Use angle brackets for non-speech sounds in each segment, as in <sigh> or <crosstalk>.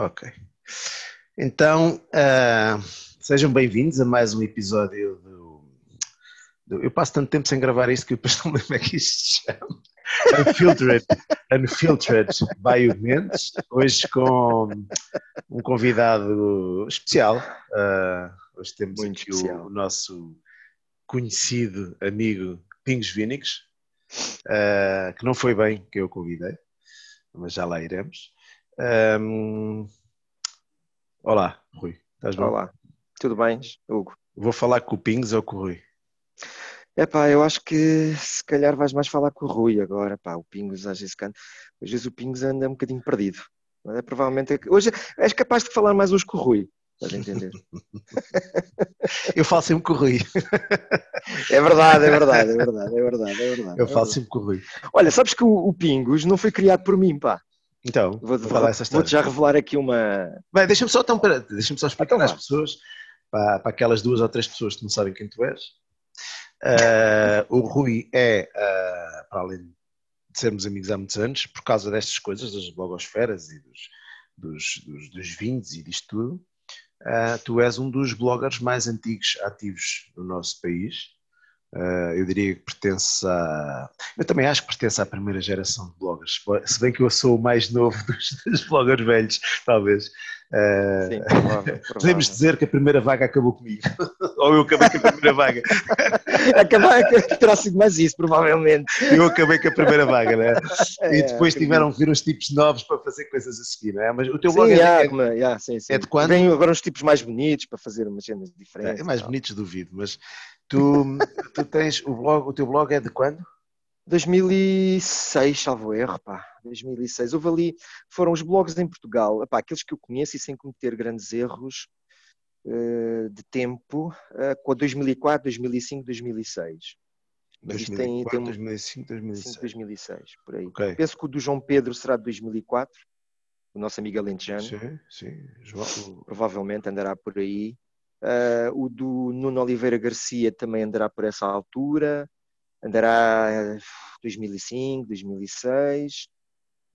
Ok. Então, uh, sejam bem-vindos a mais um episódio do, do, Eu passo tanto tempo sem gravar isto que depois <laughs> não lembro como é que isto se chama. Unfiltered, Unfiltered by Mendes, hoje com um convidado especial. Uh, hoje temos Muito aqui o, o, nosso conhecido amigo Pingos Vínicos, uh, que não foi bem que eu convidei, mas já lá iremos. Um, olá, Rui. Estás bom? Olá, tudo bem, Hugo? Vou falar com o Pingos ou com o Rui? É pá, eu acho que se calhar vais mais falar com o Rui agora, pá, o Pingos às vezes, às vezes o Pingos anda um bocadinho perdido. É, provavelmente, é hoje és capaz de falar mais hoje com o Rui, estás a entender? <laughs> eu falo sempre com o Rui. <laughs> É verdade, é verdade, é verdade, é verdade, é verdade. Eu é falo verdade. sempre com o Rui. Olha, sabes que o, o Pingos não foi criado por mim, pá. Então, vou, vou falar essa história. Vou-te já revelar aqui uma. Bem, deixa-me só, então, deixa só explicar então, às pessoas, para, para, aquelas duas ou três pessoas que não sabem quem tu és. Uh, o Rui é, uh, para além de sermos amigos há muitos anos, por causa destas coisas, das blogosferas e dos, dos, dos, dos vinhos e disto tudo, uh, tu és um dos bloggers mais antigos ativos no nosso país. Uh, eu diria que pertence a. Eu também acho que pertence à primeira geração de bloggers, se bem que eu sou o mais novo <laughs> dos, dos bloggers velhos, talvez. Uh, Sim, <laughs> provável, Podemos dizer que a primeira vaga acabou comigo, <laughs> ou eu acabei com a primeira vaga. Acabar, terá sido mais isso, provavelmente. Eu acabei com a primeira vaga, né? É, e depois tiveram que vir uns tipos novos para fazer coisas a seguir, não é? Mas o teu blog sim, é, é, yeah, sim, sim. é de quando? Vêm agora uns tipos mais bonitos para fazer umas cenas diferentes. É, mais bonitos, duvido, mas Tu, tu tens o blog, o teu blog é de quando? 2006, salvo erro, pá, 2006. Houve ali, foram os blogs em Portugal, pá, aqueles que eu conheço e sem cometer grandes erros uh, de tempo, uh, com a 2004, 2005, 2006. Mas 2004, tem, tem 2005, 2006. 2006, por aí. Okay. Penso que o do João Pedro será de 2004, o nosso amigo Alentejano. Sim, sim. João... Provavelmente andará por aí. Uh, o do Nuno Oliveira Garcia também andará por essa altura, andará 2005, 2006.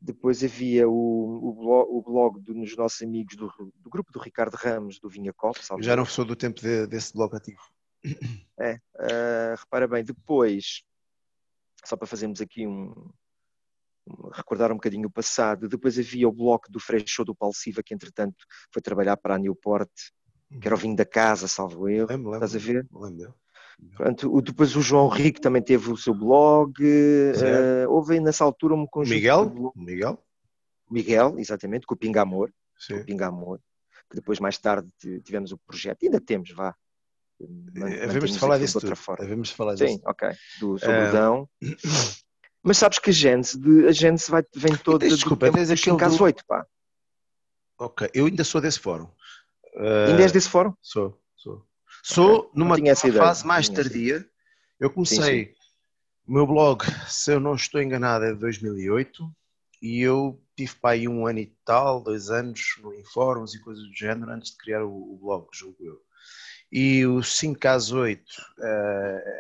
Depois havia o, o, blog, o blog dos nossos amigos do, do, grupo do Ricardo Ramos, do Vinha Cop. Já não sou do tempo de, desse blog ativo. É, uh, repara bem, depois, só para fazermos aqui um, recordar um bocadinho o passado, depois havia o blog do Fresh Show do Paulo Silva, que entretanto foi trabalhar para a Newport que era o vinho da casa, salvo eu. Lembro, lembro, Estás a ver? Lembro. Pronto, depois o João Rico também teve o seu blog. Uh, houve nessa altura um conjunto. Miguel? De... Miguel? Miguel, exatamente, com o Pinga Amor. Sim. O Pinga Amor. Que depois, mais tarde, tivemos o projeto. ainda temos, vá. Havemos de falar disso. Outra forma. Havemos de falar Sim, disso. ok. Do Sobredão. Uh... <coughs> Mas sabes que a Gênese, de, a Gênese vai, vem toda. Desculpa, do tens aquele. Do... 8, pá. Ok, eu ainda sou desse fórum. Uh, Ainda és desse fórum? Sou, sou. Sou okay. numa fase mais tardia. Eu comecei, sim, sim. o meu blog, se eu não estou enganado, é de 2008 e eu tive para aí um ano e tal, dois anos em fóruns e coisas do género antes de criar o, o blog, julgo eu. E o 5K8 uh,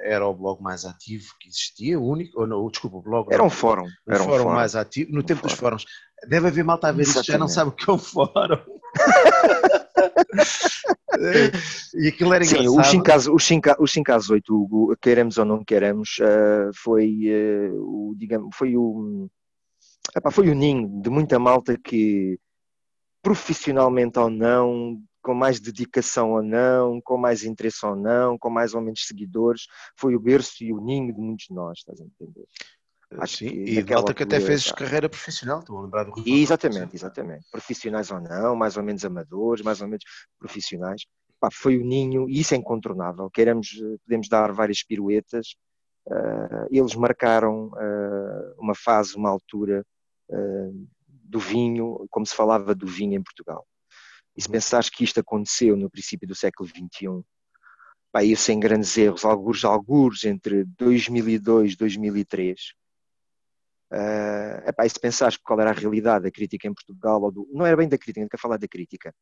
era o blog mais ativo que existia, o único, ou não, desculpa, o blog. Era um fórum. Um era um fórum, mais ativo, no um tempo fórum. dos fóruns. Deve haver malta a ver isto, já não sabe o que é um fórum. <laughs> <laughs> e aquilo era Sim, engraçado. o 5K8, o queremos ou não queremos, uh, foi, uh, o, digamos, foi o epá, foi o ninho de muita malta que profissionalmente ou não, com mais dedicação ou não, com mais interesse ou não, com mais ou menos seguidores, foi o berço e o ninho de muitos de nós, estás a entender? Acho Sim, e malta que até fez tá. carreira profissional, estou a lembrar do Rio Exatamente, exatamente. Profissionais ou não, mais ou menos amadores, mais ou menos profissionais. Pá, foi o ninho, e isso é incontornável. Queremos, podemos dar várias piruetas. Uh, eles marcaram uh, uma fase, uma altura uh, do vinho, como se falava do vinho em Portugal. E se uhum. pensares que isto aconteceu no princípio do século XXI, pá, eu sem grandes erros, alguns, alguns entre 2002 e 2003, Uh, epá, e se pensares qual era a realidade da crítica em Portugal, ou do, não era bem da crítica, não quero falar da crítica,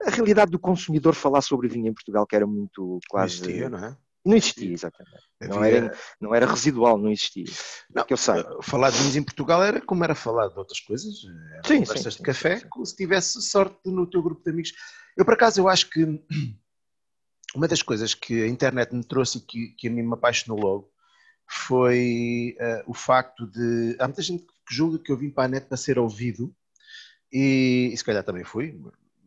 a realidade do consumidor falar sobre vinho em Portugal, que era muito quase. Existia, não é? Não existia, exatamente. Havia... Não, era, não era residual, não existia. Não, que eu sei. Eh, falar de vinhos em Portugal era como era falar de outras coisas. Era sim, sim, de café, sim, sim. se tivesse sorte no teu grupo de amigos. Eu, por acaso, eu acho que <clears throat> uma das coisas que a internet me trouxe e que, que a mim me apaixonou logo foi uh, o facto de. Há muita gente que julga que eu vim para a net para ser ouvido, e, e se calhar também fui,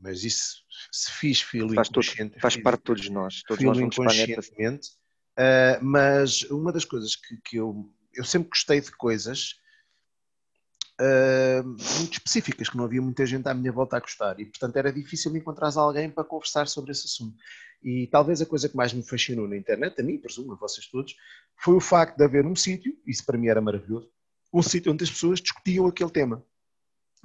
mas isso se fiz filo faz, todo, faz parte de todos nós, todos nós inconscientemente. Uh, mas uma das coisas que, que, eu, eu sempre gostei de coisas muito específicas, que não havia muita gente à minha volta a gostar, e portanto era difícil encontrar alguém para conversar sobre esse assunto. E talvez a coisa que mais me fascinou na internet, a mim, presumo, a vocês todos, foi o facto de haver um sítio, isso para mim era maravilhoso, um sítio onde as pessoas discutiam aquele tema.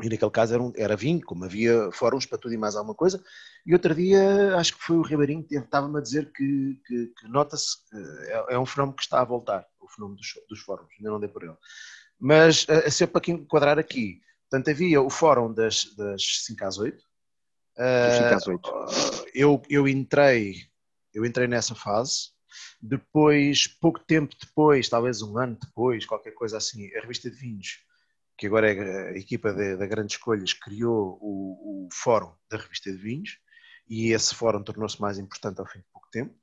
E naquele caso era, um, era vinho, como havia fóruns para tudo e mais alguma coisa. E outro dia, acho que foi o Ribeirinho que estava-me a dizer que, que, que nota-se é, é, um fenómeno que está a voltar, o fenómeno dos, dos fóruns, ainda não dei por ele. Mas, a, a ser para enquadrar aqui, portanto, havia o fórum das, das 5 às 8. Uh, 5 às 8. Eu, eu, entrei, eu entrei nessa fase. Depois, pouco tempo depois, talvez um ano depois, qualquer coisa assim, a revista de vinhos que agora é a equipa da Grandes Escolhas, criou o, o, fórum da revista de vinhos e esse fórum tornou-se mais importante ao fim de pouco tempo.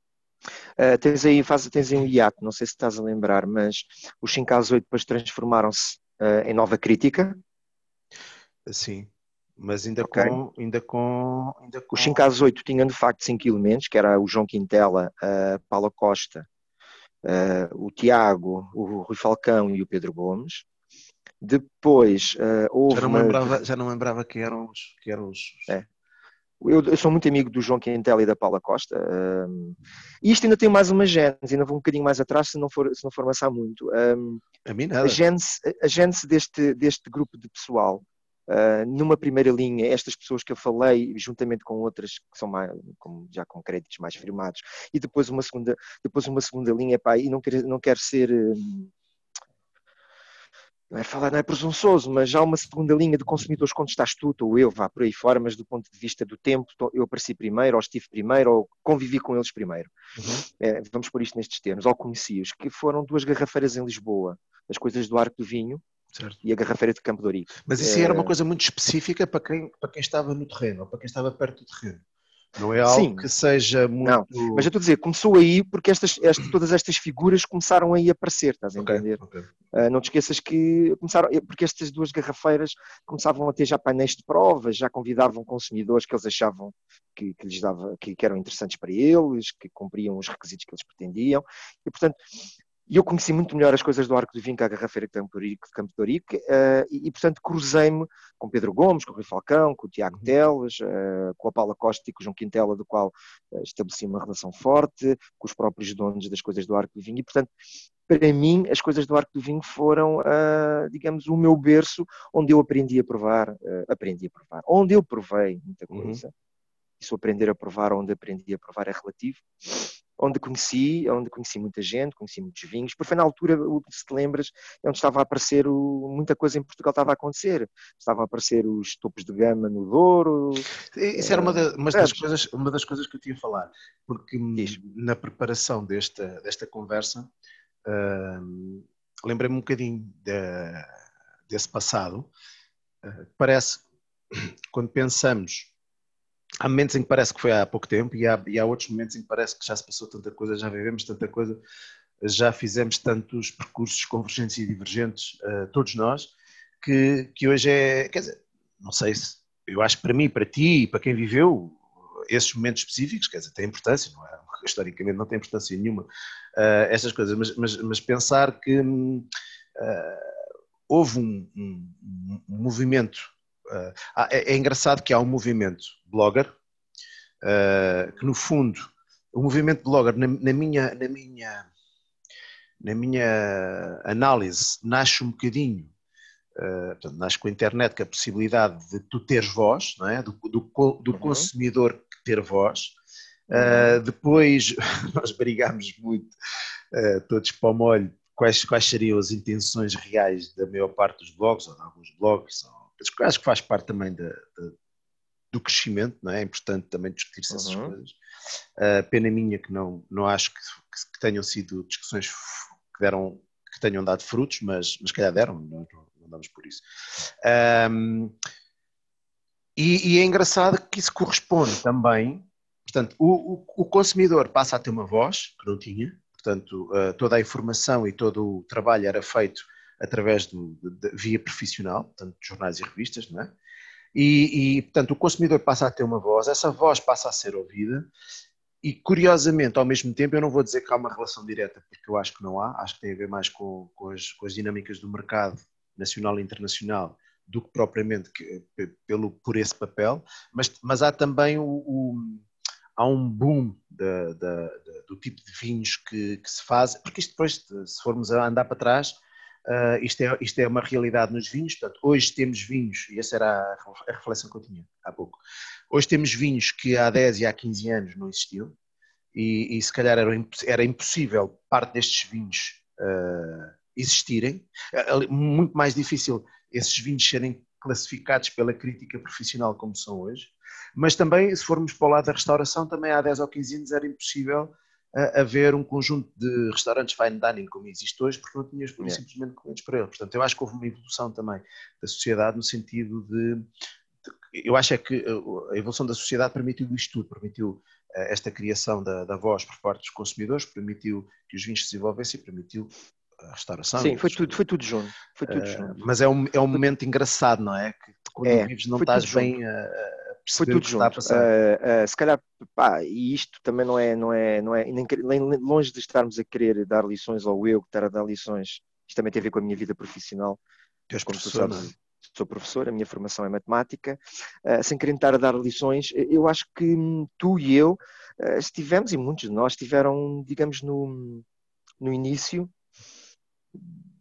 Uh, tens, aí, faz, tens aí um hiato, não sei se estás a lembrar, mas os 5 às 8 depois transformaram-se uh, em nova crítica. Sim, mas ainda, okay. com, ainda, com, ainda com. Os 5 às 8 tinham de facto 5 elementos, que era o João Quintela, a Paula Costa, uh, o Tiago, o Rui Falcão e o Pedro Gomes. Depois houve. Já não, uma... lembrava, já não lembrava que eram os. Que eram os... É. Eu, eu, sou muito amigo do João Quintela e da Paula Costa. Um, e isto ainda tem mais uma gênese, ainda vou um bocadinho mais atrás se não for, se não for avançar muito. Um, a mim nada. A gênese, a gênese deste, deste grupo de pessoal, uh, numa primeira linha, estas pessoas que eu falei, juntamente com outras que são mais, com, já com créditos mais firmados, e depois uma segunda, depois uma segunda linha, pá, e não quero, não quero ser. Um, não é falar, não é presunçoso, mas há uma segunda linha de consumidores quando estás tu ou eu, vá por aí fora, mas do ponto de vista do tempo, eu apareci primeiro, ou estive primeiro, ou convivi com eles primeiro. Uhum. É, vamos pôr isto nestes termos, ou conheci-os, que foram duas garrafeiras em Lisboa, as coisas do Arco do Vinho certo. e a garrafeira de Campo de Ourique. Mas isso é... era uma coisa muito específica para quem, para quem estava no terreno, ou para quem estava perto do terreno. Não é algo Sim. que seja muito. Não, mas eu estou a dizer, começou aí porque estas, estas, todas estas figuras começaram aí a aparecer, estás a entender? Okay, okay. Uh, não te esqueças que começaram, porque estas duas garrafeiras começavam a ter já painéis de provas, já convidavam consumidores que eles achavam que, que lhes dava, que, que, eram interessantes para eles, que cumpriam os requisitos que eles pretendiam, e portanto e eu conheci muito melhor as coisas do Arco do Vinho que a Garrafeira de Campo de Orique, uh, e, e, portanto cruzei-me com Pedro Gomes, com o Rui Falcão, com o Tiago uhum. Teles, uh, com a Paula Costa e com o João Quintela, do qual uh, estabeleci uma relação forte, com os próprios donos das coisas do Arco do Vinho, e portanto para mim, as coisas do Arco do Vinho foram, uh, digamos, o meu berço onde eu aprendi a provar, aprendi a provar, onde eu provei muita uhum. coisa. Uhum. Isso aprender a provar, onde aprendi a provar é relativo onde conheci, onde conheci muita gente, conheci muitos vinhos, porque foi na altura, se te lembras, é onde estava a aparecer o, muita coisa em Portugal estava a acontecer. Estavam a aparecer os topos de gama no Douro. Isso era uma, da, uma das, coisas, uma das coisas que eu tinha a falar, porque Isso. na preparação desta, desta conversa uh, lembrei-me um bocadinho de, desse passado. Uh, parece, quando pensamos há momentos em que parece que foi há pouco tempo e há, e há outros momentos em que parece que já se passou tanta coisa, já vivemos tanta coisa, já fizemos tantos percursos convergentes e divergentes, uh, todos nós, que, que hoje é, quer dizer, não sei se, eu acho que para mim, para ti e para quem viveu esses momentos específicos, quer dizer, tem importância, não é? historicamente não tem importância nenhuma, uh, essas coisas, mas, mas, mas pensar que uh, houve um, um, um movimento é, é, engraçado que há um movimento blogger uh, que, no fundo, o movimento blogger, na, na, minha, na, minha, na minha análise, nasce um bocadinho. Uh, portanto, nasce com a internet com a possibilidade de tu teres voz, não é? do, do, do uhum. consumidor ter voz. Uh, depois <laughs> nós brigámos muito, uh, todos para o molho, quais, quais seriam as intenções reais da maior parte dos blogs, ou de alguns blogs, ou acho que faz parte também da, da, do crescimento, não é? É importante também discutir-se essas uhum. coisas. Uh, pena minha que não, não acho que, que, tenham sido discussões que deram que tenham dado frutos, mas, mas calhar deram, não, não damos por isso. Um, e, e, é engraçado que isso corresponde também, portanto, o, o, o, consumidor passa a ter uma voz que não tinha, portanto, uh, toda a informação e todo o trabalho era feito através do, de, de, via profissional, portanto, jornais e revistas, não é? E, e, portanto, o consumidor passa a ter uma voz, essa voz passa a ser ouvida, e curiosamente, ao mesmo tempo, eu não vou dizer que há uma relação direta, porque eu acho que não há, acho que tem a ver mais com, com, as, com as, dinâmicas do mercado nacional e internacional do que propriamente que, pelo, por esse papel, mas, mas há também o, o há um boom do tipo de vinhos que, que, se faz, porque isto depois, se formos a andar para trás, Uh, isto, é, isto é uma realidade nos vinhos, portanto, hoje temos vinhos, e essa era a, reflexão que eu tinha há pouco, hoje temos vinhos que há 10 e há 15 anos não existiam, e, e se calhar era, era, impossível parte destes vinhos uh, existirem, uh, muito mais difícil esses vinhos serem classificados pela crítica profissional como são hoje, mas também, se formos para o lado da restauração, também há 10 ou 15 anos era impossível a haver um conjunto de restaurantes fine dining como existe hoje, porque não tinhas yeah. simplesmente clientes para ele. Portanto, eu acho que houve uma evolução também da sociedade no sentido de. de eu acho é que a evolução da sociedade permitiu isto tudo, permitiu eh, esta criação da, da voz por parte dos consumidores, permitiu que os vinhos se desenvolvessem e permitiu a restauração. Sim, foi tudo, foi tudo junto. Foi tudo uh, junto. Mas é um, é um momento engraçado, não é? Que quando é, vives não estás bem a, foi tudo junto. Uh, uh, se calhar, pá, e isto também não é, não é, não é nem, nem, longe de estarmos a querer dar lições, ou eu que estar a dar lições, isto também tem a ver com a minha vida profissional. Deus como tu sabes, é? sou professor, a minha formação é matemática, uh, sem querer estar a dar lições, eu acho que tu e eu estivemos, e muitos de nós estiveram, digamos, no, no início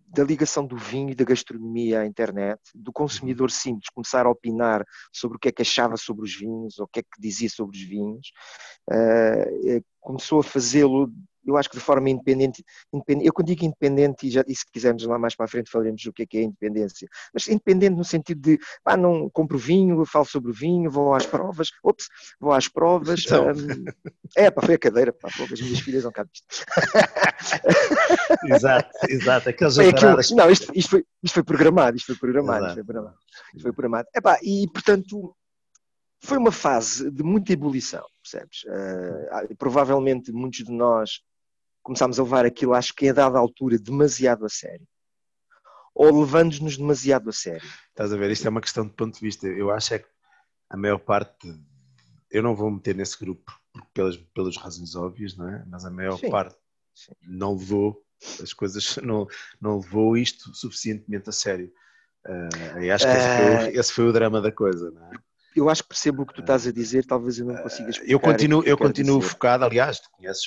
da ligação do vinho e da gastronomia à internet, do consumidor simples começar a opinar sobre o que é que achava sobre os vinhos, ou o que é que dizia sobre os vinhos, uh, começou a fazê-lo eu acho que de forma independente, independente, eu quando digo independente, e, já, e se quisermos lá mais para a frente falaremos do que é que é independência, mas independente no sentido de, pá, não compro vinho, falo sobre o vinho, vou às provas, ops, vou às provas, então. um, é, pá, foi a cadeira, pá, pô, as minhas filhas não cabem isto. exato, exato, aqueles foi aquilo, Não, isto, isto, foi, isto foi programado, isto foi programado, isto foi programado, isto foi programado. Epá, e portanto, foi uma fase de muita ebulição, percebes? Uh, provavelmente muitos de nós começámos a levar aquilo, acho que a dada altura, demasiado a sério. Ou levando-nos demasiado a sério. Estás a ver, isto é uma questão de ponto de vista. Eu acho é que a maior parte, eu não vou meter nesse grupo pelas, pelas razões óbvias, não é? Mas a maior Sim. parte Sim. não levou as coisas, <laughs> não, não levou isto suficientemente a sério. Uh, e acho que esse, foi, uh... esse, foi, o drama da coisa, não é? Eu acho que percebo o que tu estás a dizer, talvez eu não consiga explicar. Eu continuo, eu continuo focado, aliás, tu conheces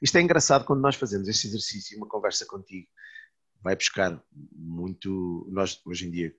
isto é engraçado quando nós fazemos este exercício, uma conversa contigo, vai buscar muito. Nós, hoje em dia,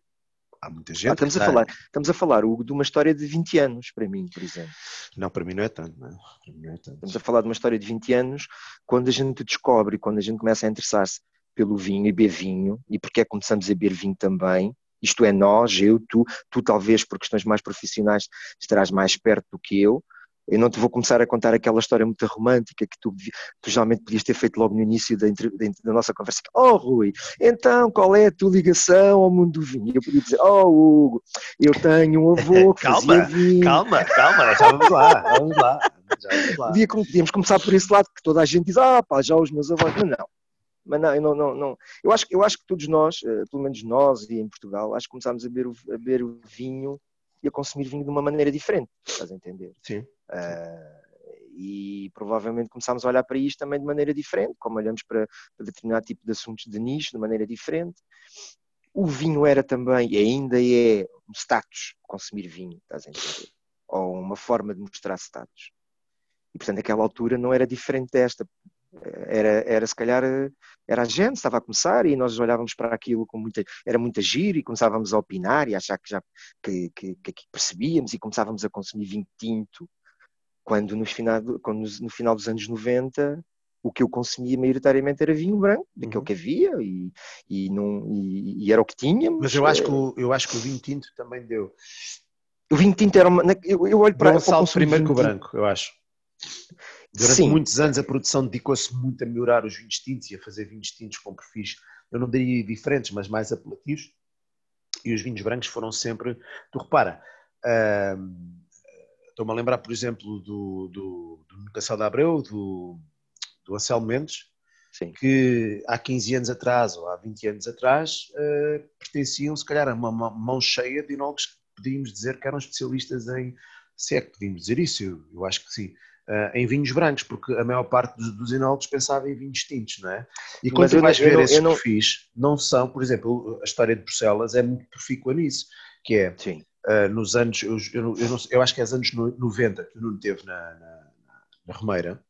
há muita gente. Ah, estamos, a falar, estamos a falar, Hugo, de uma história de 20 anos, para mim, por exemplo. Não, para mim não é tanto. Não, não é tanto. Estamos a falar de uma história de 20 anos, quando a gente descobre, quando a gente começa a interessar-se pelo vinho e beber vinho, e porque é que começamos a beber vinho também. Isto é, nós, eu, tu, tu talvez por questões mais profissionais estarás mais perto do que eu, eu não te vou começar a contar aquela história muito romântica que tu, tu geralmente podias ter feito logo no início da, da, nossa conversa. Oh, Rui, então qual é a tua ligação ao mundo do vinho? Eu podia dizer, oh, Hugo, eu tenho um avô <laughs> que calma, fazia vinho. Calma, calma, já vamos lá, vamos lá. Já vamos lá. <laughs> Podia, podíamos começar por esse lado, que toda a gente diz, ah, pá, já os meus avós. Mas não, mas não, eu não, não, não. Eu, acho, eu acho que todos nós, eh, pelo menos nós e em Portugal, acho que começámos a beber o, a beber o vinho e a consumir vinho de uma maneira diferente, estás a entender? Sim. Uh, e provavelmente começámos a olhar para isto também de maneira diferente, como olhamos para, para determinado tipo de assuntos de nicho de maneira diferente. O vinho era também, e ainda é, um status, consumir vinho, estás a entender? Ou uma forma de mostrar status. E portanto, naquela altura não era diferente desta era, era se calhar era a gente, estava a começar e nós olhávamos para aquilo com muita, era muita giro e começávamos a opinar e a achar que já que, que, que percebíamos e começávamos a consumir vinho tinto quando no final, quando no final dos anos 90 o que eu consumia maioritariamente era vinho branco, daquele uhum. que havia e, e, não, e, e, era o que tínhamos. Mas eu acho que, o, eu acho que o vinho tinto também deu O vinho tinto era uma. Eu, eu olho para. o salto primeiro que o branco, eu acho. Durante Sim. muitos anos a produção dedicou-se muito a melhorar os vinhos tintos e a fazer vinhos tintos com perfis, eu não diria diferentes, mas mais apelativos. E os vinhos brancos foram sempre. Tu repara, estou-me a lembrar, por exemplo, do, do, do Cassel da Abreu, do, do Anselmo Mendes, Sim. que há 15 anos atrás ou há 20 anos atrás uh, pertenciam, se calhar, a uma, mão cheia de enólogos que podíamos dizer que eram especialistas em. Se é que podíamos dizer isso, eu, eu acho que sim. Uh, em vinhos brancos, porque a maior parte dos, dos enólogos pensava em vinhos tintos, não é? E quando tu vais ver não, esses não... perfis, não são, por exemplo, a história de Bruxelas é muito profícua nisso, que é uh, nos anos, eu, eu, eu, não, eu, acho que é os anos 90 que o Nuno teve na, na, na Romeira,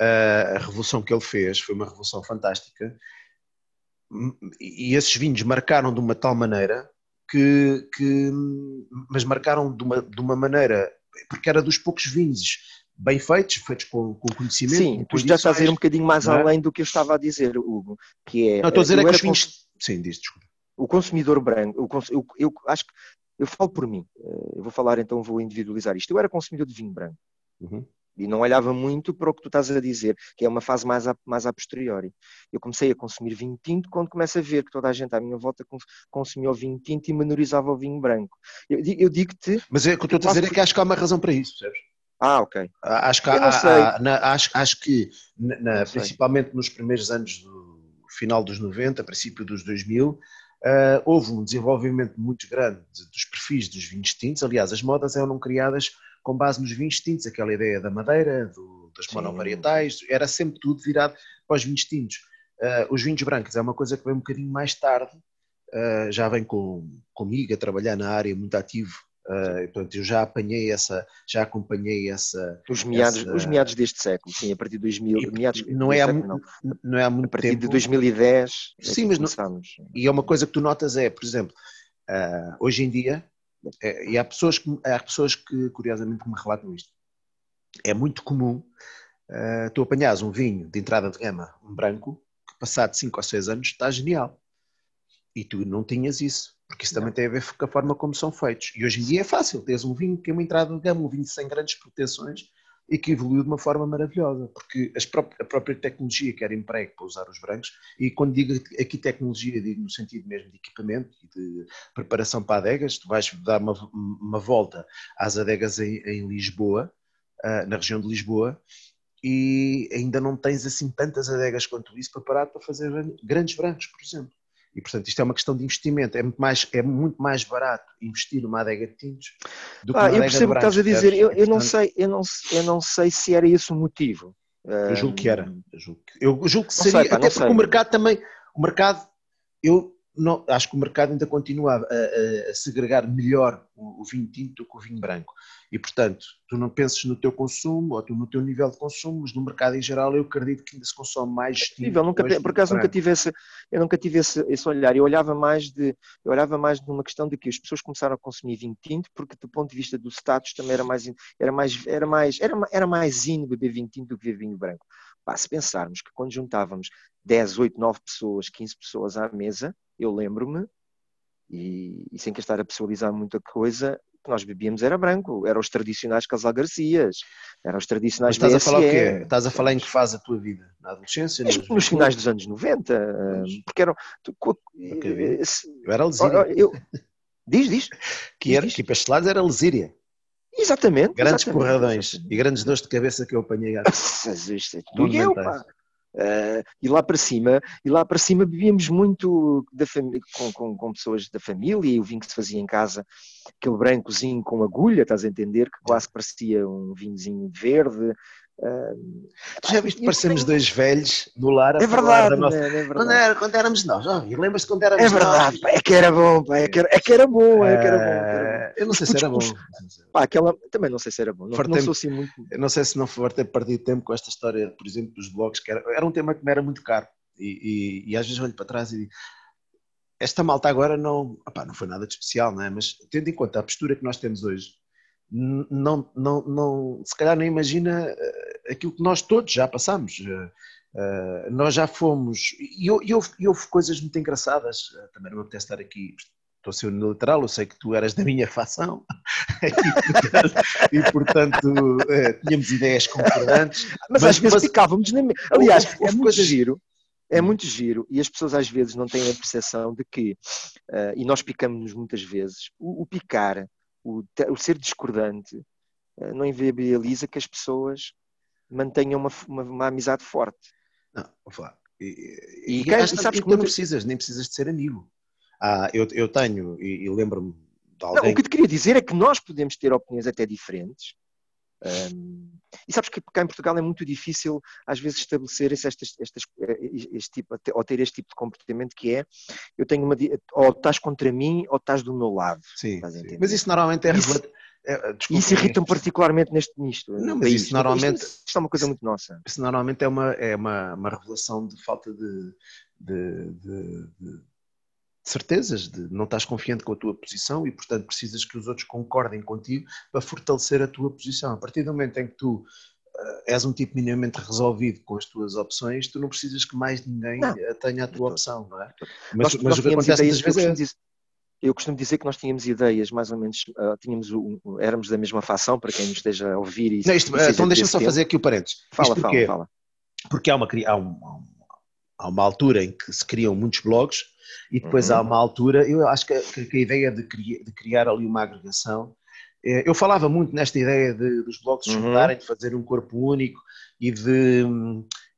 uh, a revolução que ele fez foi uma revolução fantástica, e esses vinhos marcaram de uma tal maneira que, que mas marcaram de uma, de uma maneira, porque era dos poucos vinhos bem feitos, feitos com, com conhecimento. Sim, tu já estás a ir um bocadinho mais é? além do que eu estava a dizer, Hugo, que é... Não, estou a dizer é que os vinhos... Cons... Sim, diz, desculpa. O consumidor branco, eu, eu, acho que, eu falo por mim, eh, eu vou falar então, vou individualizar isto. Eu era consumidor de vinho branco. Uhum. E não olhava muito para o que tu estás a dizer, que é uma fase mais a, mais a posteriori. Eu comecei a consumir vinho tinto quando começo a ver que toda a gente à minha volta consumia o vinho tinto e menorizava o vinho branco. Eu, eu digo-te. Mas é, o que eu estou a dizer é que acho que há uma razão para isso, percebes? Ah, ok. Acho que, há, há, na, acho, acho que na, principalmente nos primeiros anos do final dos 90, princípio dos 2000, uh, houve um desenvolvimento muito grande dos perfis dos vinhos tintos. Aliás, as modas eram criadas com base nos vinhos tintos, aquela ideia da madeira, do, das monovarietais, era sempre tudo virado para os vinhos tintos. Uh, os vinhos brancos é uma coisa que vem um bocadinho mais tarde, uh, já vem com, comigo a trabalhar na área muito ativo Uh, portanto, eu já apanhei essa, já acompanhei essa. Os meados, essa... os meados deste século, sim, a partir de 2000. E, meados não, é há século, não. não é há muito A partir tempo. de 2010. É sim, mas não, E é uma coisa que tu notas é, por exemplo, uh, hoje em dia, é, e há pessoas, que, há pessoas que, curiosamente, me relatam isto. É muito comum uh, tu apanhares um vinho de entrada de gama, um branco, que passado 5 ou 6 anos está genial. E tu não tinhas isso porque isso também tem a ver com a forma como são feitos. E hoje em dia é fácil, tens um vinho que é uma entrada de gama, um vinho sem grandes proteções e que evoluiu de uma forma maravilhosa, porque a própria tecnologia que era emprego para usar os brancos, e quando digo aqui tecnologia, digo no sentido mesmo de equipamento e de preparação para adegas, tu vais dar uma, uma volta às adegas em, em Lisboa, uh, na região de Lisboa, e ainda não tens assim tantas adegas quanto isso preparado para fazer grandes brancos, por exemplo. E, portanto, isto é uma questão de investimento. É muito mais, é muito mais barato investir numa adega de tintos do que ah, numa Eu percebo o que estás a dizer. Eu, eu, não sei, eu, não, eu não sei se era esse o motivo. Eu julgo que era. Eu julgo que, eu julgo que seria. Sei, pá, até porque sei. o mercado também. O mercado, eu não, acho que o mercado ainda continua a, a, segregar melhor o, o, vinho tinto do que o vinho branco. E, portanto, tu não penses no teu consumo ou tu no teu nível de consumo, mas no mercado em geral eu acredito que ainda se consome mais é tinto. Eu nunca, por acaso nunca tive, esse, eu nunca tive esse, esse, olhar. Eu olhava mais de eu olhava mais numa questão de que as pessoas começaram a consumir vinho tinto porque do ponto de vista do status também era mais era mais era mais era, era mais in beber vinho tinto do que beber vinho branco. Pá, se pensarmos que quando juntávamos 10, 8, 9 pessoas, 15 pessoas à mesa, eu lembro-me, e, e, sem que estar a pessoalizar muita coisa, que nós bebíamos era branco, eram os tradicionais Casal Garcias, eram os tradicionais Mas estás BSE. a falar o quê? Estás a falar em que fase a tua vida? Na adolescência? Nos, nos finais dos anos 90, porque eram... Tu, eu era Lesíria. Eu, diz, diz. Que era, diz. que pastelados era Lesíria. Exatamente. Grandes exatamente, porradões exatamente. e grandes dores de cabeça que eu apanhei. Isto <laughs> é tudo eu, pá. Uh, e lá para cima, e lá para cima bebíamos muito com, com, com, pessoas da família e o vinho que se fazia em casa, aquele brancozinho com agulha, estás a entender, que quase parecia um vinhozinho verde, tu já viste, parecemos dois velhos no lar a é verdade, nossa... é verdade. Quando, era, quando éramos nós, oh, lembras-te quando éramos É verdade, nós? é que era bom, pá, é, que era, é que era bom, é que era bom. Eh, eu não sei se era bom. Pá, aquela, também não sei se era bom, não, não sou assim muito... Eu não sei se não for ter perdido tempo com esta história, por exemplo, dos blogs, que era, era um tema que me era muito caro e, e, e às vezes olho para trás e digo esta malta agora não, opá, não foi nada de especial, não é? mas tendo em conta a postura que nós temos hoje, não, não, não, se calhar não imagina eh, aquilo que nós todos já passamos. Uh, nós já fomos, e, e, houve, e houve coisas muito engraçadas, uh, também não me apetece estar aqui, estou a ser unilateral, eu sei que tu eras da minha facção, <laughs> e, portanto, e, eh, tínhamos ideias concordantes. Mas, mas às vezes mas, picávamos. Na... Aliás, é muito coisas... giro. É hum. muito giro e as pessoas às vezes não têm a percepção de que, uh, e nós picamos-nos muitas vezes, o, o picar, o, o, ser discordante, uh, não inviabiliza que as pessoas mantenham uma, uma, uma amizade forte. Não, vou falar. E, e, e, e sabes que não precisas, nem precisas de ser amigo. Ah, eu, eu tenho, e, e lembro-me de alguém... Não, o que te queria dizer é que nós podemos ter opiniões até diferentes, um, e sabes que cá em Portugal é muito difícil às vezes estabelecer estas, estas, este tipo, ou ter este tipo de comportamento que é eu tenho uma ou estás contra mim ou estás do meu lado. Sim, sim. mas isso normalmente é isso, é, isso irrita-me particularmente neste nisto. Não, mas isso normalmente isto, isto, é uma coisa muito nossa. Isso normalmente é uma, é uma, uma revelação de falta de, de, de, de certezas, de não estás confiante com a tua posição e, portanto, precisas que os outros concordem contigo para fortalecer a tua posição. A partir do momento em que tu uh, és um tipo minimamente resolvido com as tuas opções, tu não precisas que mais ninguém não. tenha a tua opção, não é? Mas, nós, mas nós o que acontece muitas vezes é... Eu costumo dizer que nós tínhamos ideias, mais ou menos, uh, tínhamos um, éramos da mesma facção, para quem nos esteja a ouvir. E, não, isto, e então deixa-me só tempo. fazer aqui o parênteses. Fala, fala, fala. Porque há uma, há, um, há uma altura em que se criam muitos blogs e depois uhum. há uma altura, eu acho que, que, a ideia de criar, de criar, ali uma agregação, eh, eu falava muito nesta ideia de, dos blogs se juntarem, uhum. de fazer um corpo único e de,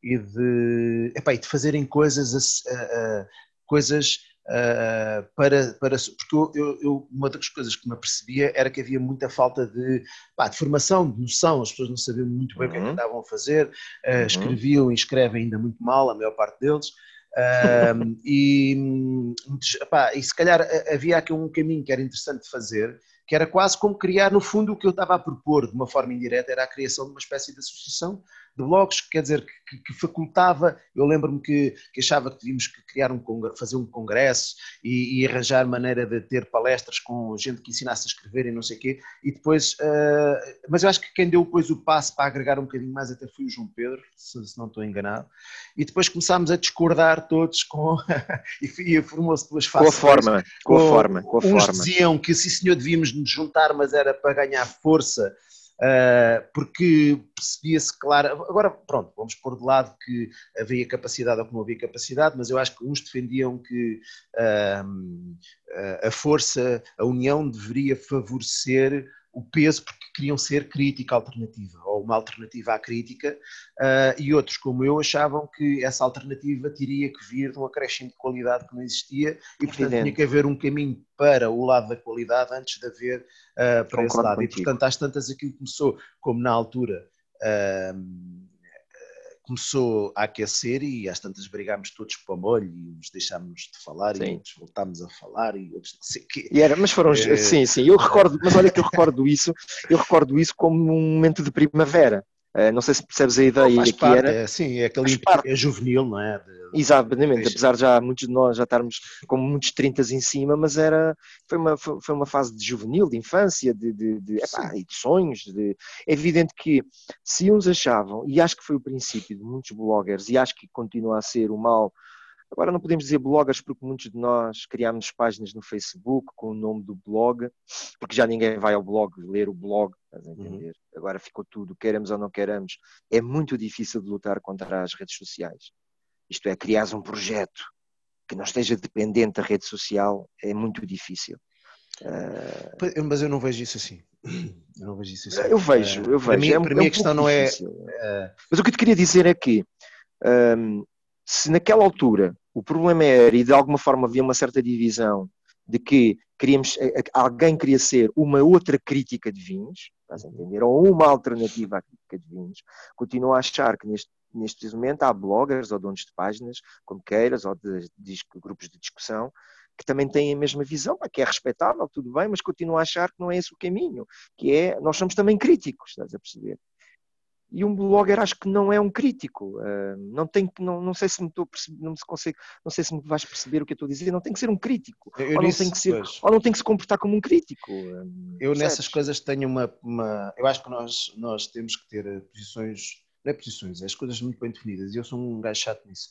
e de, epá, e de fazerem coisas, uh, uh, coisas uh, para, para. Porque eu, eu, uma das coisas que me apercebia era que havia muita falta de, pá, de formação, de noção, as pessoas não sabiam muito bem uhum. o que é que uhum. andavam a fazer, uhum. escreviam e escrevem ainda muito mal, a maior parte deles <laughs> e, epá, e se calhar havia aqui um caminho que era interessante de fazer, que era quase como criar, no fundo, o que eu estava a propor de uma forma indireta, era a criação de uma espécie de associação de blogs, quer dizer, que, que facultava, eu lembro-me que, que, achava que devíamos criar um fazer um congresso e, e, arranjar maneira de ter palestras com gente que ensinasse a escrever e não sei o quê, e depois, uh, mas eu acho que quem deu depois o passo para agregar um bocadinho mais até foi o João Pedro, se, se não estou enganado, e depois começámos a discordar todos com, <laughs> e, e formou-se duas fases. Com a forma, com, com a forma, com a uns forma. diziam que sim senhor devíamos nos juntar, mas era para ganhar força, Uh, porque percebia-se claro. Agora, pronto, vamos pôr de lado que havia capacidade ou que não havia capacidade, mas eu acho que uns defendiam que uh, a força, a união deveria favorecer o peso porque queriam ser crítica alternativa, ou uma alternativa à crítica, uh, e outros, como eu, achavam que essa alternativa teria que vir de um acréscimo de qualidade que não existia, e portanto Evidente. tinha que haver um caminho para o lado da qualidade antes de haver uh, para Concordo esse lado. Contigo. E portanto, às tantas aquilo começou, como na altura. Uh, começou a aquecer e às tantas brigámos todos para o molho e uns deixámos de falar sim. e outros voltámos a falar e outros não sei o quê. E era, mas foram, é... sim, sim, eu recordo, mas olha que eu recordo isso, eu recordo isso como um momento de primavera. Uh, não sei se percebes a ideia não, que era. É, sim, é aquele é juvenil, não é? De, Exatamente, apesar de já muitos de nós já estarmos com muitos 30 em cima, mas era, foi, uma, foi uma fase de juvenil, de infância, de, de, de, epá, de sonhos. De... É evidente que se uns achavam, e acho que foi o princípio de muitos bloggers, e acho que continua a ser o mal Agora não podemos dizer bloggers porque muitos de nós criámos páginas no Facebook com o nome do blog, porque já ninguém vai ao blog ler o blog, estás a uhum. entender? Uhum. Agora ficou tudo, queremos ou não queremos. É muito difícil de lutar contra as redes sociais. Isto é, criar um projeto que não esteja dependente da rede social é muito difícil. Uh... Mas eu não vejo isso assim. <clears throat> Eu não vejo isso assim. Eu vejo, eu vejo. Para mim, é para mim é um a questão não é. Uh... Mas o que eu te queria dizer é que um, se naquela altura o problema era, e de alguma forma havia uma certa divisão, de que queríamos, alguém queria ser uma outra crítica de vinhos, estás a entender? Ou uma alternativa à crítica de vinhos, continuo a achar que neste neste momento há bloggers ou donos de páginas, como queiras, ou de, de, grupos de discussão, que também têm a mesma visão, que é respeitável, tudo bem, mas continuam a achar que não é esse o caminho, que é, nós somos também críticos, estás a perceber? E um blogger acho que não é um crítico, uh, não tem não, não sei se me estou não se consegue, não sei se me vais perceber o que eu estou a dizer, não tem que ser um crítico, eu ou, não tem que ser, ou não tem que se comportar como um crítico. Uh, eu nessas coisas tenho uma, uma, eu acho que nós, nós temos que ter posições não é posições, é as coisas muito bem definidas. E eu sou um gajo chato nisso.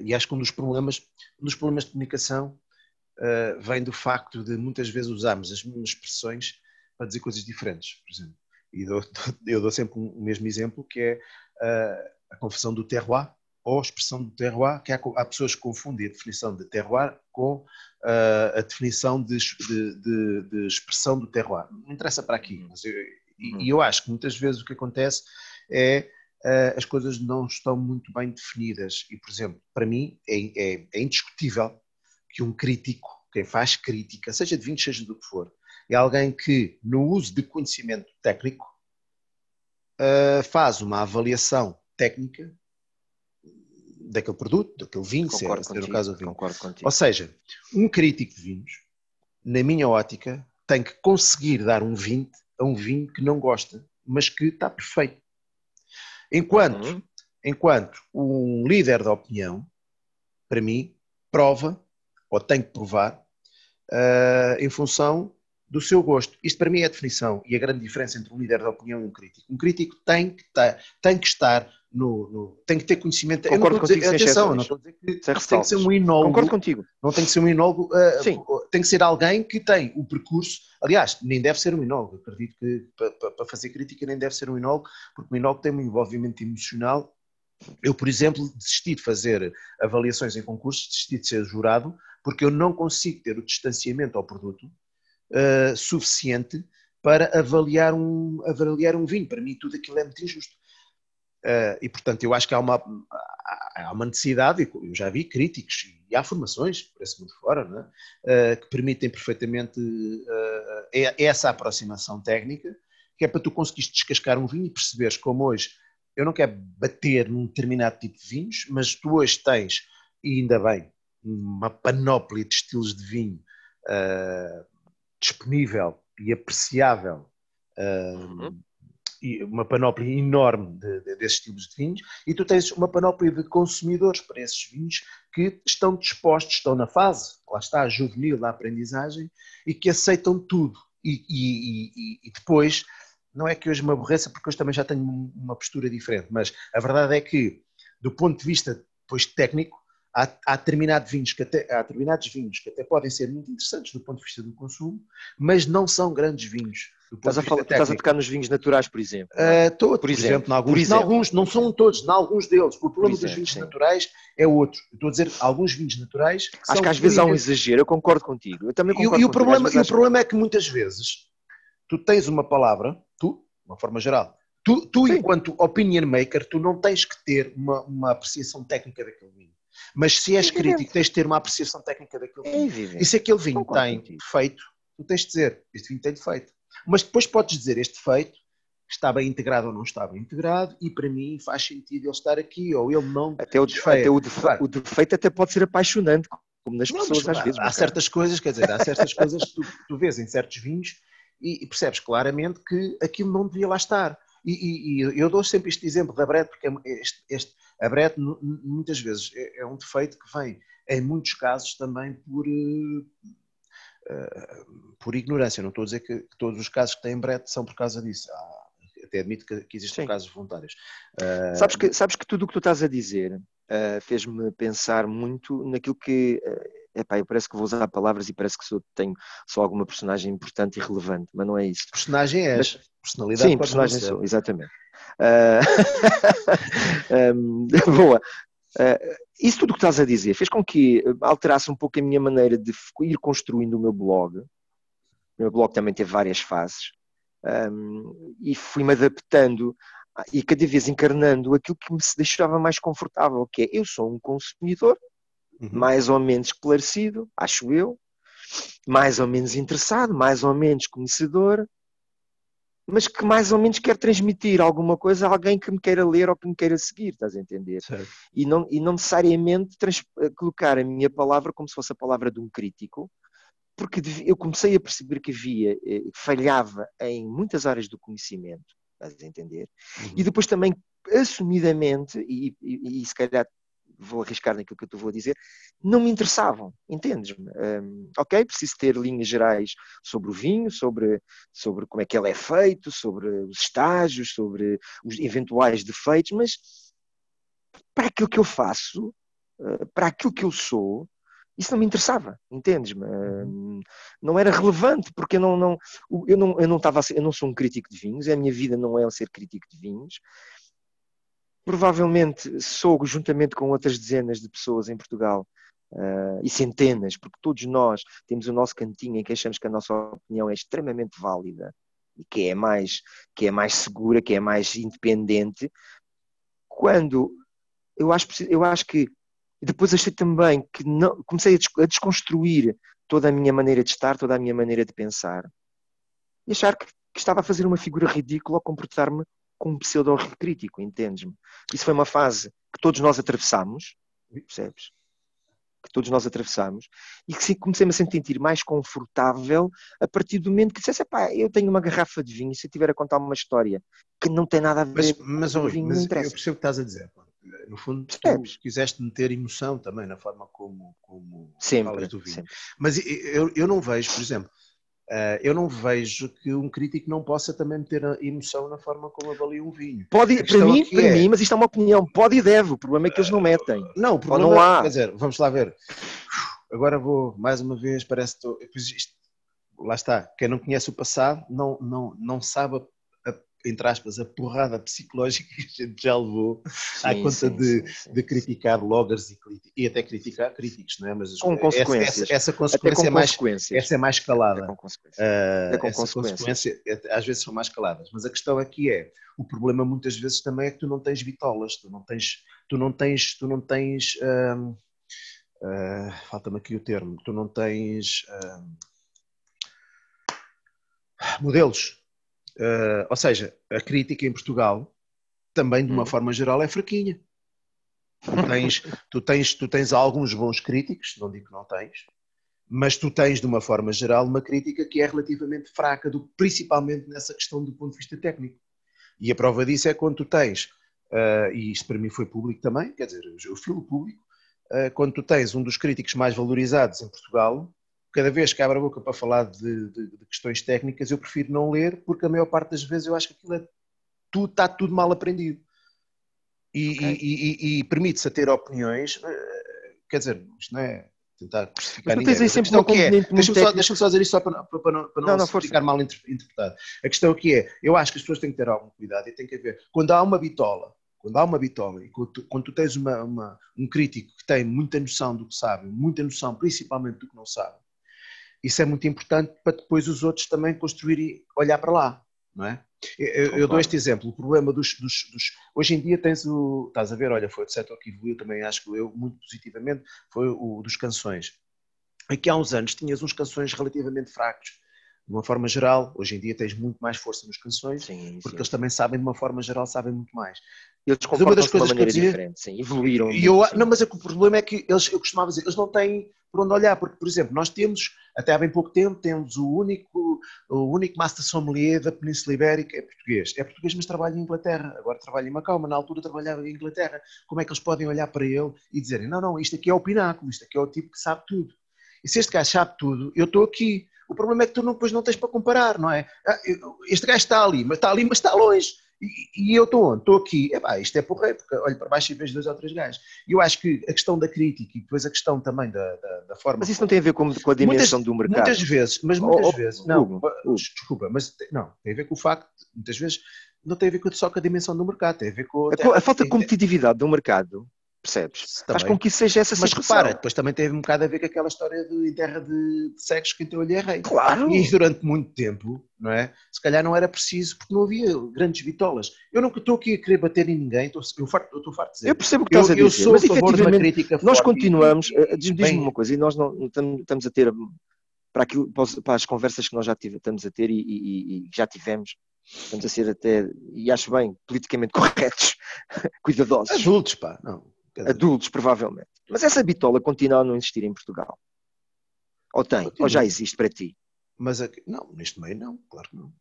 E acho que um dos problemas, um dos problemas de comunicação vem do facto de muitas vezes usarmos as mesmas expressões para dizer coisas diferentes, por exemplo. E <laughs> dou, eu dou sempre o mesmo exemplo, que é uh, a confissão do terroir ou a expressão do terroir, que há, há pessoas que confundem a definição de terroir com uh, a definição de, de, de, expressão do terroir. Não interessa para aqui, mas eu, e, uhum. e, eu acho que muitas vezes o que acontece é uh, as coisas não estão muito bem definidas. E, por exemplo, para mim é, é, é indiscutível que um crítico, quem faz crítica, seja de vinho, seja do que for, é alguém que, no uso de conhecimento técnico, uh, faz uma avaliação técnica daquele produto, daquele vinho, se é, é no caso do vinho. Concordo contigo. Ou seja, um crítico de vinhos, na minha ótica, tem que conseguir dar um 20 a um vinho que não gosta, mas que está perfeito. Enquanto, uhum. enquanto um líder da opinião, para mim, prova, ou tem que provar, uh, em função do seu gosto. Isto para mim é a definição e a grande diferença entre um líder da opinião e um crítico. Um crítico tem que, estar, tem que estar no, no, tem que ter conhecimento. Concordo contigo, dizer, atenção, não estou a dizer que tem que ser um inólogo. Concordo contigo. Não tem que ser um inólogo, uh, tem que ser alguém que tem o percurso. Aliás, nem deve ser um inólogo. Acredito que para, para fazer crítica nem deve ser um inólogo, porque o inólogo tem um envolvimento emocional. Eu, por exemplo, desisti de fazer avaliações em concursos, desisti de ser jurado, porque eu não consigo ter o distanciamento ao produto uh, suficiente para avaliar um, avaliar um vinho. Para mim, tudo aquilo é muito injusto. Uh, e, portanto, eu acho que há uma, há uma necessidade, eu já vi críticos e há formações, por esse mundo fora, uh, que permitem perfeitamente uh, essa aproximação técnica, que é para tu conseguires descascar um vinho e perceberes como hoje, eu não quero bater num determinado tipo de vinhos, mas tu hoje tens, e ainda bem, uma panóplia de estilos de vinho disponível e apreciável, uhum. e uma panóplia enorme de, de, desses tipos de vinhos, e tu tens uma panóplia de consumidores para esses vinhos que estão dispostos, estão na fase, lá está, juvenil da aprendizagem, e que aceitam tudo. E, e, e, e depois, não é que hoje me aborreça, porque hoje também já tenho uma postura diferente, mas a verdade é que, do ponto de vista depois técnico, há, há, determinados vinhos que até, há determinados vinhos que até podem ser muito interessantes do ponto de vista do consumo, mas não são grandes vinhos. Estás a, falar, estás a tocar nos vinhos naturais, por exemplo? Uh, tô, por, por, exemplo, exemplo, alguns, por exemplo. alguns, não são todos, em alguns deles. O problema exemplo, dos vinhos sim. naturais é outro. Eu estou a dizer, alguns vinhos naturais. Acho que às vezes há um exagero, eu concordo contigo. Eu também concordo e, e o, problema, e o problema é que muitas vezes tu tens uma palavra, tu, de uma forma geral, tu, tu enquanto opinion maker, tu não tens que ter uma, uma apreciação técnica daquele vinho. Mas se és é crítico, tens de ter uma apreciação técnica daquele é vinho. E se aquele vinho tem defeito, tu tens de dizer, este vinho tem defeito. Mas depois podes dizer, este defeito está bem integrado ou não está bem integrado, e para mim faz sentido ele estar aqui, ou ele não. Até o defeito, até o defeito, claro. o defeito até pode ser apaixonante, como nas pessoas não, às vezes. Há, certas coisas, quer dizer, há certas coisas que tu, tu vês em certos vinhos e, e, percebes claramente que aquilo não devia lá estar. E, e, e eu dou sempre este exemplo da Brett, porque é este, este a Brett muitas vezes é, é, um defeito que vem, em muitos casos, também por, uh, por ignorância. Não estou a dizer que, que, todos os casos que têm Brett são por causa disso. Há, até admito que, que existem Sim. casos voluntários. Uh, sabes, que, sabes que tudo o que tu estás a dizer fez-me pensar muito naquilo que. Epá, eu parece que vou usar palavras e parece que sou, tenho só alguma personagem importante e relevante, mas não é isso. Personagem é. Mas, personalidade Sim, personagem sou, exatamente. Uh, <laughs> um, boa. Uh, isso tudo o que estás a dizer fez com que alterasse um pouco a minha maneira de ir construindo o meu blog. O meu blog também teve várias fases. Um, e fui-me adaptando e cada vez encarnando aquilo que me deixava mais confortável, que é eu sou um consumidor uhum. mais ou menos esclarecido, acho eu, mais ou menos interessado, mais ou menos conhecedor, mas que mais ou menos quer transmitir alguma coisa a alguém que me queira ler ou que me queira seguir, estás a entender? E não, e não necessariamente trans, eh, colocar a minha palavra como se fosse a palavra de um crítico, porque eu comecei a perceber que havia, eh, falhava em muitas áreas do conhecimento, estás a entender? Uhum. E depois também, assumidamente, e, e, e se calhar vou arriscar naquilo que eu te vou dizer, não me interessavam, entendes-me? Um, ok, preciso ter linhas gerais sobre o vinho, sobre, sobre como é que ele é feito, sobre os estágios, sobre os eventuais defeitos, mas para aquilo que eu faço, uh, para aquilo que eu sou, Isso não me interessava, entendes-me? Uhum. Não era relevante, porque eu não, não, eu não, eu não estava eu não sou um crítico de vinhos, a minha vida não é ser crítico de vinhos. Provavelmente sou, juntamente com outras dezenas de pessoas em Portugal, uh, e centenas, porque todos nós temos o nosso cantinho em que achamos que a nossa opinião é extremamente válida e que é mais, que é mais segura, que é mais independente, quando eu acho, eu acho que depois achei também que não, comecei a desconstruir toda a minha maneira de estar, toda a minha maneira de pensar e achar que, que estava a fazer uma figura ridícula ao comportar-me como um pseudo-crítico, <laughs> entendes-me? Isso foi uma fase que todos nós atravessamos, percebes? Que todos nós atravessamos e que comecei-me a sentir mais confortável a partir do momento que dissesse, pá, eu tenho uma garrafa de vinho e se eu tiver a contar uma história que não tem nada a ver mas, mas, com o vinho, mas, não interessa. Eu percebo o que estás a dizer, no fundo, tu quiseste meter emoção também na forma como, como sempre, falas do vinho. Sempre. Mas eu, eu não vejo, por exemplo, eu não vejo que um crítico não possa também meter emoção na forma como avalia um vinho. Pode, para mim, para é... mim, mas isto é uma opinião, pode e deve, o problema é que eles não metem. Uh, não, o problema não há. Quer dizer, vamos lá ver. Agora vou, mais uma vez, parece que isto, lá está, quem não conhece o passado não, não, não sabe entre aspas, a porrada psicológica que a gente já levou sim, à conta sim, de, sim, de, criticar bloggers e, e, até criticar críticos, não é? Mas com consequências. Essa, essa consequência é mais, essa é mais calada. É com consequência. Uh, é com consequência às vezes são mais caladas, mas a questão aqui é, o problema muitas vezes também é que tu não tens vitolas, tu não tens, tu não tens, tu não tens, uh, uh, falta-me aqui o termo, tu não tens modelos, Uh, ou seja, a crítica em Portugal também, de uma hum. forma geral, é fraquinha. Tu tens, tu, tens, tu tens alguns bons críticos, não digo que não tens, mas tu tens, de uma forma geral, uma crítica que é relativamente fraca, do, principalmente nessa questão do ponto de vista técnico. E a prova disso é quando tu tens, uh, e isto para mim foi público também, quer dizer, eu filo público, uh, quando tu tens um dos críticos mais valorizados em Portugal, cada vez que abre a boca para falar de, de, de, questões técnicas, eu prefiro não ler, porque a maior parte das vezes eu acho que aquilo é tudo, está tudo mal aprendido. E, okay. e, e, e permite-se a ter opiniões, eh, quer dizer, isto não é tentar justificar ninguém. Mas sempre que é, deixa-me só, deixa só dizer isto só para, para, para não, para não, não, não ficar mal interpretado. A questão aqui é, eu acho que as pessoas têm que ter algum cuidado e têm que ver, quando há uma bitola, quando há uma bitola e quando tu, quando tu tens uma, uma, um crítico que tem muita noção do que sabe, muita noção principalmente do que não sabe, isso é muito importante para depois os outros também construírem, olhar para lá, não é? Eu, eu dou este exemplo, o problema dos, dos, dos, Hoje em dia tens o... Estás a ver, olha, foi o setor que evoluiu também, acho que eu muito positivamente, foi o dos canções. Aqui há uns anos tinhas uns canções relativamente fracos, de uma forma geral, hoje em dia tens muito mais força nos canções, sim, porque sim. eles também sabem, de uma forma geral, sabem muito mais. Eles comportam uma das coisas de uma maneira dizia, diferente, sim, evoluíram. E eu, não, mas é que o problema é que eles, eu costumava dizer, eles não têm por onde olhar, porque, por exemplo, nós temos, até há bem pouco tempo, temos o único, o único Master Sommelier da Península Ibérica, é português. É português, mas trabalha em Inglaterra. Agora trabalha em Macau, mas na altura trabalhava em Inglaterra. Como é que eles podem olhar para ele e dizerem, não, não, isto aqui é o pináculo, isto aqui é o tipo que sabe tudo. E se este gajo sabe tudo, eu estou aqui. O problema é que tu não, depois não tens para comparar, não é? Ah, este gajo está ali, mas está ali, mas está longe. E, e eu estou onde? Estou aqui. Epá, isto é porreiro, porque olho para baixo e vejo dois ou três gajos. E eu acho que a questão da crítica e depois a questão também da, da, da forma. Mas isso não tem a ver com, com a dimensão muitas, do mercado. Muitas vezes, mas muitas oh, oh, vezes. Não, Hugo, desculpa, mas não, tem a ver com o facto, muitas vezes, não tem a ver só com a dimensão do mercado, tem a ver com. A, a falta de competitividade do mercado percebes? Também. Faz com que isso seja essa Mas repara, depois também teve um bocado a ver com aquela história de, terra de, de cegos que entrou ali é rei. Claro! E durante muito tempo, não é? Se calhar não era preciso, porque não havia grandes bitolas. Eu nunca estou aqui a querer bater em ninguém, estou, eu, farto, eu estou farto de dizer. Eu percebo o que estás a dizer, eu sou mas a favor de uma crítica Nós continuamos, eh, diz-me uma coisa, e nós não, estamos a ter, para, aquilo, para as conversas que nós já tive, estamos a ter e, e, e já tivemos, estamos a ser até, e acho bem, politicamente <laughs> corretos, cuidadosos. Adultos, pá, não adultos, provavelmente. Mas essa bitola continua a não existir em Portugal. Ou tem? Continua. Ou já existe para ti? Mas aqui, não, neste meio não, claro que não.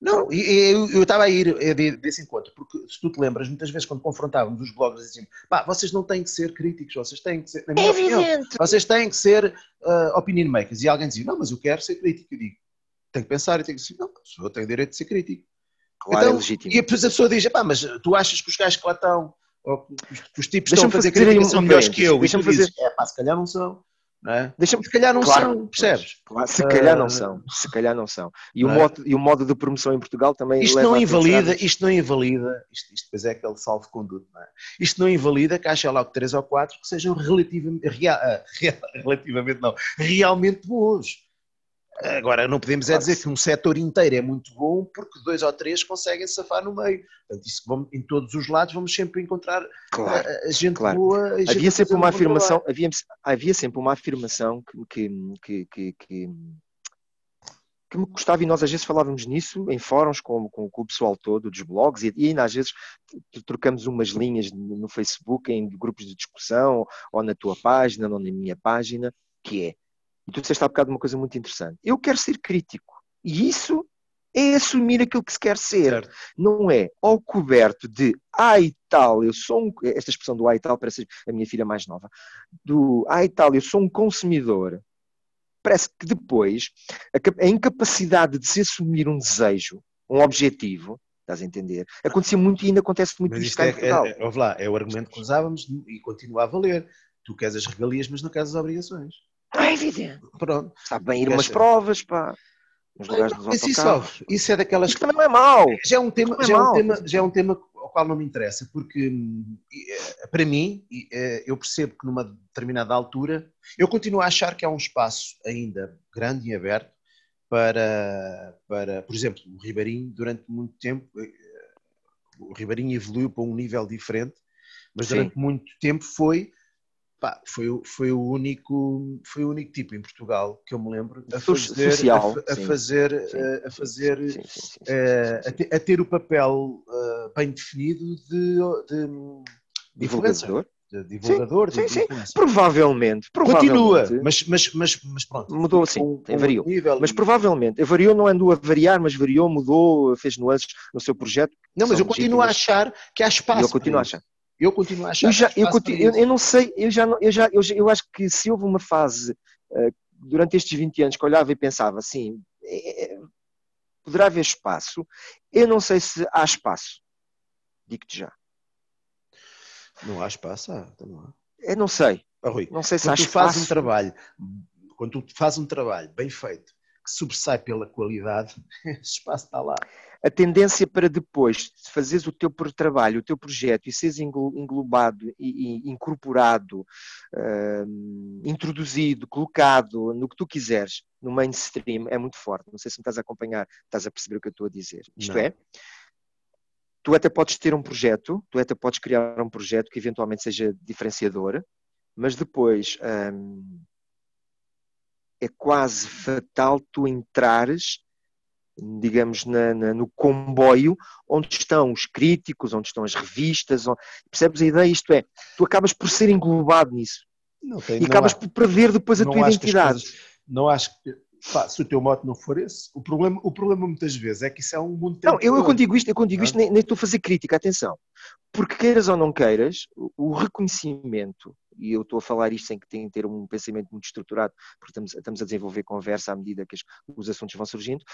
Não, eu, eu estava a ir desse encontro, porque se tu te lembras, muitas vezes quando confrontávamos os bloggers, diziam, pá, vocês não têm que ser críticos, vocês têm que ser, na minha é opinião, vocês têm que ser uh, opinion makers. E alguém dizia, não, mas eu quero ser crítico. Eu digo, tenho que pensar e tenho que dizer, não, eu tenho direito de ser crítico. Claro, é então, é legítimo. E depois a pessoa diz, pá, mas tu achas que os gajos que lá estão os tipos estão a fazer críticas melhores que eu. E tu fazer... é pá, se calhar não são. é? Deixa-me, se calhar não claro, são, percebes? Claro, se calhar não ah, são, se calhar não são. E, o, é? modo, e o modo de promoção em Portugal também isto não invalida, isto não invalida, isto, isto depois é aquele salvo-conduto, não é? Isto não invalida que haja logo três ou quatro que sejam relativamente, real, <laughs> relativamente não, realmente bons. Agora, não podemos é dizer que um setor inteiro é muito bom porque dois ou três conseguem safar no meio. Portanto, isso vamos, em todos os lados vamos sempre encontrar claro, a, a gente claro. boa. A gente havia sempre uma afirmação, havia, havia sempre uma afirmação que, que, que, que, que me gostava, e nós às vezes falávamos nisso em fóruns com, com, com o pessoal todo dos blogs, e, e, ainda às vezes trocamos umas linhas no Facebook, em grupos de discussão, ou na tua página, ou na minha página, que é e tu disseste há bocado uma coisa muito interessante. Eu quero ser crítico. E isso é assumir aquilo que se quer ser. Certo. Não é ao coberto de ai tal, eu sou um. Esta expressão do ai tal parece a minha filha mais nova. Do ai tal, eu sou um consumidor. Parece que depois a, incapacidade de se assumir um desejo, um objetivo, estás a entender? Acontecia muito e ainda acontece muito mas isto é, é, é, lá, é o argumento que usávamos e continua a valer. Tu queres as regalias, mas não queres as obrigações. É evidente. Pronto. Sabe bem ir umas provas, pá. Nos lugares dos Mas isso, isso é daquelas. Isso também não é mau. Já é um tema, é já, é um tema, já é um tema ao qual não me interessa, porque eh, para mim, eh, eu percebo que numa determinada altura, eu continuo a achar que há um espaço ainda grande e aberto para, para por exemplo, o Ribeirinho, durante muito tempo, eh, o Ribeirinho evoluiu para um nível diferente, mas durante Sim. muito tempo foi Pá, foi, foi, o único, foi o único tipo em Portugal que eu me lembro a fazer, Social, a, a fazer, sim, a, fazer sim, a, ter, a, ter, o papel uh, bem definido de, de divulgador. De divulgador, sim, sim, sim. Provavelmente, provavelmente. Continua, mas, mas, mas, mas pronto. Mudou sim, um, variou. Mas provavelmente, variou não andou a variar, mas variou, mudou, fez nuances no seu projeto. Não, mas eu continuo a achar que há espaço. Eu continuo a achar. Eu continuo a achar. Eu, já, eu, continuo, eu, eu, não sei, eu já, eu já eu, eu acho que se houve uma fase uh, durante estes 20 anos que olhava e pensava assim, é, é, poderá haver espaço. Eu não sei se há espaço. Digo-te já. Não há espaço. Então não há. Eu não sei. Oh, Rui, não sei se há espaço. Faz um trabalho, quando tu fazes um trabalho bem feito, que sobressai pela qualidade, <laughs> esse espaço está lá a tendência para depois de fazeres o teu trabalho, o teu projeto e seres englobado e, incorporado, uh, introduzido, colocado no que tu quiseres no mainstream é muito forte. Não sei se me estás a acompanhar, estás a perceber o que eu estou a dizer. Isto Não. é, tu até podes ter um projeto, tu até podes criar um projeto que eventualmente seja diferenciador, mas depois hum, é quase fatal tu entrares digamos, na, na, no comboio onde estão os críticos, onde estão as revistas, onde... percebes a ideia? Isto é, tu acabas por ser englobado nisso tem, e acabas há, por prever depois a tua identidade. Coisas, não acho que pá, se o teu mote não for esse, o problema, o problema muitas vezes é que isso é um mundo Não, eu, eu quando digo isto, eu quando digo isto nem, nem estou a fazer crítica, atenção, porque queiras ou não queiras, o reconhecimento e eu estou a falar isto sem que tenha que ter um pensamento muito estruturado, porque estamos, estamos a desenvolver conversa à medida que os assuntos vão surgindo,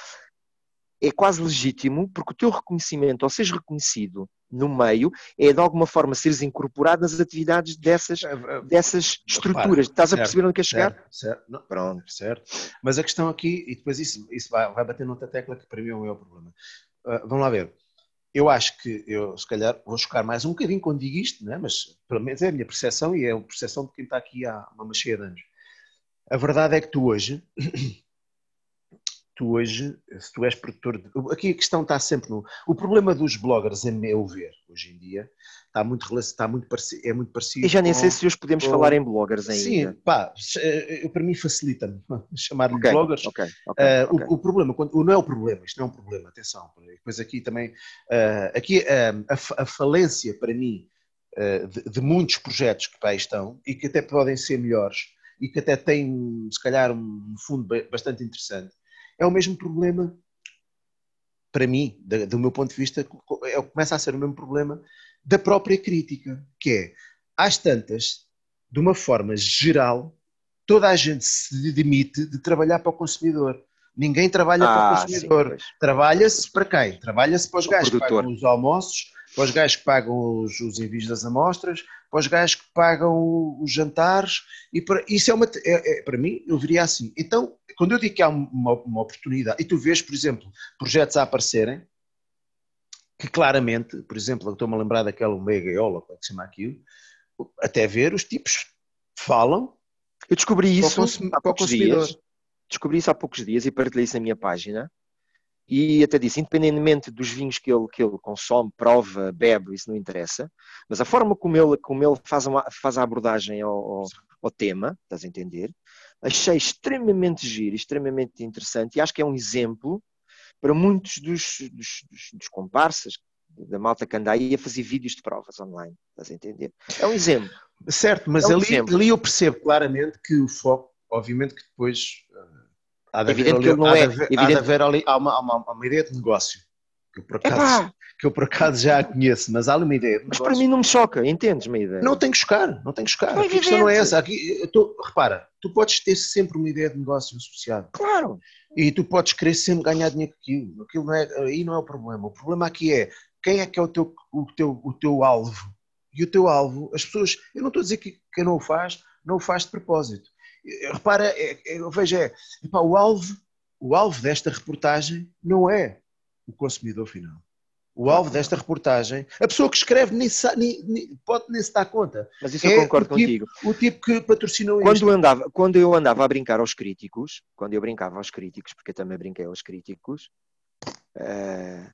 é quase legítimo, porque o teu reconhecimento, ou seres reconhecido no meio, é de alguma forma seres incorporado nas atividades dessas, é, é, dessas estruturas. Estás certo, a perceber onde quer chegar? Certo, certo. Não, Pronto. Certo. Mas a questão aqui, e depois isso, isso vai, vai bater noutra tecla que para mim é o maior problema. Uh, vamos lá ver. Eu acho que eu, se calhar, vou chocar mais um bocadinho quando digo isto, né? mas pelo menos é a minha percepção e é a percepção de quem está aqui há uma cheia de anos. A verdade é que tu hoje tu hoje, se tu és produtor, de, aqui a questão está sempre no, o problema dos bloggers, a meu ver, hoje em dia, está muito, está muito parecido, é muito parecido E já nem com, sei se hoje podemos com, falar em bloggers ainda. Sim, pá, eh, para mim facilita-me <laughs> chamar-lhe okay, bloggers. Okay, okay, uh, o, o, problema, quando, não é o problema, isto não é um problema, atenção, depois aqui também, uh, aqui uh, a, a, falência para mim de, de, muitos projetos que aí estão e que até podem ser melhores e que até têm, se calhar, um fundo bastante interessante, é o mesmo problema, para mim, do meu ponto de vista, é, começa a ser o mesmo problema da própria crítica, que é, às tantas, de uma forma geral, toda a gente se demite de trabalhar para o consumidor. Ninguém trabalha ah, para o ah, consumidor. Trabalha-se para quem? Trabalha-se para os gajos que pagam os almoços, para os gajos que pagam os, os envios das amostras, para os gajos que pagam os jantares, e para, isso é uma, é, é, para mim, eu viria assim. Então, quando eu digo que há uma, uma oportunidade, e tu vês, por exemplo, projetos a aparecerem, que claramente, por exemplo, eu estou-me a lembrar daquela Omega Eola, como é que se chama aquilo, até ver, os tipos falam. Eu descobri isso há poucos dias. Descobri isso há poucos dias e partilhei isso na minha página. E até disse, independentemente dos vinhos que ele, que ele consome, prova, bebe, isso não interessa, mas a forma como ele, como ele faz, uma, faz a abordagem ao, ao, ao tema, estás a entender, achei extremamente giro, extremamente interessante e acho que é um exemplo para muitos dos, dos, dos, dos comparsas da malta que anda aí a fazer vídeos de provas online, estás a entender? É um exemplo. Certo, mas é um ali, ali eu percebo claramente que o foco, obviamente que depois há de haver, ali, há, é, de haver, há de haver ali há uma, há uma, uma, ideia de negócio que eu por acaso, que eu por acaso já a conheço, mas há ali uma ideia de negócio. Mas para mim não me choca, entendes uma ideia? Não tem que chocar, não tem que chocar. É a questão não é essa. Aqui, tô, repara, tu podes ter sempre uma ideia de negócio associada. Claro. E tu podes querer sempre ganhar dinheiro com aquilo. aquilo não é, aí não é o problema. O problema aqui é quem é que é o teu, o teu, o teu alvo. E o teu alvo, as pessoas, eu não estou a dizer que quem não o faz, não o faz de propósito. Repara, é, é, eu vejo, é, epá, o, alvo, o alvo desta reportagem não é o consumidor final. O alvo desta reportagem, a pessoa que escreve nem, nem, nem pode nem se dar conta. Mas isso é eu concordo o tipo, contigo. O tipo que patrocinou quando isto. Andava, quando eu andava a brincar aos críticos, quando eu brincava aos críticos, porque eu também brinquei aos críticos, uh,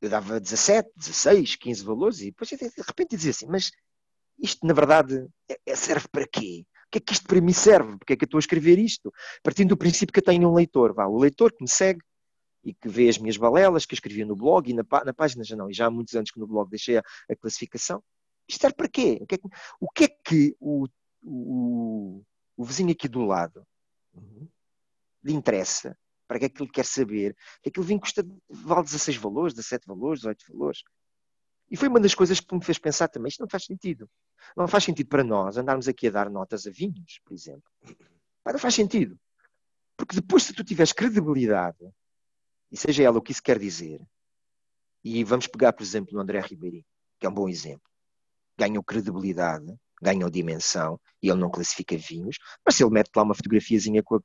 eu dava 17, 16, 15 valores e depois de repente dizia assim, mas isto na verdade é, é, serve para quê? Que é que isto para mim serve? Porque é que eu estou a escrever isto? Partindo do princípio que eu tenho um leitor, vá, o leitor que me segue e que vê as minhas balelas que eu escrevia no blog e na, na página já não, e já há muitos anos que no blog deixei a, a classificação. Isto serve para quê? O que é que o, que é que o, o, o vizinho aqui do lado uhum. lhe interessa? Para que é que ele quer saber? Que aquele vinho custa, vale 16 valores, 17 valores, 18 valores. E foi uma das coisas que me fez pensar também, isto não faz sentido. Não faz sentido para nós andarmos aqui a dar notas a vinhos, por exemplo. Não faz sentido. Porque depois, se tu tiveres credibilidade e seja ela o que isso quer dizer, e vamos pegar, por exemplo, no André Ribeiro, que é um bom exemplo, ganhou credibilidade, ganhou dimensão, e ele não classifica vinhos, mas se ele mete lá uma fotografiazinha com,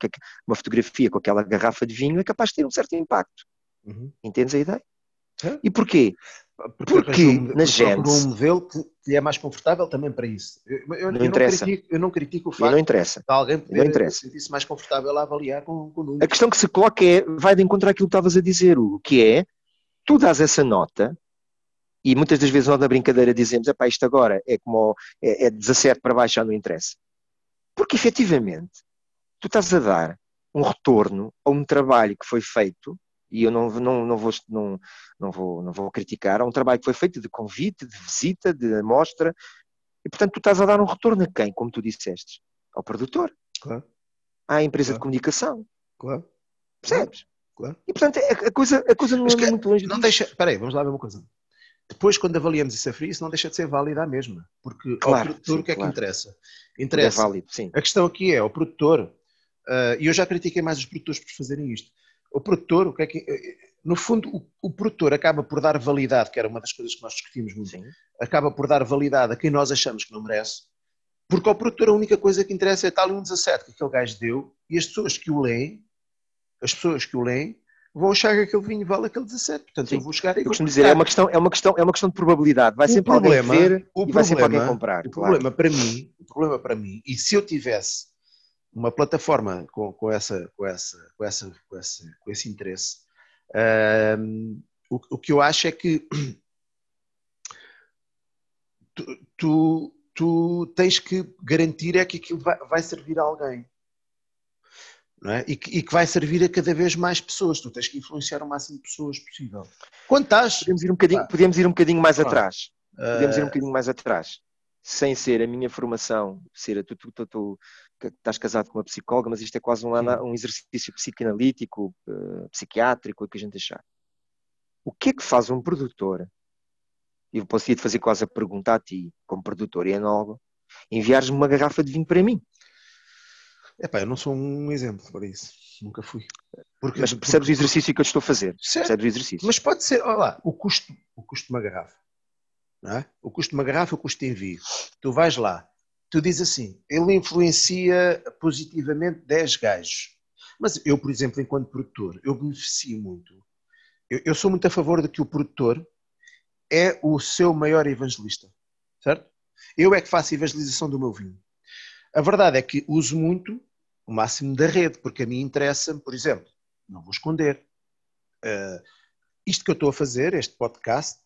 uma fotografia com aquela garrafa de vinho, é capaz de ter um certo impacto. Uhum. Entendes a ideia? E porquê? Porque, porque um, na Gênesis... um modelo que lhe é mais confortável também para isso. Eu, eu, não, eu interessa. Não critico, eu não critico o facto não interessa. de alguém poder sentir-se mais confortável a avaliar com, com números. A questão que se coloca é, vai de encontrar aquilo que estavas a dizer, o que é, tu dás essa nota, e muitas das vezes nós na brincadeira dizemos, epá, isto agora é como é, é 17 para baixo, já não interessa. Porque efetivamente, tu estás a dar um retorno a um trabalho que foi feito e eu não, não, não, vou, não, não, vou, não vou criticar, há um trabalho que foi feito de convite, de visita, de amostra, e portanto tu estás a dar um retorno a quem, como tu disseste? Ao produtor. Claro. À empresa claro. de comunicação. Claro. Percebes? Claro. E portanto a, coisa, a coisa não Mas é muito longe Não deixa, espera aí, vamos lá ver uma coisa. Depois, quando avaliamos isso a frio, isso não deixa de ser válida a mesma. Porque claro, ao produtor sim, o que é claro. que interessa? Interessa. É válido, sim. A questão aqui é, o produtor, uh, e eu já critiquei mais os produtores por fazerem isto, o produtor, o que é que. No fundo, o, o, produtor acaba por dar validade, que era uma das coisas que nós discutimos muito, Sim. acaba por dar validade a quem nós achamos que não merece, porque ao produtor a única coisa que interessa é tal um 17 que aquele gajo deu, e as pessoas que o leem, as pessoas que o leem, vão achar que aquele vinho vale aquele 17. Portanto, Sim. eu vou chegar e eu costumo dizer, é uma, questão, é, uma questão, é uma questão de probabilidade. Vai o sempre problema, alguém ver o e problema, vai sempre alguém comprar. O claro. problema para mim, o problema para mim, e se eu tivesse uma plataforma com, com, essa, com, essa, com, essa, com, esse, com esse interesse. Um, o, o, que eu acho é que <clears throat> tu, tu, tu, tens que garantir é que aquilo vai, vai servir a alguém. Não é? e, que, e, que, vai servir a cada vez mais pessoas. Tu tens que influenciar o máximo de pessoas possível. Quando estás. Podemos ir um bocadinho, podemos ir um bocadinho mais atrás. Podemos ir um bocadinho mais atrás. Sem ser a minha formação, ser a tu, tu, tu, tu estás casado com uma psicóloga, mas isto é quase um, um exercício psicanalítico, uh, psiquiátrico, o que a gente achar. O que é que faz um produtor? E eu posso te fazer quase a pergunta a ti, como produtor e enólogo, enviares-me uma garrafa de vinho para mim. Epá, eu não sou um exemplo para isso. Nunca fui. Porque, mas percebes porque... o exercício que eu estou a fazer? Certo. Percebes o exercício? Mas pode ser, olha lá, o custo, o custo de uma garrafa. É? O custo de uma garrafa, o custo de envio. Tu vais lá, tu dizes assim, ele influencia positivamente 10 gajos. Mas eu, por exemplo, enquanto produtor, eu beneficio muito. Eu, eu sou muito a favor de que o produtor é o seu maior evangelista, certo? Eu é que faço a evangelização do meu vinho. A verdade é que uso muito o máximo da rede, porque a mim interessa-me, por exemplo, não vou esconder, uh, isto que eu estou a fazer, este podcast,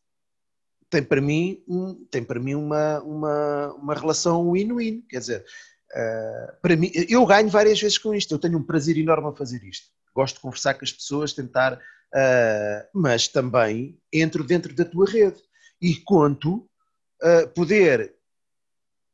tem para mim, um, tem para mim uma, uma, uma relação win-win. Quer dizer, uh, para mim, eu ganho várias vezes com isto, eu tenho um prazer enorme a fazer isto. Gosto de conversar com as pessoas, tentar, uh, mas também entro dentro da tua rede e conto uh, poder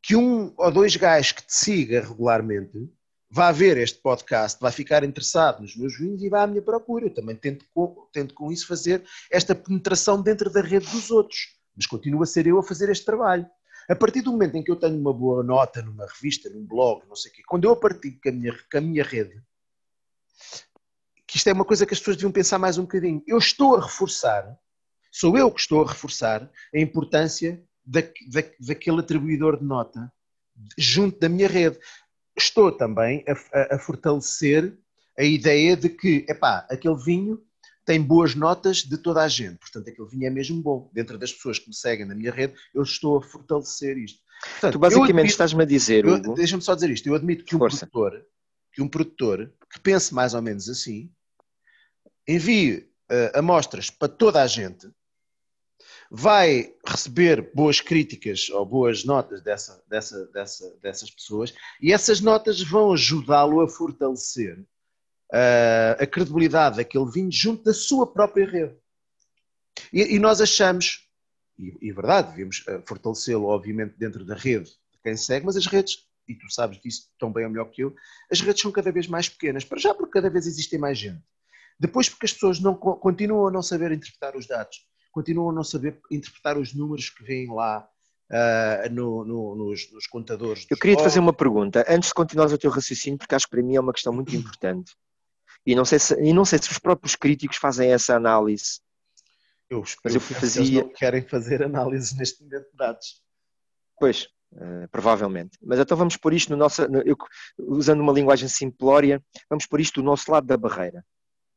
que um ou dois gajos que te siga regularmente vá ver este podcast, vai ficar interessado nos meus vinhos e vai à minha procura. Eu também tento com, tento com isso fazer esta penetração dentro da rede dos outros mas continuo a ser eu a fazer este trabalho. A partir do momento em que eu tenho uma boa nota numa revista, num blog, não sei o quê, quando eu partilho com a minha, com a minha rede, que isto é uma coisa que as pessoas deviam pensar mais um bocadinho, eu estou a reforçar, sou eu que estou a reforçar a importância da, da, daquele atribuidor de nota junto da minha rede. Estou também a, a, a fortalecer a ideia de que, epá, aquele vinho tem boas notas de toda a gente. Portanto, aquele vinho é mesmo bom. Dentro das pessoas que me seguem na minha rede, eu estou a fortalecer isto. Portanto, tu basicamente estás-me a dizer, Hugo... Deixa-me só dizer isto. Eu admito que um, produtor, que um produtor que pense mais ou menos assim, envie uh, amostras para toda a gente, vai receber boas críticas ou boas notas dessa, dessa, dessa, dessas pessoas e essas notas vão ajudá-lo a fortalecer a credibilidade daquele vinho junto da sua própria rede. E, e nós achamos, e, e verdade, devemos uh, fortalecê-lo, obviamente, dentro da rede de quem segue, mas as redes, e tu sabes disso tão bem ou melhor que eu, as redes são cada vez mais pequenas, para já porque cada vez existem mais gente. Depois porque as pessoas não, continuam a não saber interpretar os dados, continuam a não saber interpretar os números que vêm lá, Uh, no, no, nos, nos, contadores. Eu queria te fazer uma pergunta, antes de continuares o teu raciocínio, porque acho que para mim é uma questão muito importante. E não sei se, e não sei se os próprios críticos fazem essa análise. Eu, mas eu fazia. não querem fazer análises neste momento de dados. Pois, uh, provavelmente. Mas então vamos pôr isto no nosso. No, eu, usando uma linguagem simplória, vamos pôr isto do nosso lado da barreira.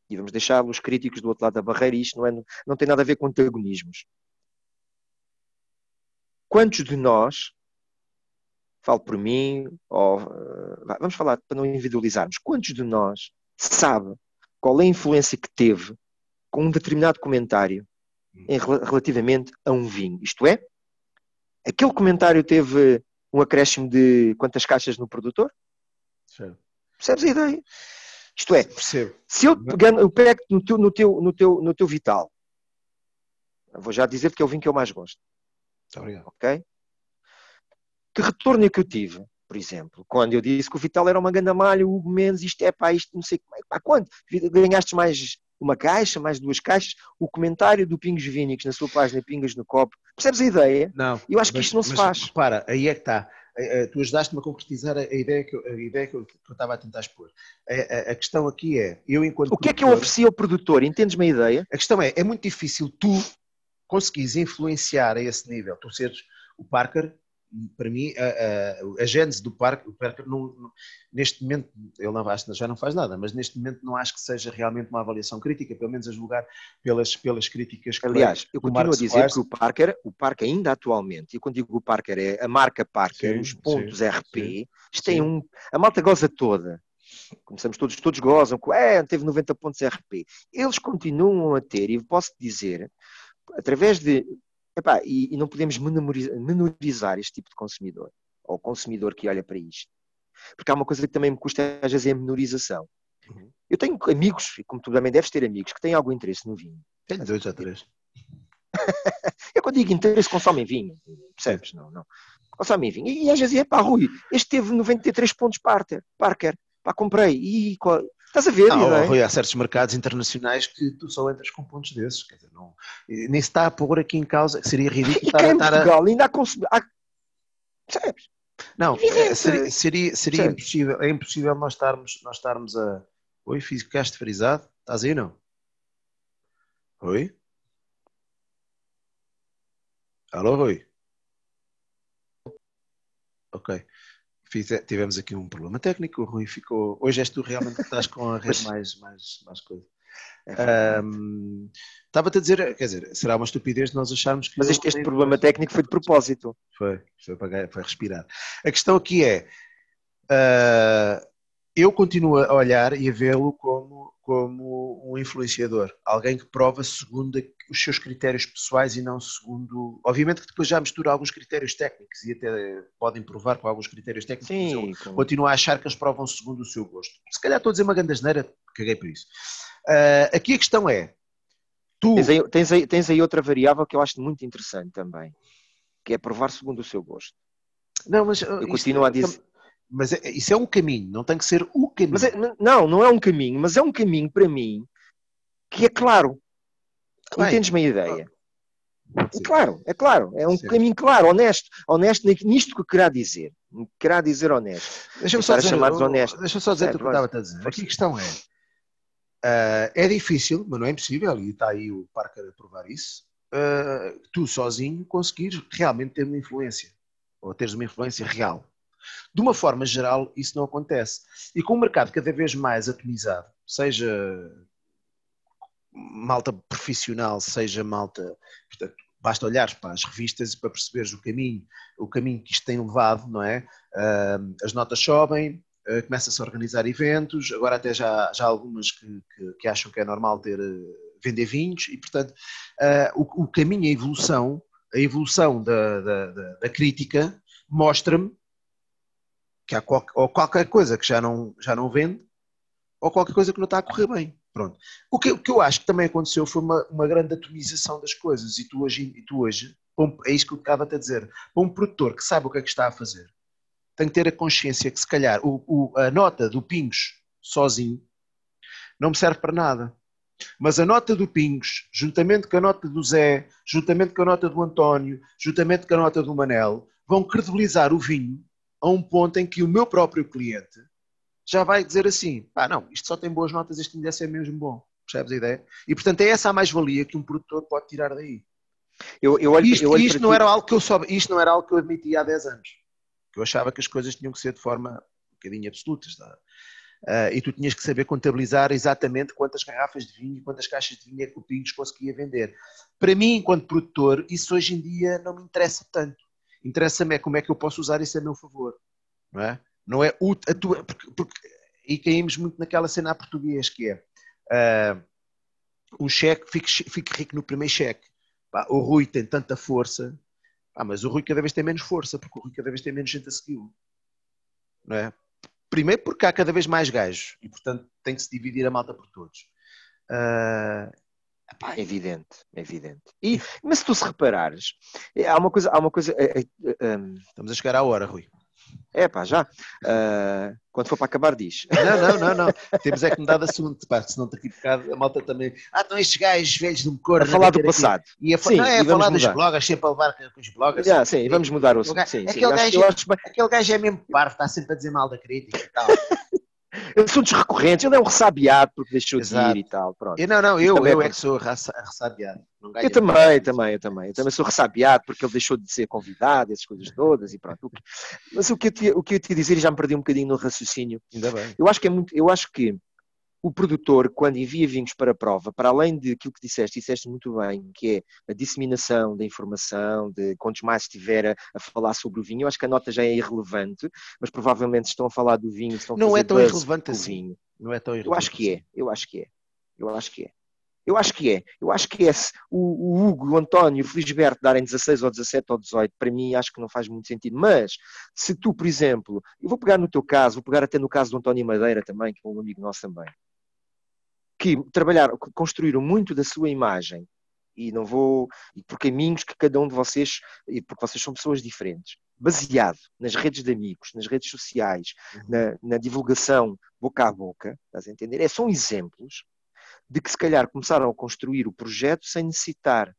E vamos deixar os críticos do outro lado da barreira, e isto não, é, não tem nada a ver com antagonismos. Quantos de nós, falo por mim, ou, uh, vamos falar para não individualizarmos, quantos de nós sabe qual é a influência que teve com um determinado comentário em, relativamente a um vinho. Isto é, aquele comentário teve um acréscimo de quantas caixas no produtor? Sim. Percebes a ideia? Isto é, Percebo. se eu, pegando, eu pego no teu, no, teu, no, teu, no teu Vital, vou já dizer porque é o vinho que eu mais gosto. Obrigado. Ok? Que retorno é que eu tive? Por exemplo, quando eu disse que o Vital era uma grande malha, o Hugo Mendes, isto é pá, isto não sei como é, pá, quanto? Ganhaste mais uma caixa, mais duas caixas, o comentário do Pingos Vínicos na sua página Pingas no Copo, percebes a ideia? Não. Eu acho que isto não se faz. Para, aí é que está. Eh, eh, tu ajudaste-me a concretizar a ideia que eu, a ideia que eu, que eu estava a tentar expor. A, a, a, questão aqui é, eu enquanto O que é que eu ofereci ao produtor? Entendes-me a ideia? A questão é, é muito difícil tu conseguires influenciar a esse nível, tu seres o Parker para mim, a, a, a gênese do parque, o Parker não, não, neste momento, ele não, já não faz nada, mas neste momento não acho que seja realmente uma avaliação crítica, pelo menos a julgar pelas, pelas críticas que Aliás, eu continuo a dizer que o Parker, o Parker ainda atualmente, e quando digo o Parker é a marca Parker, sim, os pontos sim, RP, sim, isto tem um. A malta goza toda. Começamos todos, todos gozam, é, teve 90 pontos RP. Eles continuam a ter, e posso dizer, através de Epá, e, e, não podemos menorizar este tipo de consumidor, ou consumidor que olha para isto. Porque há uma coisa que também me custa às vezes é a menorização. Uhum. Eu tenho amigos, e como tu também deves ter amigos, que têm algum interesse no vinho. Tenho dois ou três. <laughs> eu quando digo interesse, consomem vinho. Percebes? Não, não. Consomem vinho. E, e às vezes é pá, Rui, este teve 93 pontos Parker. Parker. Pá, comprei. E Estás a ver? Não, não é? Rui, há certos mercados internacionais que tu só entras com pontos desses. Quer dizer, não, nem se está a pôr aqui em causa. Seria ridículo e estar, em Portugal a... ainda há consumidores. Percebes? Não, é, seria, seria, seria impossível, é impossível nós estarmos, nós estarmos a. Oi, ficaste frisado? Estás aí não? Oi? Alô, Rui? Ok. Fiz, é, tivemos aqui um problema técnico, o Rui ficou. Hoje és tu realmente que estás com a rede mais, mais, mais coisa. Um, Estava-te a dizer, quer dizer, será uma estupidez nós acharmos que. Mas este, este problema técnico foi de propósito. Foi, foi para, para respirar. A questão aqui é. Uh, eu continuo a olhar e a vê-lo como, como um influenciador, alguém que prova segundo os seus critérios pessoais e não segundo. Obviamente que depois já mistura alguns critérios técnicos e até podem provar com alguns critérios técnicos. Sim, eu continuo a achar que eles provam segundo o seu gosto. Se calhar estou a dizer uma grande asneira, caguei por isso. Uh, aqui a questão é. Tu... Tens aí, tens, aí, tens aí outra variável que eu acho muito interessante também, que é provar segundo o seu gosto. Não, mas eu continuo a é dizer. Mas é, isso é um caminho, não tem que ser o caminho. É, não, não é um caminho, mas é um caminho para mim que é claro. Bem, Entendes-me a ideia? É claro, é claro, é um Sim. caminho claro, honesto, honesto nisto que querá dizer, querá dizer honesto. Deixa-me só, dizer, honesto. Deixa só dizer o que eu estava a dizer. Aqui a questão é, uh, é difícil, mas não é impossível, e está aí o Parker a provar isso, uh, tu sozinho conseguires realmente ter uma influência, ou teres uma influência real. De uma forma geral, isso não acontece. E com o mercado cada vez mais atomizado, seja malta profissional, seja malta. Portanto, basta olhar para as revistas para perceberes o caminho, o caminho que isto tem levado, não é? As notas sobem, uh, começa-se a organizar eventos, agora até já, já há algumas que, que, que acham que é normal ter, uh, vender vinhos, e portanto o, o, caminho, a evolução, a evolução da, da, da, da crítica mostra-me que há qual, ou qualquer coisa que já não, já não vende, ou qualquer coisa que não está a correr bem. Pronto. O que, o que eu acho que também aconteceu foi uma, uma grande atomização das coisas, e tu hoje, e tu hoje é isso que eu estava a dizer, para um produtor que sabe o que é que está a fazer, tem que ter a consciência que se calhar o, o, a nota do Pingos sozinho não me serve para nada. Mas a nota do Pingos, juntamente com a nota do Zé, juntamente com a nota do António, juntamente com a nota do Manel, vão credibilizar o vinho a um ponto em que o meu próprio cliente já vai dizer assim: pá, não, isto só tem boas notas, isto ainda ser mesmo bom. Percebes a ideia? E portanto é essa a mais-valia que um produtor pode tirar daí. Eu, eu olho, isto, eu isto não era algo que eu soube, isto não era algo que eu admitia há 10 anos. Eu achava que as coisas tinham que ser de forma um bocadinho absoluta. Uh, e tu tinhas que saber contabilizar exatamente quantas garrafas de vinho e quantas caixas de vinho é que o Pingos conseguia vender. Para mim, enquanto produtor, isso hoje em dia não me interessa tanto. Interessa-me é como é que eu posso usar isso a meu favor, não é? Não é a tua, porque, porque, e caímos muito naquela cena a português que é uh, cheque, fique, fique rico no primeiro cheque. Pá, o Rui tem tanta força, pá, mas o Rui cada vez tem menos força, porque o Rui cada vez tem menos gente a segui-lo. Não é? Primeiro porque há cada vez mais gajos e, portanto, tem que se dividir a malta por todos. Uh, Epá, é evidente, é evidente. E, mas se tu se reparares, é, há uma coisa. Há uma coisa é, é, um... Estamos a chegar à hora, Rui. É pá, já. Uh, quando for para acabar, diz. Não, não, não, não. Temos é que mudar de assunto, pá, senão está aqui bocado, a malta também. Ah, estão estes gajos velhos de um cor. A falar do passado. Aqui. E a, sim, não, é a falar dos bloggers, sempre a levar com os bloggers. Yeah, sim, vamos mudar o assunto. Sim, aquele, sim, gajo, acho, é, aquele gajo é mesmo parvo, está sempre a dizer mal da crítica e tal. Assuntos recorrentes, ele é um ressabiado porque deixou Exato. de ir e tal. Pronto. Eu, não, não, eu, eu é que sou ressabiado. Eu também, também, eu também. Eu também sou ressabiado porque ele deixou de ser convidado, essas coisas todas e pronto. Mas o que eu te, o que eu te ia dizer, já me perdi um bocadinho no raciocínio. Ainda bem. Eu acho que é muito, eu acho que o produtor, quando envia vinhos para a prova, para além de aquilo que disseste, disseste muito bem, que é a disseminação da informação, de quantos mais estiver a, a, falar sobre o vinho, eu acho que a nota já é irrelevante, mas provavelmente estão a falar do vinho, estão a Não é tão irrelevante assim. Vinho. Não é tão irrelevante. Eu acho que é, eu acho que é. Eu acho que é. Eu acho que é. Eu acho que é. O, o Hugo, o António, o Felisberto darem 16 ou 17 ou 18, para mim acho que não faz muito sentido. Mas, se tu, por exemplo, eu vou pegar no teu caso, vou pegar até no caso do António Madeira também, que é um amigo nosso também que trabalharam, construíram muito da sua imagem. E não vou e por caminhos que cada um de vocês e porque vocês são pessoas diferentes. Baseado nas redes de amigos nas redes sociais uhum. na, na, divulgação boca a boca estás a entender? É são exemplos de que se calhar começaram a construir o projeto sem necessitar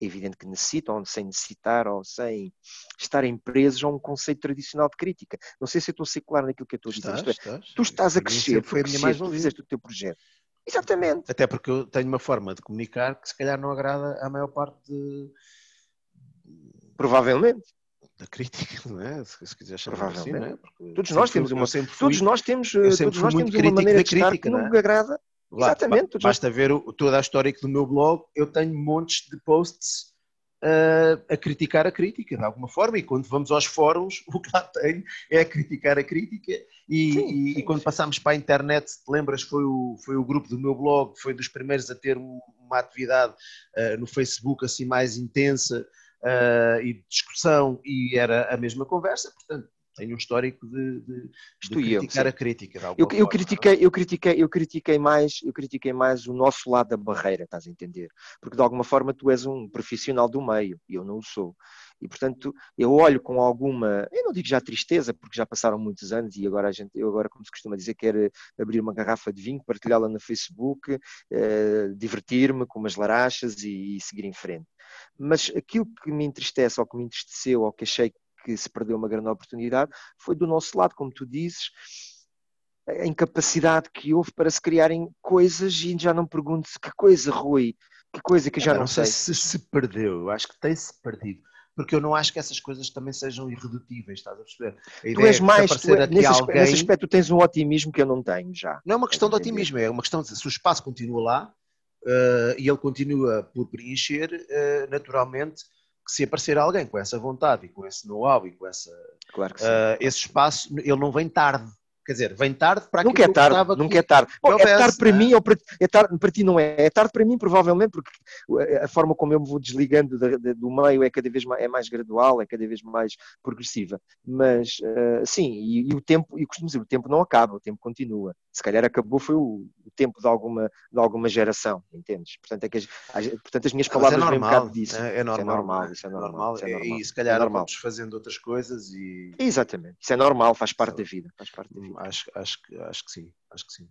é evidente que necessitam sem necessitar ou sem estarem presos a um conceito tradicional de crítica. Não sei se eu estou a ser claro naquilo que eu estou a dizer estás, é, estás. tu estás a crescer, foi a minha mais tu fizeste o teu projeto Exatamente. Até porque eu tenho uma forma de comunicar que se calhar não agrada à maior parte de, Provavelmente. Da crítica, não é? Se, se quiser chamar assim, não é? Porque Todos nós temos uma- Todos nós temos, todos nós temos uma maneira de crítica, que não é? me agrada. Lá, Exatamente, ba- todos nós- Basta ver o- toda a histórica do meu blog, eu tenho montes de posts ah, a criticar a crítica, de alguma forma, e quando vamos aos fóruns, <laughs> o que lá tenho é a criticar a crítica, e, Sim, sim, e quando passámos para a internet, se te lembras, foi o, foi o grupo do meu blog, foi dos primeiros a ter um- uma atividade ah, no Facebook assim mais intensa ah, e de discussão, e era a mesma conversa, portanto, tenho um histórico de, de- de eu, criticar sim. a crítica. Eu, eu forma, critiquei, eu critiquei, eu critiquei mais, eu critiquei mais o nosso lado da barreira, estás a entender? Porque de alguma forma tu és um profissional do meio e eu não o sou. E portanto eu olho com alguma, eu não digo já tristeza, porque já passaram muitos anos e agora a gente, eu agora como se costuma dizer, quero abrir uma garrafa de vinho, partilhá-la no Facebook, eh, divertir-me com umas larachas e, e seguir em frente. Mas aquilo que me entristece ou que me entristeceu ou que achei que se perdeu uma grande oportunidade foi do nosso lado, como tu dizes, a incapacidade que houve para se criarem coisas e já não pergunto que coisa, Rui, que coisa que eu já Epá, não, sei. se se perdeu, eu acho que tem-se perdido. Porque eu não acho que essas coisas também sejam irredutíveis, estás a perceber? A Tu és mais, tu, é- nesse, aspecto, alguém, nesse aspecto tu tens um otimismo que eu não tenho já. não é uma questão de otimismo, é uma questão de se o espaço continua lá eh, e ele continua por preencher, eh, naturalmente, que se aparecer alguém com essa vontade e com esse know-how e com essa, Claro eh, esse espaço, ele não vem tarde. Quer dizer, vem tarde para Nunca é eu tarde, que- nunca é tarde. Bom, é tarde para não é? mim ou para, é tarde, para ti não é. É tarde para mim, provavelmente, porque a forma como eu me vou desligando da- da- do meio é cada vez mais, é mais gradual, é cada vez mais progressiva. Mas, eh, sim, e, e o tempo, e costumo dizer, o tempo não acaba, o tempo continua. Se calhar acabou foi o, o tempo de alguma, de alguma geração, entendes? Portanto, é que as, as- portanto, as minhas Mas palavras é vêm um normal, bocado disso. é, é normal, normal, é? isso é normal, isso é normal. E se calhar É normal. vamos fazendo outras coisas e Exatamente, isso é normal, faz parte da vida. Faz parte da vida. Acho, acho, que- acho que sim, acho que sim.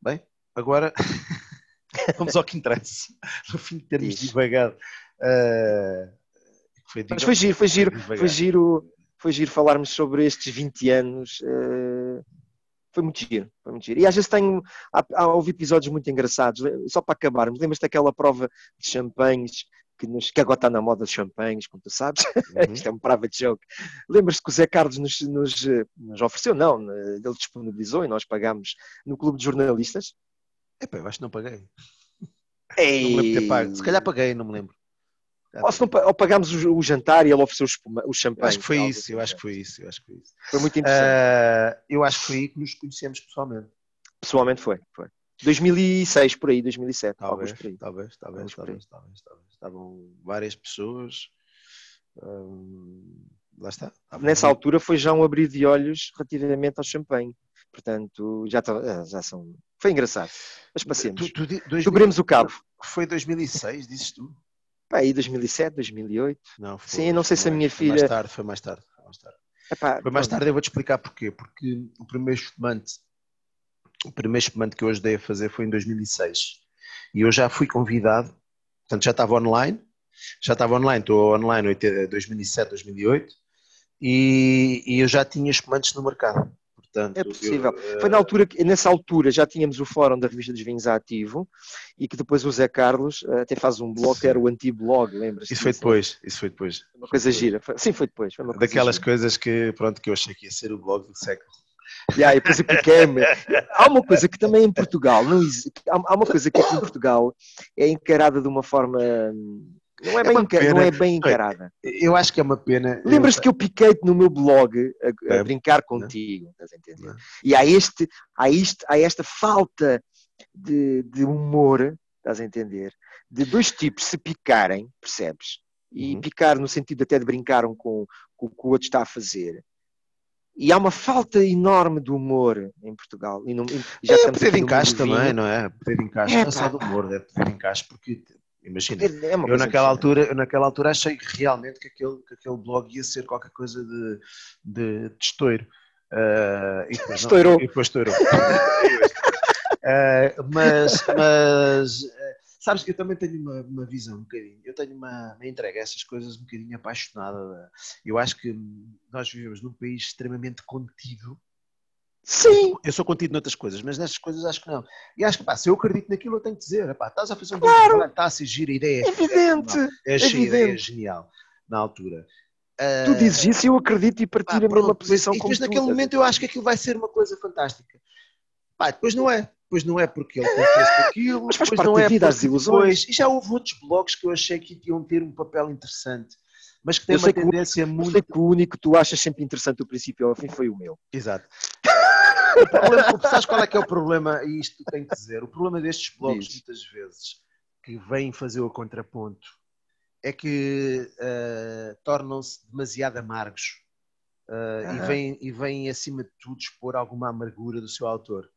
Bem, agora <laughs> vamos ao que interessa. No fim de termos Diz. divagado. eh, foi, Mas foi giro, foi giro, foi giro, foi giro falarmos sobre estes 20 anos. eh, foi muito giro, foi muito giro. E às vezes tenho, há, há, houve episódios muito engraçados, só para acabarmos, lembras-te daquela prova de champanhes que, nos, que agora está na moda de champanhes, como tu sabes, <laughs> Uhum. isto é um private joke. Lembras-te que o Zé Carlos nos, nos, eh, nos ofereceu? Não, né, ele disponibilizou e nós pagámos no clube de jornalistas. Epá, eu acho que não paguei. Não me lembro de ter pago. Se calhar paguei, não me lembro. Ou, se não, ou pagámos o, o jantar e ele ofereceu os, os champanhes. acho que foi isso, assim, eu acho né? que foi isso, eu acho que foi isso. Foi muito interessante. Eh, eu acho que foi aí que nos conhecemos pessoalmente. Pessoalmente foi, foi. 2006 por aí, 2007, Talvez, por aí. talvez, talvez, talvez, talvez, talvez. Estavam várias pessoas. hum, lá está. Nessa altura foi já um abrir de olhos relativamente ao champanhe. Portanto, já, tá- eh, já são. Foi engraçado. Mas passemos. Tu, tu, di- 2000 Dobremos o cabo. Foi 2006, dizes tu? Pá, aí 2007, 2008. Não, foi, Sim, não sei se a minha foi Mais filha- tarde, foi mais tarde. Foi mais tarde, Epá, foi mais tarde eu vou-te explicar porquê. Porque o primeiro espumante, o primeiro espumante que eu ajudei a fazer foi em 2006. E eu já fui convidado, portanto já estava online, já estava online, estou online em 2007, 2008, e, e eu já tinha espumantes no mercado. Portanto, É possível. eu, Foi na altura que, nessa altura, já tínhamos o fórum da revista dos vinhos ativo e que depois o Zé Carlos eh, até faz um blog que era o anti-blog, lembras? Isso foi depois, isso foi depois. Uma coisa gira. Foi- Sim, foi depois. Foi Daquelas gira. coisas que, pronto, que eu achei que ia ser o blog do século. Yeah, e depois eu piquei-me. Há uma coisa que também em Portugal, não há, uma coisa que aqui em Portugal é encarada de uma forma. Não é É bem, não é bem encarada. Eu acho que é uma pena. Lembras-te que eu piquei-te no meu blog a, a É. brincar contigo, estás a entender? E há, este, há, este, há esta falta de, de humor, estás a entender? De dois tipos se picarem, percebes? E Uhum. picar no sentido até de brincar um com, com o que o outro está a fazer. E há uma falta enorme de humor em Portugal. E não, e já é poder de encaixe também, vinho. não é? Poder de encaixe. É, não é só do humor, é poder de encaixe, porque imagina. É Eu naquela, altura, eu naquela altura achei realmente que aquele, que aquele blog ia ser qualquer coisa de, de, de estouro. Ah, e depois não- Estourou. e depois estourou. <laughs> Ah, mas, mas ah, sabes, eu também tenho uma, uma visão um bocadinho, eu tenho uma, uma entrega a essas coisas um bocadinho apaixonada. Eu acho que nós vivemos num país extremamente contido. Sim, Eu sou contido noutras coisas, mas nestas coisas acho que não. E acho que, pá, se eu acredito naquilo, eu tenho que dizer, pá, estás a fazer um bom Claro. trabalho, está a gira, a ideia é evidente. eu achei a ideia evidente. genial. na altura. Uh, tu dizes isso e eu acredito e partilho pá, a mesma posição e depois, naquele momento eu acho que aquilo vai ser uma coisa fantástica. Pá, depois não é. Depois não é porque ele tem aquilo, mas faz parte não é da vida, as ilusões. Depois, e já houve outros blogs que eu achei que iam ter um papel interessante, mas que tem uma tendência que, muito. Eu sei que o único que tu achas sempre interessante do princípio ao fim foi o meu. Exato. <laughs> o problema, sabes qual é que é o problema? E isto tem que dizer. O problema destes blogs, Diz. muitas vezes, que vêm fazer o contraponto, é que uh, tornam-se demasiado amargos. Uh, uhum. e, vêm, e vêm, acima de tudo, expor alguma amargura do seu autor.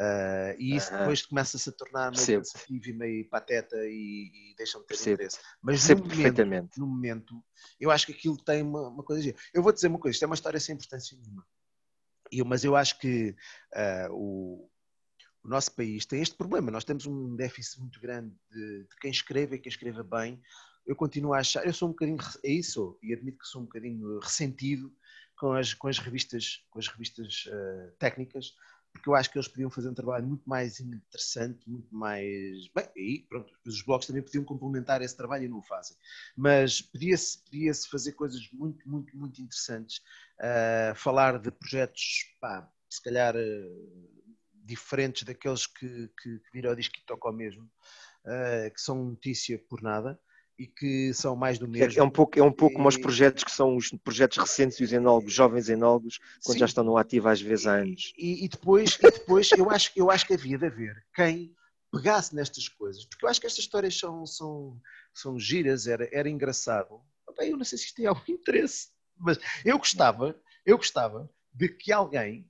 Uh, e isso uhum. depois começa-se a tornar meio cansativo e meio pateta e, e deixam de ter Percebo. interesse. Mas no momento, no momento, eu acho que aquilo tem uma, uma coisa. Eu vou dizer uma coisa: isto é uma história sem importância nenhuma. Eu, mas eu acho que uh, o, o, nosso país tem este problema. Nós temos um déficit muito grande de, de, quem escreve e quem escreva bem. Eu continuo a achar, eu sou um bocadinho, é isso, e admito que sou um bocadinho ressentido com as, com as revistas, com as revistas uh, técnicas, porque eu acho que eles podiam fazer um trabalho muito mais interessante, muito mais. Bem, e pronto, os blogs também podiam complementar esse trabalho e não o fazem. Mas podia-se podia fazer coisas muito, muito, muito interessantes. Uh, falar de projetos, pá, se calhar uh, diferentes daqueles que, que, que disco e tocam mesmo, uh, que são notícia por nada e que são mais do mesmo. É, é um pouco, é um pouco e... como os projetos que são os projetos recentes e os enólogos, jovens enólogos, quando Sim. já estão no ativo às vezes há anos. E, e depois, e depois eu, acho, eu acho que havia de haver quem pegasse nestas coisas, porque eu acho que estas histórias são, são, são giras, era, era engraçado. Bem, eu não sei se isto tem algum <laughs> interesse, mas eu gostava, eu gostava de que alguém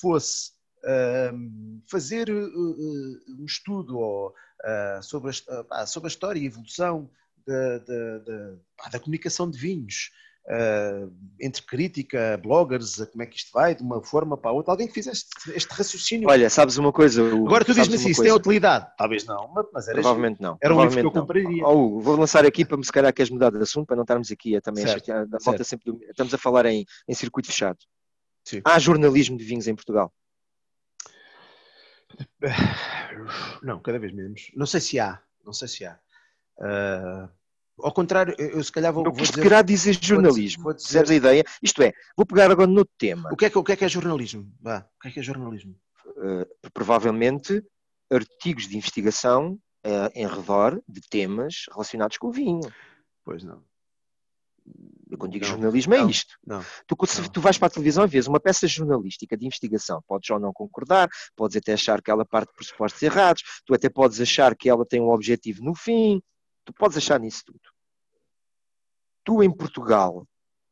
fosse uh, fazer uh, um estudo uh, sobre, a, sobre a história e evolução da, da, da, da comunicação de vinhos. Uh, entre crítica, bloggers, como é que isto vai, de uma forma para a outra, alguém que fizesse este, este raciocínio. Olha, sabes uma coisa? O, Agora tu dizes-me assim, isso tem utilidade? Talvez não, mas era Provavelmente não. Era um livro que eu compraria. Oh, vou lançar aqui para me se calhar queres mudar de assunto, para não estarmos aqui a também certo, a, a volta sempre do, Estamos a falar em, em circuito fechado. Sim. Há jornalismo de vinhos em Portugal? <sighs> Não, cada vez menos. Não sei se há. Não sei se há. Uh, ao contrário, eu se calhar vou, vou dizer... querá dizer jornalismo, vou dizer, a ideia. Isto é, vou pegar agora no tema. O que é que, o que, é, que é jornalismo? Vá, o que é que é jornalismo? Uh, provavelmente artigos de investigação uh, em redor de temas relacionados com o vinho. Pois não. Eu quando digo não, jornalismo é isto. Não, tu, se tu vais para a televisão e vês uma peça jornalística de investigação, podes ou não concordar, podes até achar que ela parte de pressupostos errados, tu até podes achar que ela tem um objetivo no fim, Tu podes achar nisso tudo. Tu, em Portugal,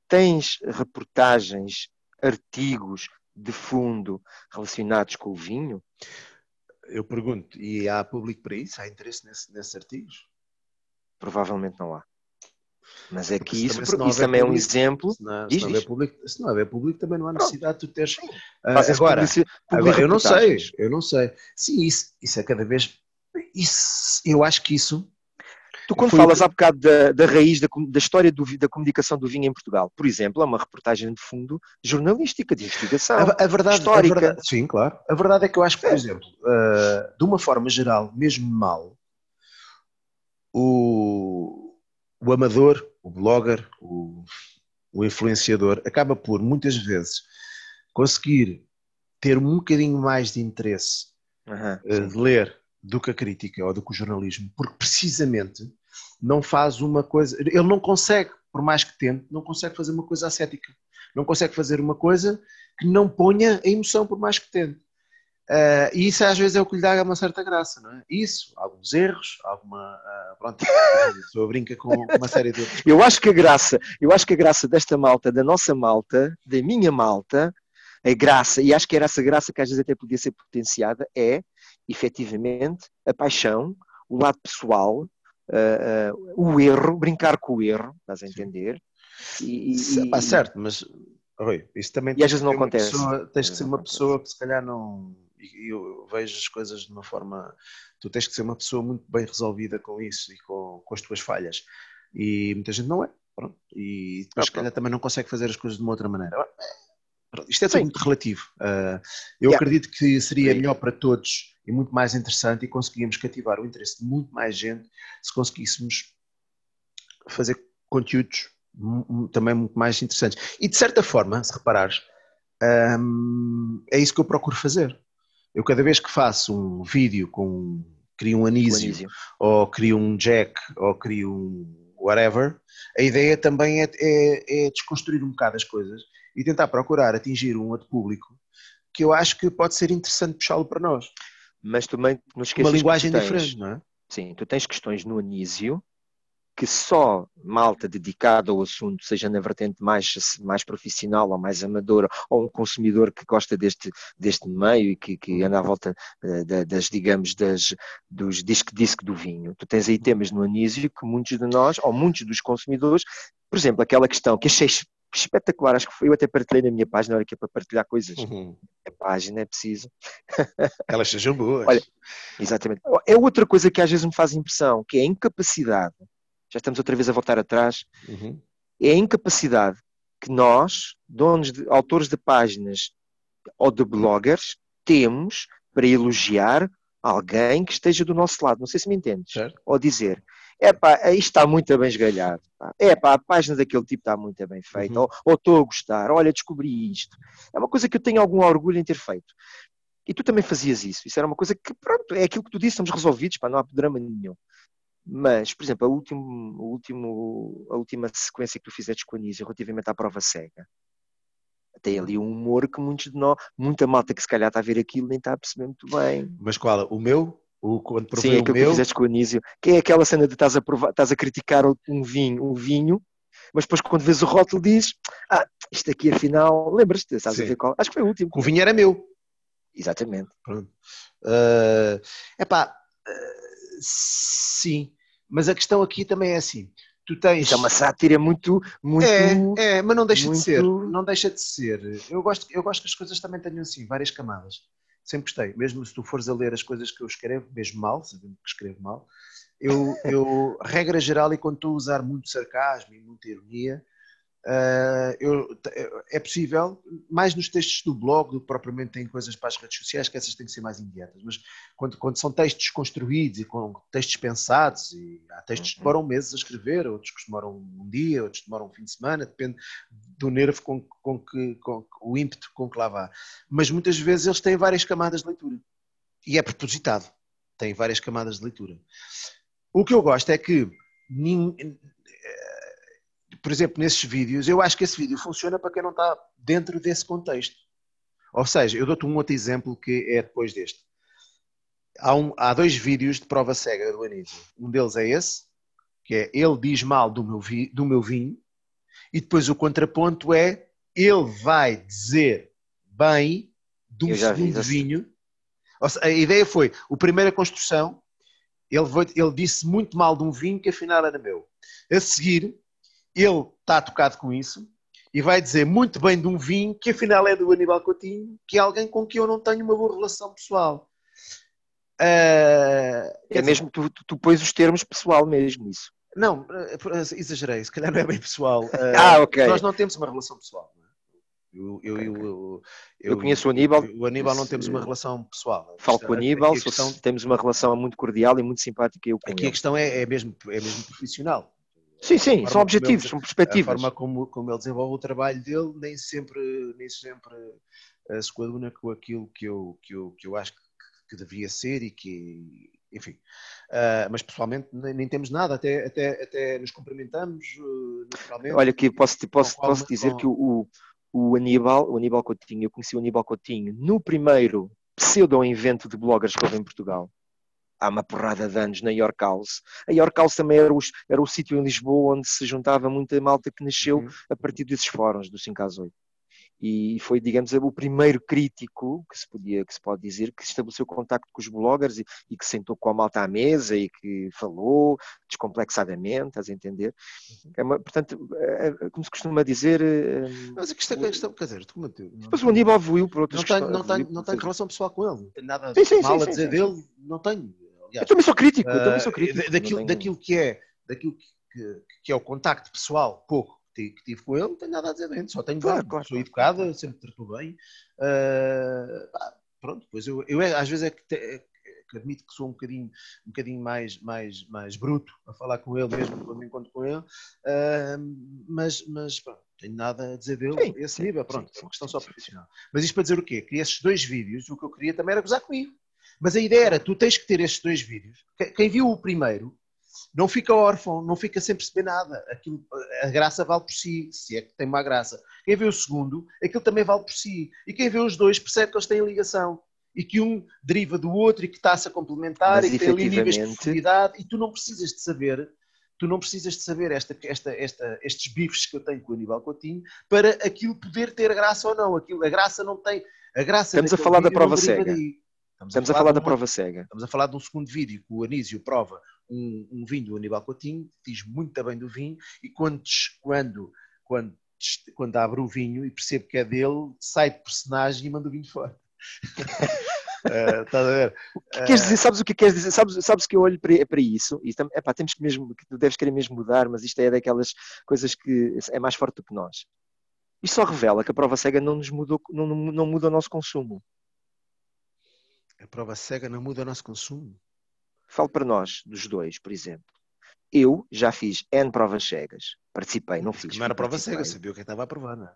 tens reportagens, artigos de fundo relacionados com o vinho? Eu pergunto, e há público para isso? Há interesse nesse, nesses artigos? Provavelmente não há. Mas é que isso, também, isso também é um exemplo. Se não, se, não público, se não houver público, também não há necessidade de tu teres. Uh, agora, agora eu não sei, eu não sei. Sim, isso, isso é cada vez. Isso, eu acho que isso Tu, quando Foi falas há bocado da, da raiz da, da história do, da comunicação do vinho em Portugal, por exemplo, é uma reportagem de fundo jornalística, de investigação, a, a verdade, histórica. A verdade, sim, claro. A verdade é que eu acho que, por é. exemplo, uh, de uma forma geral, mesmo mal, o, o amador, o blogger, o, o influenciador, acaba por, muitas vezes, conseguir ter um bocadinho mais de interesse uhum, uh, de ler do que a crítica ou do que o jornalismo, porque precisamente não faz uma coisa, ele não consegue, por mais que tente, não consegue fazer uma coisa ascética, não consegue fazer uma coisa que não ponha a emoção por mais que tente. Uh, e isso às vezes é o que lhe dá uma certa graça, não é? Isso, alguns erros, alguma. Uh, pronto, <laughs> a brinca com uma série de outros. Eu acho que a graça, eu acho que a graça desta malta, da nossa malta, da minha malta, a graça, e acho que era essa graça que às vezes até podia ser potenciada, é efetivamente a paixão, o lado pessoal, uh, uh, o erro, brincar com o erro, estás a entender? E, e, Pá, certo, mas Rui, isso também e às vezes não acontece. Pessoa, tens que ser uma pessoa que se calhar não. Eu vejo as coisas de uma forma. Tu tens que ser uma pessoa muito bem resolvida com isso e com, com as tuas falhas. E muita gente não é. Pronto. E depois, ah, se calhar, também não consegue fazer as coisas de uma outra maneira. Isto é tudo muito relativo. Uh, eu yeah. acredito que seria melhor para todos e muito mais interessante e conseguíamos cativar o interesse de muito mais gente se conseguíssemos fazer conteúdos também muito mais interessantes. E de certa forma, se reparares, hum, é isso que eu procuro fazer. Eu cada vez que faço um vídeo com crio um anísio, anísio, ou crio um jack, ou crio um whatever, a ideia também é, é, é desconstruir um bocado as coisas e tentar procurar atingir um outro público que eu acho que pode ser interessante puxá-lo para nós. Mas também não esqueças Uma linguagem tens, diferente, não é? Sim, tu tens questões no anísio que só malta dedicada ao assunto, seja na vertente mais, mais profissional ou mais amadora, ou um consumidor que gosta deste, deste meio e que, que anda à volta uh, das, digamos, das, dos disque-disque do vinho. Tu tens aí temas no Anísio que muitos de nós, ou muitos dos consumidores, por exemplo, aquela questão que achei espetacular, acho que foi, eu até partilhei na minha página, na hora que é para partilhar coisas. Uhum. A página é preciso. <laughs> Elas sejam boas. Olha, exatamente. É outra coisa que às vezes me faz impressão, que é a incapacidade já estamos outra vez a voltar atrás, uhum. é a incapacidade que nós, donos de autores de páginas ou de bloggers, temos para elogiar alguém que esteja do nosso lado. Não sei se me entendes. Certo. Ou dizer, é pá, isto está muito bem esgalhado. É pá, a página daquele tipo está muito bem feita. Uhum. Ou estou a gostar. Olha, descobri isto. É uma coisa que eu tenho algum orgulho em ter feito. E tu também fazias isso. Isso era uma coisa que, pronto, é aquilo que tu disse, estamos resolvidos, pá, não há drama nenhum. Mas, por exemplo, a, último, a, último, a última sequência que tu fizeste com a Anísio relativamente à prova cega, tem ali um humor que muitos de nós, muita malta que se calhar está a ver aquilo nem está a perceber muito bem. Mas qual? O meu? O, quando provei Sim, aquilo o meu? que fizeste com o Anísio, que é aquela cena de estás a, provar, estás a criticar um vinho, um vinho, mas depois quando vês o rótulo dizes, ah, isto aqui afinal, lembras-te, sabes a ver qual? Acho que foi o último. O vinho era meu. Exatamente. Pronto. Uh, epá, uh, sim, mas a questão aqui também é assim. Tu tens... é uma sátira muito, muito. É, é mas não deixa muito... de ser. Não deixa de ser. Eu gosto, eu gosto que as coisas também tenham assim, várias camadas. Sempre gostei. Mesmo se tu fores a ler as coisas que eu escrevo, mesmo mal, sabendo que escrevo mal, eu, eu regra geral, e quando estou a usar muito sarcasmo e muita ironia, Uh, eu, é possível, mais nos textos do blog do que propriamente em coisas para as redes sociais, que essas têm que ser mais imediatas, mas quando, quando são textos construídos e com textos pensados, e há textos que uhum. demoram meses a escrever, outros que demoram um dia, outros demoram um fim de semana, depende do nervo com, com, que, com o ímpeto com que lá vá. Mas muitas vezes eles têm várias camadas de leitura e é propositado, têm várias camadas de leitura. O que eu gosto é que por exemplo, nesses vídeos, eu acho que esse vídeo funciona para quem não está dentro desse contexto. Ou seja, eu dou-te um outro exemplo que é depois deste. Há, um, há dois vídeos de prova cega do Anísio. Um deles é esse, que é ele diz mal do meu, vi, do meu vinho, e depois o contraponto é ele vai dizer bem do segundo vinho. Seja, a ideia foi, o primeiro a construção, ele, ele disse muito mal de um vinho que afinal era meu. A seguir, ele está tocado com isso e vai dizer muito bem de um vinho que afinal é do Aníbal Coutinho, que é alguém com quem eu não tenho uma boa relação pessoal. Uh, é mesmo, tu, tu, tu pões os termos pessoal mesmo, isso. Não, exagerei, se calhar não é bem pessoal. Uh, <laughs> ah, ok. Nós não temos uma relação pessoal. É? Eu, eu, eu, eu, eu, conheço o Aníbal. O Aníbal não temos uma relação pessoal. Falo com o Aníbal, questão, temos uma relação muito cordial e muito simpática. Eu aqui a questão é, é, mesmo, é mesmo profissional. Sim, sim, são objetivos, ele, são perspectivas. A forma como, como ele desenvolve o trabalho dele nem sempre, nem sempre uh, se coaduna com aquilo que eu, que eu, que eu acho que, que devia ser e que, enfim. Uh, mas pessoalmente nem, nem, temos nada, até, até, até nos cumprimentamos uh, naturalmente. Olha, aqui posso, posso, posso dizer com... que o, o Aníbal, o Aníbal Coutinho, eu conheci o Aníbal Coutinho no primeiro pseudo-invento de bloggers que houve em Portugal há uma porrada de anos na York House. A York House também era o, era o sítio em Lisboa onde se juntava muita malta que nasceu uhum. a partir desses fóruns do 5 às 8 e foi, digamos, o primeiro crítico que se podia, que se pode dizer, que estabeleceu contacto com os bloggers e, e que sentou com a malta à mesa e que falou descomplexadamente, estás a entender? Uhum. É uma, portanto, é, é, como se costuma dizer... É, Mas a questão, a questão quer dizer, tu Depois o Aníbal voou por outras não tenho, não tenho, não tenho relação pessoal com ele, não tenho nada sim, sim, mal sim, a dizer dele, não tenho. Aliás, eu também sou crítico, eu também sou ah, crítico. Daquilo, tenho... daquilo que é, daquilo que, que, é o contacto pessoal, pouco, que tive com ele, não tenho nada a dizer dentro, só tenho claro, bem, claro, sou educada, claro. sempre tratou bem. Uh, pronto, pois eu, eu é, às vezes é que, te, é que, admito que sou um bocadinho, um bocadinho mais, mais, mais bruto a falar com ele mesmo quando me encontro com ele, uh, mas, mas pronto, tenho nada a dizer dele sim, esse sim, nível, pronto, sim, é uma questão só profissional. Mas isto para dizer o quê? Que esses dois vídeos, o que eu queria também era gozar comigo. Mas a ideia era, tu tens que ter estes dois vídeos. Quem viu o primeiro não fica órfão, não fica sem perceber nada. Aquilo, a graça vale por si, se é que tem uma graça. Quem vê o segundo, aquilo também vale por si. E quem vê os dois percebe que eles têm ligação. E que um deriva do outro e que está-se a complementar Mas, e que tem ali níveis de profundidade. E tu não precisas de saber tu não precisas de saber esta, esta, esta, estes bifes que eu tenho com o Aníbal Coutinho para aquilo poder ter graça ou não. Aquilo, a graça não tem. A graça Estamos a falar da prova cega. Estamos, Estamos, a falar, a falar da prova cega. Estamos a falar de um segundo vídeo que o Anísio prova um, um vinho do Aníbal Coutinho, diz muito bem do vinho, e quando, quando, quando, quando abre o vinho e percebe que é dele, sai de personagem e manda o vinho fora. <laughs> Uh, a ver? O que queres dizer? Sabes o que queres dizer? Sabes, sabes que eu olho para, para isso e epá, temos que mesmo, que tu deves querer mesmo mudar, mas isto é daquelas coisas que é mais forte do que nós. Isto só revela que a prova cega não nos mudou, não, não muda o nosso consumo. A prova cega não muda o nosso consumo? Falo para nós, dos dois, por exemplo. Eu já fiz N provas cegas. Participei, não fiz. Não era prova cega, sabia o que estava a provar, não é?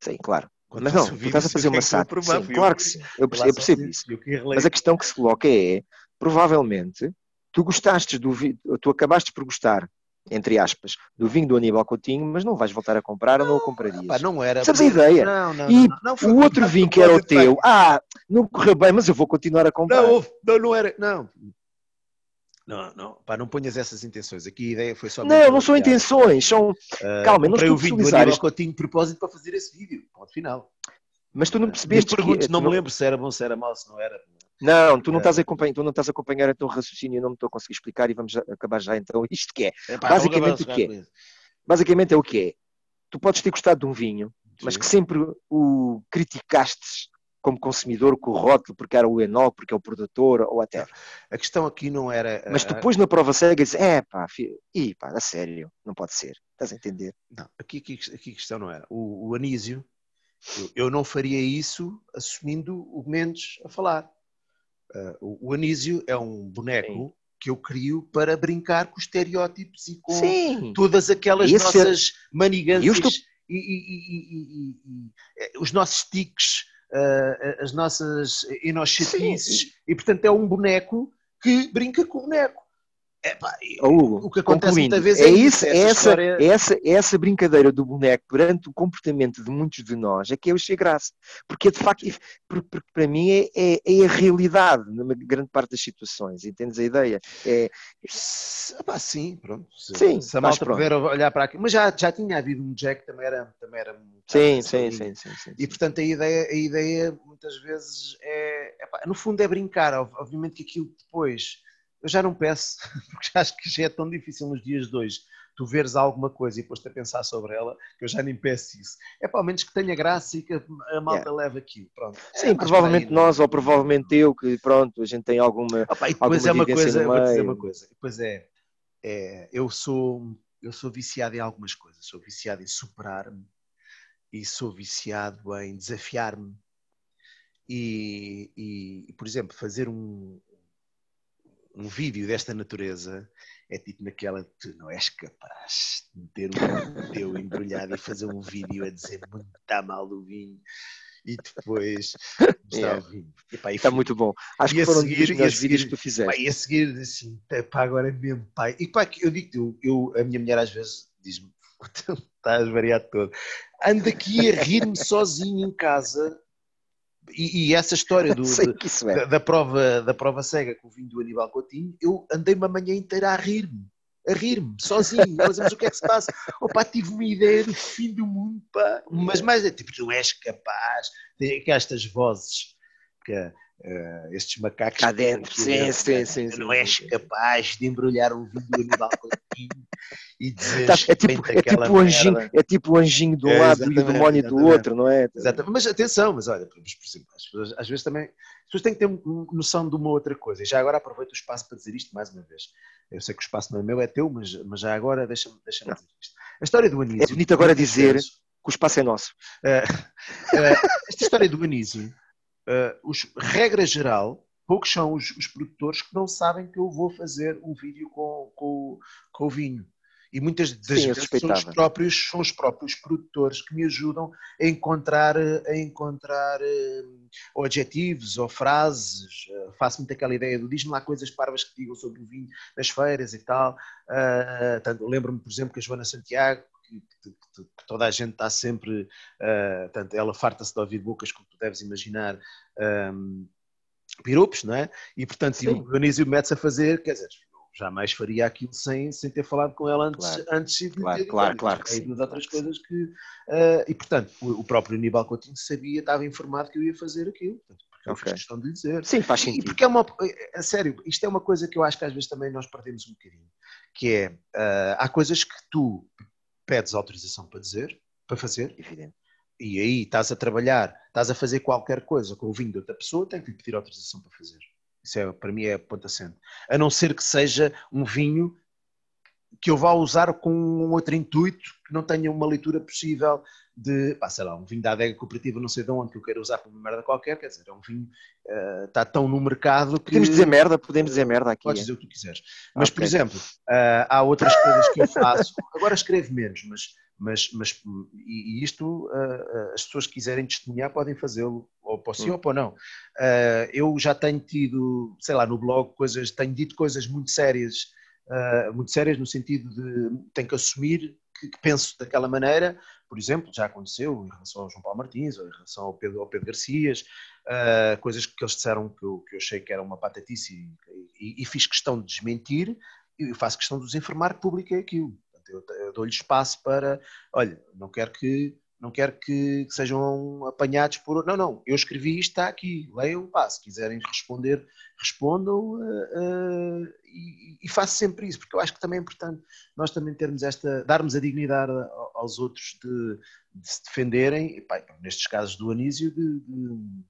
Sim, claro. Quando mas não, tu estás a fazer uma sátira. Sim, claro que sim, eu percebo, eu percebo isso. Mas a questão que se coloca é, provavelmente, tu gostaste do vinho, tu acabaste por gostar, entre aspas, do vinho do Aníbal Coutinho, mas não vais voltar a comprar não, ou não o comprarias. Pá, não era. Sabes a ideia? Não, não, e não, não, não o outro vinho que era o teu, ah, não correu bem, mas eu vou continuar a comprar. Não, não, não era, não, não, não, pá, não ponhas essas intenções. Aqui a ideia foi só. Não, não são intenções, são. Uh, Calma, eu não estou a utilizar. Eu tinha propósito para fazer esse vídeo, ponto final. Mas tu não percebeste. Pergunto, que, não me lembro se era bom, se era mau, se não era. Não, tu não, estás a acompanhar, tu não estás a acompanhar o teu raciocínio, eu não me estou a conseguir explicar e vamos acabar já então. Isto que é? é pá, basicamente o que é? Basicamente é o que é. Tu podes ter gostado de um vinho, Sim. mas que sempre o criticaste como consumidor com o rótulo, porque era o enol, porque é o produtor, ou até. A questão aqui não era. Mas depois na prova cega dizes, é pá, filho, e pá, a sério, não pode ser. Estás a entender? Não, aqui, aqui, aqui a questão não era. O, o Anísio, eu, eu, não faria isso assumindo o Mendes a falar. Uh, o, o, Anísio é um boneco Sim. que eu crio para brincar com os estereótipos e com Sim. todas aquelas Esse nossas é... manigâncias estou... e, e, e, e, os nossos tiques uh, as nossas inochatices e, portanto, é um boneco que brinca com o boneco. Epá, Hugo, o que acontece muitas vezes é, é isso, essa, essa, história... essa, essa brincadeira do boneco perante o comportamento de muitos de nós é que eu achei graça. Porque de facto, porque, porque para mim é, é, é, a realidade numa grande parte das situações, entendes a ideia? É... Epá, sim, pronto. Se, sim, se a malta puder olhar para aqui. Mas já, já tinha havido um Jack também era, também era sim, sim, sim, sim, sim, E portanto a ideia, a ideia muitas vezes é, epá, no fundo é brincar, obviamente que aquilo depois eu já não peço, <laughs> porque acho que já é tão difícil nos dias de hoje tu veres alguma coisa e depois-te a pensar sobre ela, que eu já nem peço isso. É pelo menos que tenha graça e que a malta yeah. leve aquilo. Pronto. Sim, é provavelmente nós, ou provavelmente eu, que pronto, a gente tem alguma. Opa, e depois alguma é uma coisa, vou dizer uma coisa, depois é, é, eu sou eu sou viciado em algumas coisas, sou viciado em superar-me e sou viciado em desafiar-me. E, e, por exemplo, fazer um, um vídeo desta natureza é tipo naquela tu não és capaz de meter um teu embrulhado e fazer um vídeo a dizer muito está mal do vinho e depois está, yeah. está muito bom. Acho que foram seguir, melhores vídeos que tu fizeste. Pá, e a seguir assim, pá, agora mesmo, pai. E pá, eu digo eu, eu, a minha mulher às vezes diz-me, <laughs> estás variado todo. Ando aqui a rir-me sozinho em casa e, e, essa história do, <laughs> de, é. da, da, prova, da prova cega com o vinho do Aníbal Coutinho, eu andei uma manhã inteira a rir-me, a rir-me, sozinho. Mas, mas o que é que se passa? Opa, tive uma ideia do fim do mundo, pá. Mas mais é tipo, tu és capaz, tem estas vozes que uh, estes macacos. Cá dentro, sim, sim, sim, Não és capaz de embrulhar um vinho do Aníbal Coutinho e dizer. Tá, é, tipo, é, tipo o anjinho, é tipo o anjinho do é, lado e o demónio do outro, não é? Exatamente. Mas atenção, mas olha, por exemplo, as pessoas, às vezes também. As pessoas têm que ter noção de uma outra coisa. E já agora aproveito o espaço para dizer isto mais uma vez. Eu sei que o espaço não é meu, é teu, mas, mas já agora deixa-me deixa dizer isto. A história do Anísio. É bonito agora dizer que o espaço é nosso. Uh, uh, <laughs> esta história do Anísio uh, os, regra geral, poucos são os, os, produtores que não sabem que eu vou fazer um vídeo com, com, com o vinho. E muitas das Sim, vezes são os, próprios, são os próprios produtores que me ajudam a encontrar, a encontrar uh, adjetivos ou frases. Uh, faço muito aquela ideia do diz-me lá coisas parvas que digam sobre o vinho nas feiras e tal. Uh, Lembro-me, por exemplo, que a Joana Santiago, que, que, que, toda a gente está sempre, uh, tanto ela farta-se de ouvir bocas, como tu deves imaginar, um, piropos, não é? E portanto, Sim. o Dionísio mete-se a fazer, quer dizer, jamais faria aquilo sem, sem ter falado com ela antes, claro. antes de claro, ter claro, claro que sim. outras coisas que uh, e portanto o, o, próprio Aníbal Coutinho sabia, estava informado que eu ia fazer aquilo, portanto, porque okay. eu fiz questão de dizer. Sim, faz sentido. E porque é uma, a sério, isto é uma coisa que eu acho que às vezes também nós perdemos um bocadinho, que é, uh, há coisas que tu pedes autorização para dizer, para fazer. Evidente. E aí estás a trabalhar, estás a fazer qualquer coisa com o vinho de outra pessoa, tem que lhe pedir autorização para fazer. Isso é, para mim é ponto assente. A não ser que seja um vinho que eu vá usar com um outro intuito, que não tenha uma leitura possível de, pá, sei lá, um vinho da adega cooperativa, não sei de onde, que eu quero usar para uma merda qualquer, quer dizer, é um vinho uh, está tão no mercado que... Podemos dizer merda, podemos dizer merda aqui. Podes dizer o que tu quiseres. Mas, okay. por exemplo, uh, há outras coisas que eu faço, agora escrevo menos, mas mas, mas e, isto uh, as pessoas que quiserem testemunhar podem fazê-lo, ou para sim hum. ou para não. Eu já tenho tido, sei lá, no blog, coisas, tenho dito coisas muito sérias, uh, muito sérias no sentido de tenho que assumir que, que, penso daquela maneira, por exemplo, já aconteceu em relação ao João Paulo Martins, ou em relação ao Pedro, ao Pedro Garcias, coisas que eles disseram que eu, que eu achei que era uma patatice e, e, e fiz questão de desmentir, e faço questão de os informar que publiquei aquilo. Eu, eu dou-lhe espaço para, olha, não quero que não quero que sejam apanhados por. Não, não, eu escrevi isto, está aqui, leiam, pá, se quiserem responder, respondam uh, uh, e, e, faço sempre isso, porque eu acho que também é importante nós também termos esta, darmos a dignidade aos outros de, de se defenderem, e, pá, nestes casos do Anísio, de, de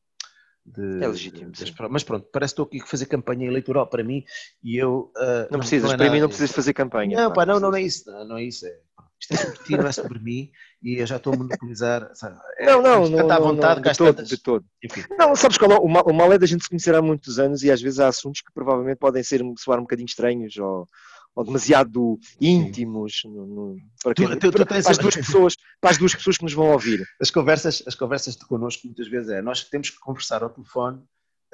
de, é legítimo. De, mas pronto, parece que estou aqui a fazer campanha eleitoral para mim e eu. Uh, não precisas, não é para mim não precisas fazer campanha. Não, pá, não, não, não é isso, não, não é isso. É, isto é sobre ti, não é sobre mim e eu já estou a monopolizar. Sabe, é, não, não, não. à vontade, não, de todo, de todo. Enfim. Não, sabes qual é? O mal, o mal é da gente se conhecer há muitos anos e às vezes há assuntos que provavelmente podem ser, soar um bocadinho estranhos ou ou demasiado íntimos no, no, para, tu, tu, tu para, as duas pessoas, para as duas pessoas que nos vão ouvir. As conversas, as conversas de connosco muitas vezes é nós temos que conversar ao telefone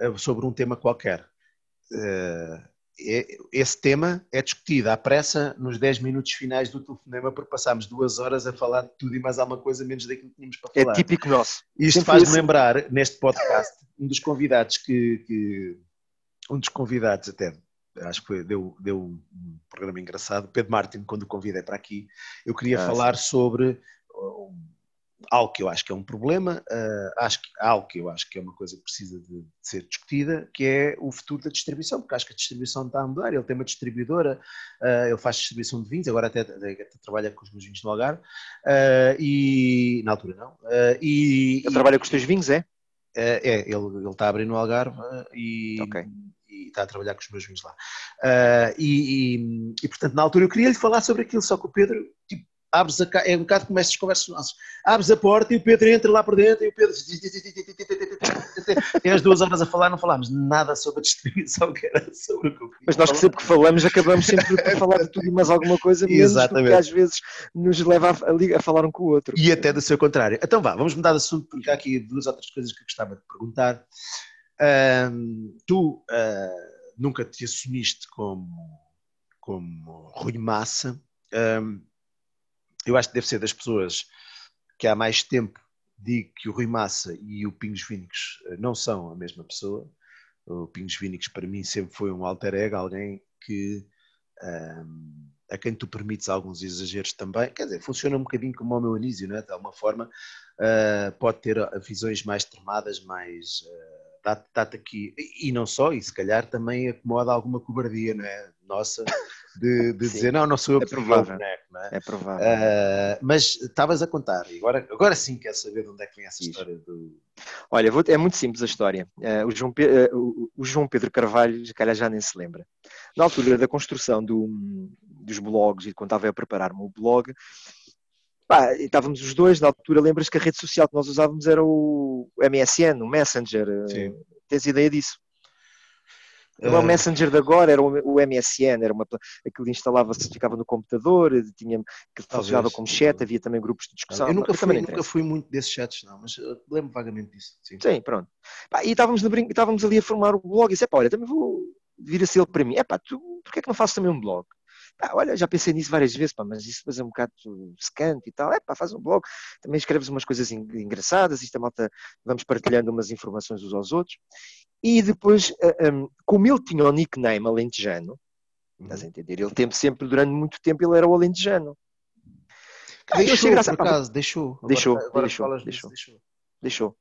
uh, sobre um tema qualquer. Uh, esse tema é discutido à pressa nos 10 minutos finais do telefonema, porque passámos duas horas a falar de tudo e mais alguma coisa, menos daquilo que tínhamos para é falar. É típico nosso. Isto faz-me lembrar, neste podcast, um dos convidados que, que um dos convidados até acho que foi, deu, deu um programa engraçado. Pedro Martin, quando o convidei para aqui, eu queria ah, falar sim. sobre uh, algo que eu acho que é um problema, uh, acho que, algo que eu acho que é uma coisa que precisa de, de, ser discutida, que é o futuro da distribuição, porque acho que a distribuição está a mudar. Ele tem uma distribuidora, uh, ele faz distribuição de vinhos, agora até, até, trabalha com os meus vinhos no Algarve, uh, e na altura não. e, ele e, trabalha com os teus vinhos, é? É, ele, ele está a abrir no Algarve e, okay e está a trabalhar com os meus vinhos lá. Uh, e, e, e, portanto, na altura eu queria lhe falar sobre aquilo, só que o Pedro, tipo, abres a é um bocado como essas conversas nossas, abres a porta e o Pedro entra lá por dentro e o Pedro tem as duas horas a falar, não falámos nada sobre a distribuição, que era sobre o que eu Mas nós que sempre que falamos acabamos sempre por falar de tudo e mais alguma coisa, mesmo Exatamente. porque às vezes nos leva a, a, falar um com o outro. E até do seu contrário. Então vá, vamos mudar de assunto porque há aqui duas outras coisas que eu gostava de perguntar. Um, tu uh, nunca te assumiste como, como Rui Massa. Um, eu acho que deve ser das pessoas que há mais tempo digo que o Rui Massa e o Pingos Vínicos ah, não são a mesma pessoa. O Pingos Vínicos para mim sempre foi um alter ego, alguém que um, a quem tu permites alguns exageros também, quer dizer, funciona um bocadinho como o meu Anísio, não é? de alguma forma, uh, pode ter visões mais tramadas, mais uh, dá-te aqui, e não só, e se calhar também acomoda alguma cobardia, não é? Nossa, de, de <laughs> dizer, não, não sou eu é que é provável. Boneco, não é? é provável. Uh, mas estavas a contar, e agora, agora sim quero saber de onde é que vem essa história do. Olha, vou, é muito simples a história. Uh, o, João uh, o, o, João Pedro Carvalho, se calhar já nem se lembra. Na altura da construção do, dos blogs e quando estava a preparar-me o blog, Pá, estávamos os dois, na altura, lembras que a rede social que nós usávamos era o MSN, o Messenger. Sim. Tens ideia disso? Era o Messenger de agora, era o MSN, era uma, aquilo instalava-se, ficava no computador, tinha, que funcionava como chat, havia também grupos de discussão. Eu nunca fui, nunca fui muito desses chats, não, mas lembro vagamente disso. Sim, sim pronto. Pá, e estávamos, brin... estávamos ali a formar o blog e disse, pá, olha, também vou vir a ser ele para mim. É pá, tu, porquê é que não faço também um blog? Olha, já pensei nisso várias vezes, pá, mas isso depois é um bocado secante e tal. É pá, faz um blog, também escreves umas coisas engraçadas, isto a malta, vamos partilhando umas informações uns aos outros. E depois, como ele tinha o nickname Alentejano, estás a entender? Ele tem sempre, durante muito tempo, ele era o Alentejano. Deixou, graça, por acaso, deixou. Deixou, agora, agora deixou, deixou, deixou, deixou.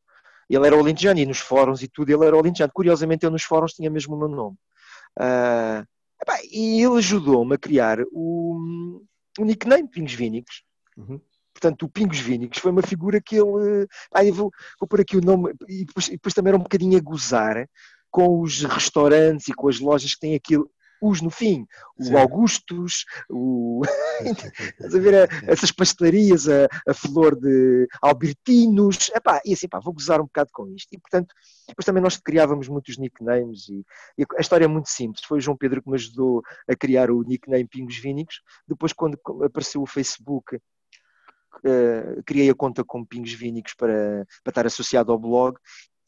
Ele era o Alentejano e nos fóruns e tudo, ele era o Alentejano. Curiosamente, eu nos fóruns tinha mesmo o meu nome. Uh, e ele ajudou-me a criar o, o nickname Pingos Vínicos. Uhum. Portanto, o Pingos Vínicos foi uma figura que ele. Ah, eu vou, vou pôr aqui o nome. E depois, e depois, também era um bocadinho a gozar com os restaurantes e com as lojas que têm aquilo. Os no fim, o Sim. Augustus, o... Estás a ver a, essas pastelarias, a, a, flor de Albertinos, epá, e assim, pá, vou gozar um bocado com isto. E portanto, depois também nós criávamos muitos nicknames e, e, a história é muito simples. Foi o João Pedro que me ajudou a criar o nickname Pingos Vínicos. Depois, quando apareceu o Facebook uh, criei a conta com Pingos Vínicos para, para estar associado ao blog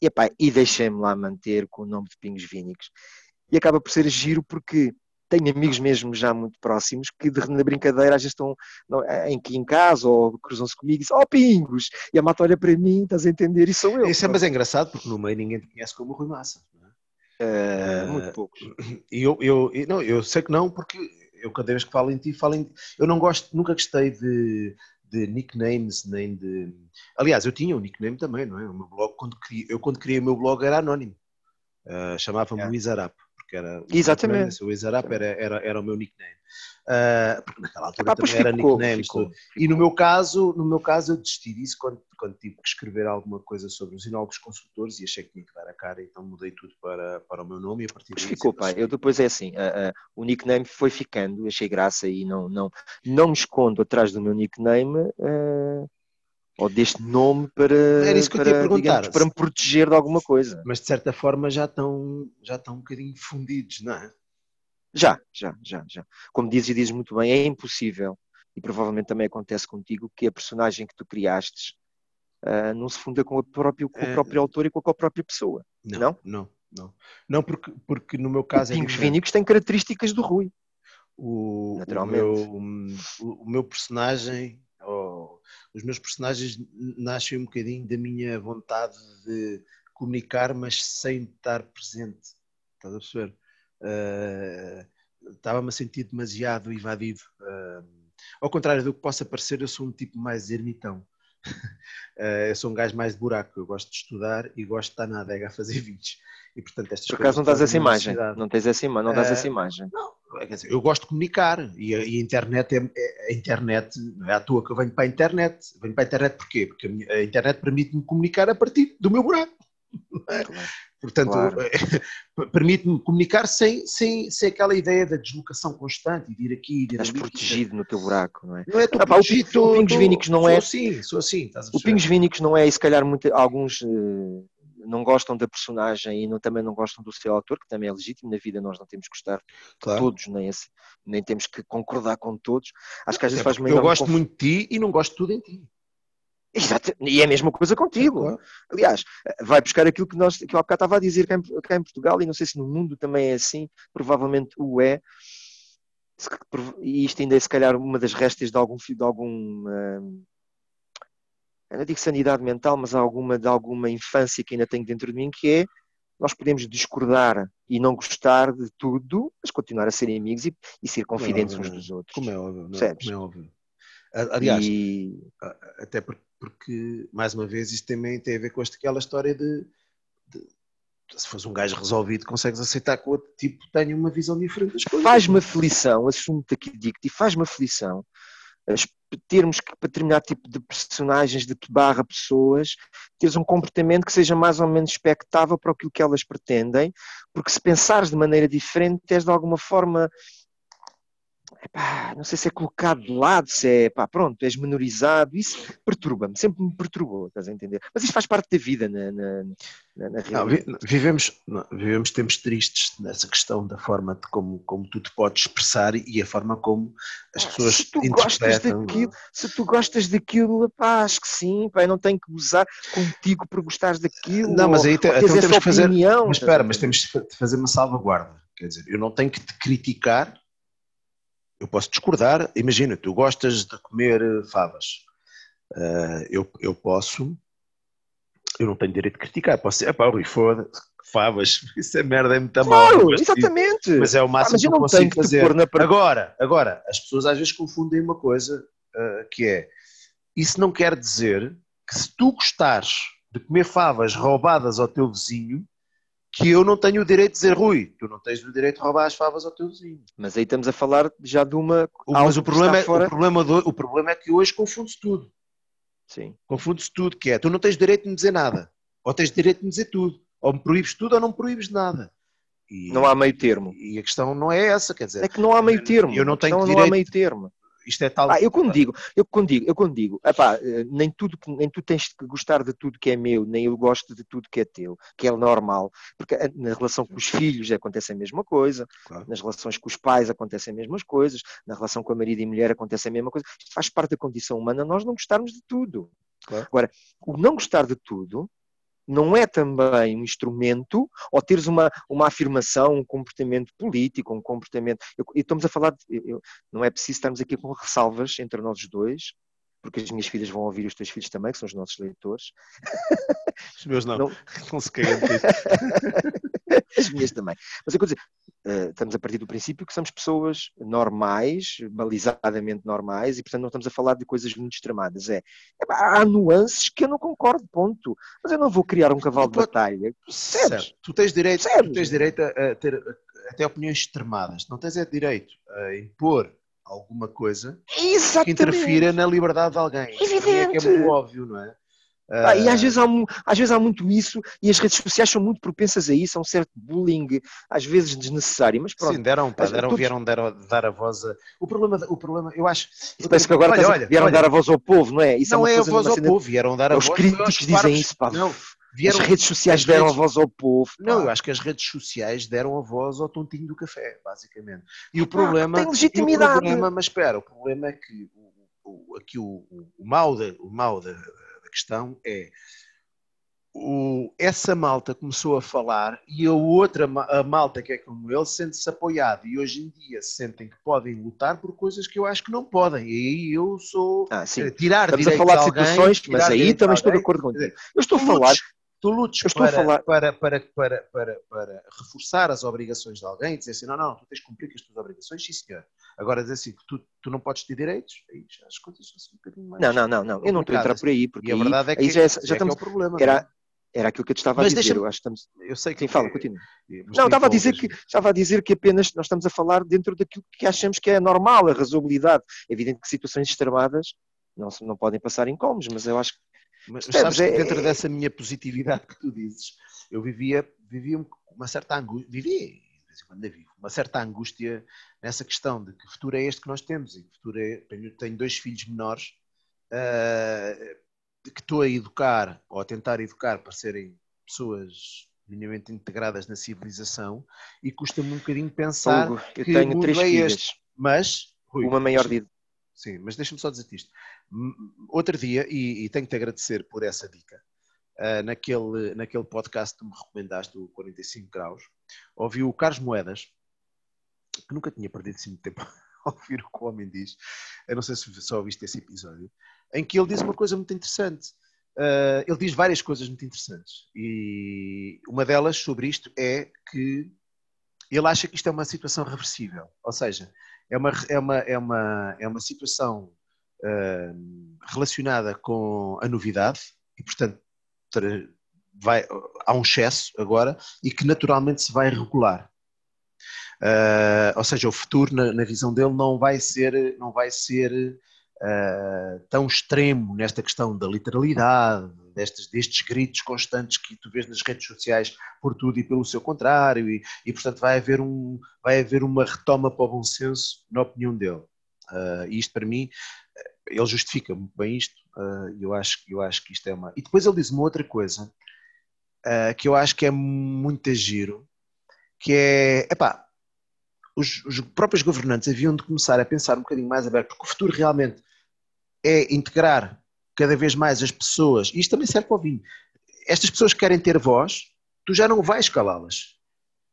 e, e deixei-me lá manter com o nome de Pingos Vínicos. E acaba por ser giro porque tenho amigos mesmo já muito próximos que de, na brincadeira às vezes estão eh, em, em casa ou cruzam-se comigo e dizem, oh Pingos! E a mata olha para mim, estás a entender, e sou eu. Isso é, mas é engraçado porque no meio ninguém te conhece como Rui Massa. É? Uh, muito poucos. E eu, eu, não, eu sei que não, porque eu cada vez que falo em ti, falo em Eu não gosto, nunca gostei de, de nicknames, nem de. Aliás, eu tinha um nickname também, não é? O meu blog, quando criei, eu quando criei o meu blog era anónimo. Uh, Chamava-me yeah. Wizarap, porque era. Exatamente. O Wizarap era, era, era o meu nickname. Uh, porque naquela altura Epá, também era ficou, nicknames. Ficou, ficou. E no meu caso, no meu caso, eu desisti disso quando, quando tive que escrever alguma coisa sobre os inólogos consultores e achei que tinha que dar a cara, então mudei tudo para, para o meu nome e a partir daí. ficou, pai. Eu depois é assim, uh, uh, o nickname foi ficando, achei graça e não, não, não me escondo atrás do meu nickname. Uh, ou deste nome para, Era isso que para, eu te perguntar. Digamos, para me proteger de alguma coisa. Mas de certa forma já estão, já estão um bocadinho fundidos, não é? Já, já, já, já. Como dizes e dizes muito bem, é impossível, e provavelmente também acontece contigo, que a personagem que tu criastes uh, não se funda com, próprio, com o é. próprio autor e com a própria pessoa. Não, não, não. Não, não porque, porque no meu caso... O Pingos é Vínicos tem características do Rui. O, Naturalmente. O meu, o, o meu personagem, os meus personagens nascem um bocadinho da minha vontade de comunicar, mas sem estar presente. Estás a perceber? uh, estava-me a sentir demasiado invadido. Uh, ao contrário do que possa parecer, eu sou um tipo mais ermitão. uh, <laughs> eu sou um gajo mais de buraco, eu gosto de estudar e gosto de estar na adega a fazer vídeos. E, portanto, estas Por acaso não tens essa imagem? Não tens essa, não tens essa imagem? Não, dizer, eu gosto de comunicar e a, e a internet é, é, a internet, não é à toa que eu venho para a internet. Venho para a internet porquê? Porque a, minha, a internet permite-me comunicar a partir do meu buraco. É? Claro. Portanto, claro. <laughs> permite-me comunicar sem, sem, sem aquela ideia da deslocação constante e de ir aqui e de ir Estás ali. protegido no teu buraco, não é? Não é ah, pá, o, o Pingos Vínicos não sou é. Assim, sou assim, o Pingos Vínicos não é, e se calhar muito, alguns uh, não gostam da personagem e não, também não gostam do seu autor, que também é legítimo. Na vida nós não temos que gostar claro. de todos, nem, esse, nem temos que concordar com todos. Acho que às vezes é faz Eu gosto muito de ti e não gosto de tudo em ti. Exato. E é a mesma coisa contigo. Aliás, vai buscar aquilo que, nós, que eu há bocado estava a dizer cá em, cá em, Portugal, e não sei se no mundo também é assim, provavelmente o é. E isto ainda é se calhar uma das restas de algum. De algum eu não digo sanidade mental, mas alguma, de alguma infância que ainda tenho dentro de mim, que é nós podemos discordar e não gostar de tudo, mas continuar a ser amigos e, e ser confidentes uns dos outros. Como é óbvio. Não, é? como é óbvio. Aliás, e... até porque mais uma vez, isto também tem a ver com aquela história de, de se fores um gajo resolvido, consegues aceitar que o outro tipo tenha uma visão diferente das coisas. Faz-me aflição, assumo-te aqui, digo-te, faz-me aflição termos que, para determinado tipo de personagens, de barra pessoas, teres um comportamento que seja mais ou menos expectável para aquilo que elas pretendem, porque se pensares de maneira diferente, tens de alguma forma Epá, não sei se é colocado de lado, se é, pá, pronto, és menorizado, isso perturba-me, sempre me perturbou, estás a entender? Mas isso faz parte da vida na, na, na, na realidade. Não, vivemos, não, vivemos tempos tristes nessa questão da forma de como, como tu te podes expressar e a forma como as pessoas se tu gostas daquilo, se tu gostas daquilo, pá, acho que sim, pá, não tenho que gozar contigo por gostares daquilo. Não, mas aí te, então temos que fazer. Mas espera, mas temos de fazer uma salvaguarda. Quer dizer, eu não tenho que te criticar eu posso discordar. Imagina, tu gostas de comer eh, favas. Uh, eu, eu posso, eu não tenho direito de criticar. Posso dizer, pá, Rui, foda favas, <laughs> isso é merda, é muito claro, mal. exatamente. Mas é o máximo ah, que eu consigo fazer. Na... Agora, agora, as pessoas às vezes confundem uma coisa uh, que é, isso não quer dizer que se tu gostares de comer favas roubadas ao teu vizinho, que eu não tenho o direito de dizer, Rui, tu não tens o direito de roubar as favas ao teu vizinho. Mas aí estamos a falar já de uma. Mas o problema, é, fora... o, problema do, o problema é que hoje confunde-se tudo. Sim. Confunde-se tudo, que é, tu não tens direito de me dizer nada. Ou tens direito de me dizer tudo. Ou me proíbes tudo ou não me proíbes nada. E, não há meio termo. E a questão não é essa, quer dizer. É que não há meio termo. Eu não tenho direito. Não há meio termo isto é tal. Ah, eu quando digo, eu quando digo, eu quando digo, epá, nem tudo, nem tu tens que gostar de tudo que é meu, nem eu gosto de tudo que é teu, que é normal, porque eh, na relação com os filhos acontece a mesma coisa, claro. nas relações com os pais acontecem as mesmas coisas, na relação com a marido e mulher acontece a mesma coisa. Isto faz parte da condição humana, nós não gostarmos de tudo. Claro. Agora, o não gostar de tudo não é também um instrumento ou teres uma, uma afirmação, um comportamento político, um comportamento. Eu, estamos a falar, de, eu, não é preciso estarmos aqui com ressalvas entre nós dois, porque as minhas filhas vão ouvir os teus filhos também, que são os nossos leitores. Os meus não, não, <laughs> não se cagam <laughs> As minhas também. Mas eu quero dizer, uh, estamos a partir do princípio que somos pessoas normais, balizadamente normais, e portanto não estamos a falar de coisas muito extremadas. É, é há nuances que eu não concordo, ponto. Mas eu não vou criar um cavalo de batalha. Certo. Tu tens direito, tu tens direito a ter até opiniões extremadas. Não tens é direito a impor alguma coisa Exatamente. que interfira na liberdade de alguém. Evidente. É, que é muito óbvio, não é? Ah, e às vezes, há, às vezes há muito isso, e as redes sociais são muito propensas a isso, a um certo bullying, às vezes desnecessário, mas pronto. Sim, deram, pá, deram todos... vieram dar, dar a voz a... O problema, o problema eu acho... Eu Parece que agora olha, olha, vieram olha, dar a voz ao povo, não é? Isso é não é, é a voz ao povo, vieram dar a voz... Os críticos dizem isso, pá. Não, vieram, as redes sociais as deram redes... a voz ao povo. Não, eu acho que as redes sociais deram a voz ao tontinho do café, basicamente. E o problema... tem legitimidade. O problema, mas espera, o problema é que o, o, aqui o, o, mal, da, o mal da questão é o, essa malta começou a falar e a outra a malta que é como ele sente-se apoiado e hoje em dia sentem que podem lutar por coisas que eu acho que não podem. E aí eu sou ah, sim. tirar Estamos a falar de situações, mas aí também estou de acordo contigo. Eu estou a falar tu lutes para, falar... para, para, para, para, para, reforçar as obrigações de alguém, dizer assim, não, não, tu tens que cumprir as tuas obrigações, sim senhor. Agora dizer assim, que tu, tu não podes ter direitos, aí já as coisas são um bocadinho mais... Não, não, não, não. eu não estou a entrar por aí, porque e a verdade é que, já, é, já, já estamos, é, é o problema. Era, é? Era aquilo que eu te estava mas a dizer. Eu acho que estamos... Eu sei que. Sim, fala, continua. Não, estava a, dizer que, estava a dizer que apenas nós estamos a falar dentro daquilo que achamos que é normal, a razoabilidade. É evidente que situações extremadas não, não podem passar incómodos, mas eu acho que. Mas, sabes é, dentro é... dessa minha positividade que tu dizes, eu vivia, vivia uma certa angústia. Vivia, quando vivo, uma certa angústia nessa questão de que futuro é este que nós temos. E que futuro é, tenho dois filhos menores. Uh, que estou a educar ou a tentar educar para serem pessoas minimamente integradas na civilização e custa-me um bocadinho pensar Hugo, eu que tenho três é filhas, este. mas Rui, uma maior de sim, mas deixa-me só dizer isto outro dia e, e tenho-te agradecer por essa dica uh, naquele, naquele podcast que me recomendaste o 45 graus ouvi o Carlos Moedas que nunca tinha perdido assim muito tempo <laughs> a ouvir o que o homem diz eu não sei se só ouviste esse episódio em que ele diz uma coisa muito interessante. Uh, ele diz várias coisas muito interessantes. E uma delas sobre isto é que ele acha que isto é uma situação reversível. Ou seja, é uma, é uma, é uma, é uma situação uh, relacionada com a novidade e, portanto, vai, há um excesso agora e que naturalmente se vai regular. Uh, ou seja, o futuro, na, na, visão dele, não vai ser, não vai ser uh, tão extremo nesta questão da literalidade, destes, destes gritos constantes que tu vês nas redes sociais por tudo e pelo seu contrário, e, e portanto vai haver, um, vai haver uma retoma para o bom senso na opinião dele. Uh, e isto para mim, ele justifica muito bem isto, uh, eu, acho, eu acho que isto é uma. E depois ele diz uma outra coisa uh, que eu acho que é muito giro, que é, epá, os, os próprios governantes haviam de começar a pensar um bocadinho mais aberto, porque o futuro realmente é integrar cada vez mais as pessoas, e isto também serve para o vinho, estas pessoas que querem ter voz, tu já não vais calá-las.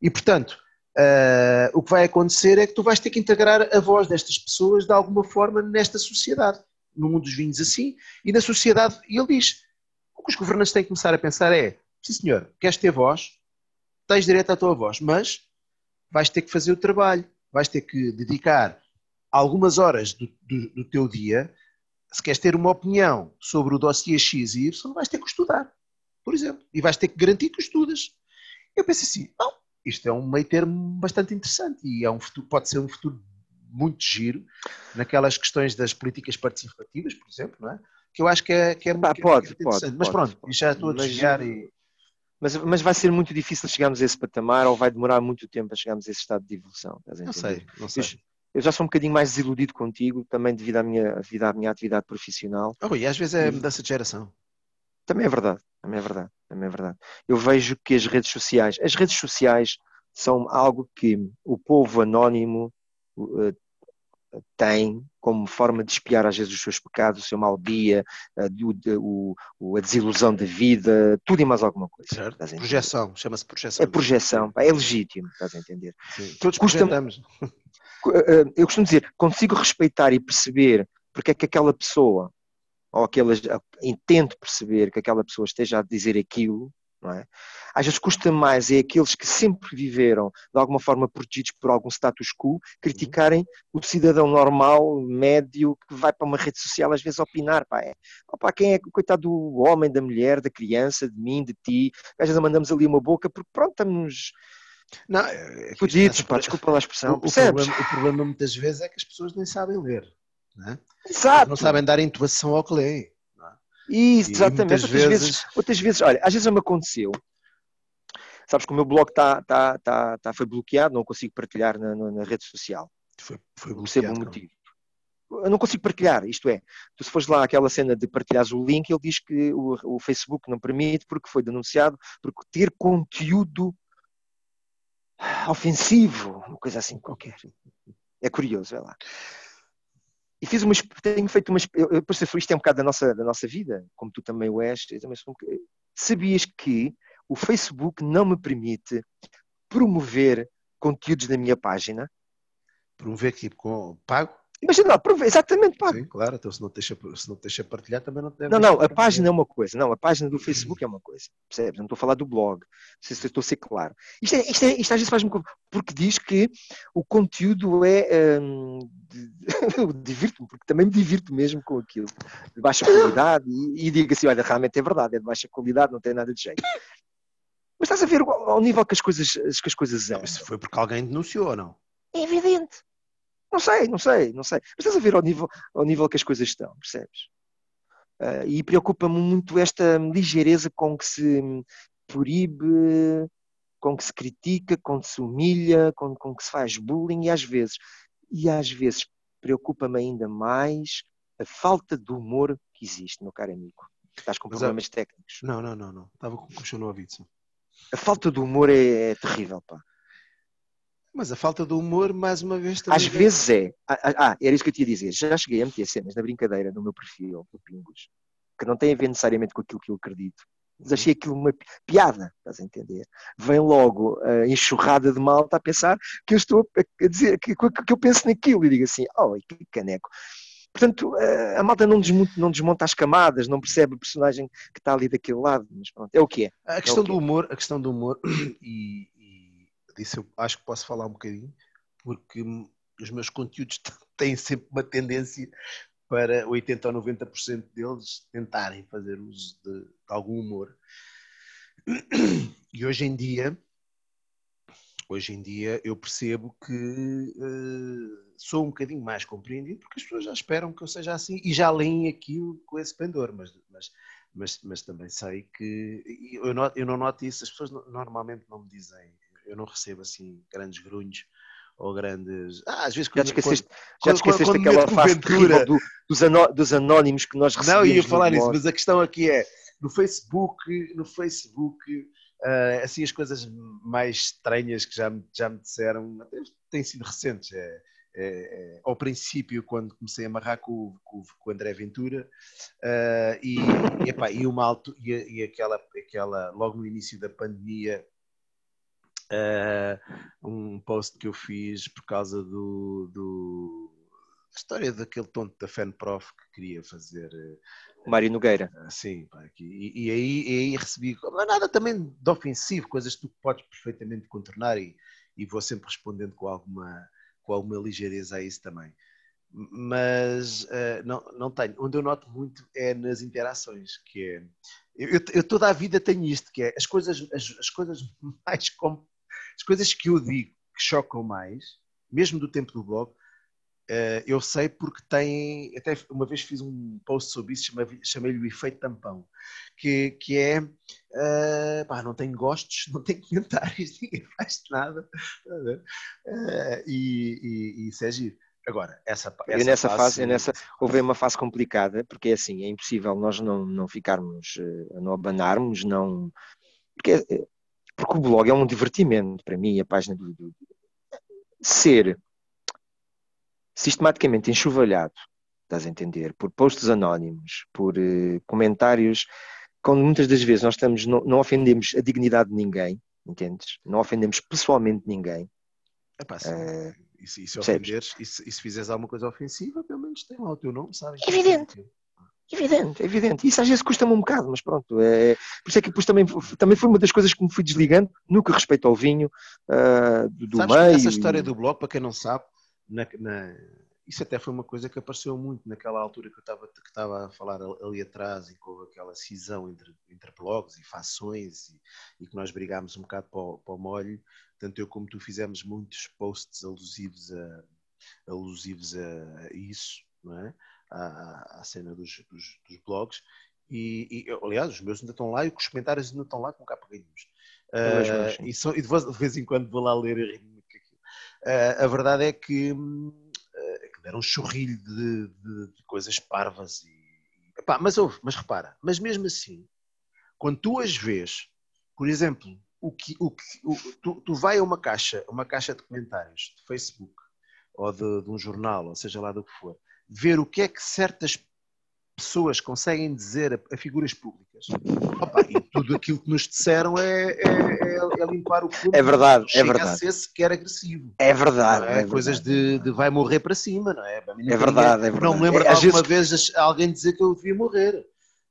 E portanto, uh, o que vai acontecer é que tu vais ter que integrar a voz destas pessoas de alguma forma nesta sociedade, no mundo dos vinhos assim, e na sociedade, e ele diz, o que os governantes têm que começar a pensar é, sim senhor, queres ter voz, tens direito à tua voz, mas vais ter que fazer o trabalho, vais ter que dedicar algumas horas do, do, do teu dia se queres ter uma opinião sobre o dossiê X e Y, vais ter que estudar, por exemplo, e vais ter que garantir que estudas. Eu pensei assim, não, isto é um meio termo bastante interessante e é um futuro, pode ser um futuro muito giro naquelas questões das políticas participativas, por exemplo, não é? que eu acho que é, que é, ah, que pode, é interessante. pode, mas pronto, pode. já estou a desviar e... Mas, mas vai ser muito difícil chegarmos a esse patamar ou vai demorar muito tempo a chegarmos a esse estado de evolução. Não sei, não sei. Eu, eu já sou um bocadinho mais desiludido contigo, também devido à minha, devido à minha atividade profissional. Oh, e às vezes é mudança de geração. Também é verdade, também é verdade, também é verdade. Eu vejo que as redes sociais, as redes sociais são algo que o povo anónimo uh, tem como forma de espiar às vezes os seus pecados, o seu mau dia, a, a desilusão da vida, tudo e mais alguma coisa. Certo. Projeção, chama-se projeção. É projeção, é legítimo, estás a entender? Sim. Todos projetamos. Eh, eu costumo dizer, consigo respeitar e perceber porque é que aquela pessoa, ou aquelas, intento perceber que aquela pessoa esteja a dizer aquilo, não é? Às vezes custa mais é aqueles que sempre viveram de alguma forma protegidos por algum status quo criticarem o cidadão normal, médio, que vai para uma rede social às vezes opinar. Pá, é, opa, quem é coitado do homem, da mulher, da criança, de mim, de ti? Às vezes mandamos ali uma boca porque pronto, estamos. Não, é Fudidos, pá, desculpa lá a expressão. O, o, problema, o, problema, muitas vezes é que as pessoas nem sabem ler. Não é? Exato. Não sabem dar intuação ao que leem. Isso, exatamente. Outras vezes... vezes... outras vezes, olha, às vezes me aconteceu. Sabes que o meu blog tá, tá, tá, tá, foi bloqueado, não consigo partilhar na, na, rede social. Foi, foi bloqueado. o motivo. Eu não consigo partilhar, isto é, tu se fores lá aquela cena de partilhares o link, ele diz que o, o Facebook não permite porque foi denunciado, porque ter conteúdo ofensivo, uma coisa assim qualquer. É curioso, é lá. E fiz umas, tenho feito umas, eu, eu, isto é um bocado da nossa, da nossa vida, como tu também o és, também sou um sabias que o Facebook não me permite promover conteúdos na minha página? Promover tipo com pago? Imagina lá, exatamente, pá. Sim, claro, então se não, deixa, se não deixa partilhar também não deve Não, não, a página é uma coisa, não, a página do Facebook é uma coisa, percebes? Não estou a falar do blog, não sei se estou a ser claro. Isto, é, isto, é, isto às vezes faz-me. Porque diz que o conteúdo é. Hum, <laughs> divirto-me, porque também me divirto mesmo com aquilo, de baixa qualidade, e, e digo assim: olha, realmente é verdade, é de baixa qualidade, não tem nada de jeito. Mas estás a ver ao nível que as coisas, que as coisas são. Isso foi porque alguém denunciou ou não? É evidente. Não sei, não sei, não sei. Mas estás a ver ao nível, ao nível que as coisas estão, percebes? Uh, e preocupa-me muito esta ligeireza com que se proíbe, com que se critica, com que se humilha, com, com que se faz bullying e às vezes, e às vezes preocupa-me ainda mais a falta de humor que existe, meu caro amigo. Estás com problemas técnicos. Não, não, não, não. Estava com o coxão no ouvido. A falta de humor é, é terrível, pá. Mas a falta de humor, mais uma vez, também. Às vezes é. Ah, ah, ah, era isso que eu te ia dizer. Já cheguei a meter cenas na brincadeira no meu perfil, do Pingos, que não tem a ver necessariamente com aquilo que eu acredito. Mas achei aquilo uma piada, estás a entender? Vem logo a enxurrada de malta a pensar que eu estou a dizer, que, que eu penso naquilo e digo assim, oh, que caneco. Portanto, eh, a malta não desmonta, não desmonta, as camadas, não percebe o personagem que está ali daquele lado, mas pronto, é o que é. A questão é do humor, a questão do humor, <clears throat> e, disso eu acho que posso falar um bocadinho, porque os meus conteúdos <laughs> têm sempre uma tendência para 80 ou 90% deles tentarem fazer uso de, de, algum humor. E hoje em dia, hoje em dia eu percebo que uh, sou um bocadinho mais compreendido porque as pessoas já esperam que eu seja assim e já leem aquilo com esse pendor, mas, mas, mas, mas também sei que eu, not, eu não noto isso, as pessoas normalmente não me dizem, eu não recebo assim grandes grunhos ou grandes. Ah, às vezes quando, já te esqueceste, quando, já te esqueceste quando, daquela fase terrível do, dos, anó, dos anónimos que nós recebemos. Não, ia falar nisso, mas a questão aqui é no Facebook, no Facebook, uh, assim as coisas mais estranhas que já me, já me disseram, têm sido recentes. É, é, é, ao princípio, quando comecei a amarrar com, com, com o André Ventura, uh, e, e, epá, e, uma alto, e, e, aquela, aquela, logo no início da pandemia, uh, um post que eu fiz por causa do, do história daquele tonto da FanProf que queria fazer. Mário Nogueira. Sim, e, e, aí, e aí recebi, mas nada também de ofensivo, coisas que tu podes perfeitamente contornar e, e vou sempre respondendo com alguma com alguma ligeireza a isso também. Mas uh, não, não tenho. Onde eu noto muito é nas interações, que é. Eu, eu toda a vida tenho isto, que é as coisas, as, as coisas <laughs> mais. Com, as coisas que eu digo que chocam mais, mesmo do tempo do blog, Uh, eu sei porque tem. Até uma vez fiz um post sobre isso, chamei-lhe o efeito tampão, que, que é. Uh, pá, não tem gostos, <laughs> não tem comentários, ninguém faz nada. Uh, e, e, e isso é giro. Agora, essa, essa nessa fase, fase nessa, houve uma fase complicada, porque é assim, é impossível nós não, não ficarmos, não abanarmos, não. Porque, porque o blog é um divertimento para mim, a página do, do ser sistematicamente enxovalhado, estás a entender, por posts anónimos, por uh, comentários, quando muitas das vezes nós estamos, não, não, ofendemos a dignidade de ninguém, entendes? Não ofendemos pessoalmente ninguém. Epá, sim. Uh, e, se, e se ofenderes, e se, e se fizeres alguma coisa ofensiva, pelo menos tem lá o teu nome, sabes? Evidente. Evidente, evidente. Isso às vezes custa-me um bocado, mas pronto. É, por isso é que depois também, também foi uma das coisas que me fui desligando no que respeita ao vinho uh, do, do Sabes meio. Essa história do blog, para quem não sabe, na, na, isso até foi uma coisa que apareceu muito naquela altura que eu estava, que estava a falar ali atrás e com aquela cisão entre, entre blogs e fações e, e que nós brigámos um bocado para o, para o molho. Tanto eu como tu fizemos muitos posts alusivos a, alusivos a, a isso, não é? À, à cena dos, dos, dos blogs. E, e, aliás, os meus ainda estão lá e os comentários ainda estão lá com capa ganhos. Uh, e, e de, vez, em quando vou lá ler e Uh, a verdade é que, uh, era um chorrilho de, de, de coisas parvas. E, epá, mas ouve, mas repara, mas mesmo assim, quando tu as vês, por exemplo, o que, o que, o, tu, tu vai a uma caixa, uma caixa de comentários de Facebook ou de, de um jornal, ou seja lá do que for, ver o que é que certas pessoas conseguem dizer a, a figuras públicas. Opa, e tudo aquilo que nos disseram é, é, é, é limpar o corpo. É verdade, é verdade. a ser sequer agressivo. É verdade. É? é Coisas de, de, vai morrer para cima, não é? É verdade, é verdade. Não me lembro de alguma vezes... vez alguém dizer que eu devia morrer.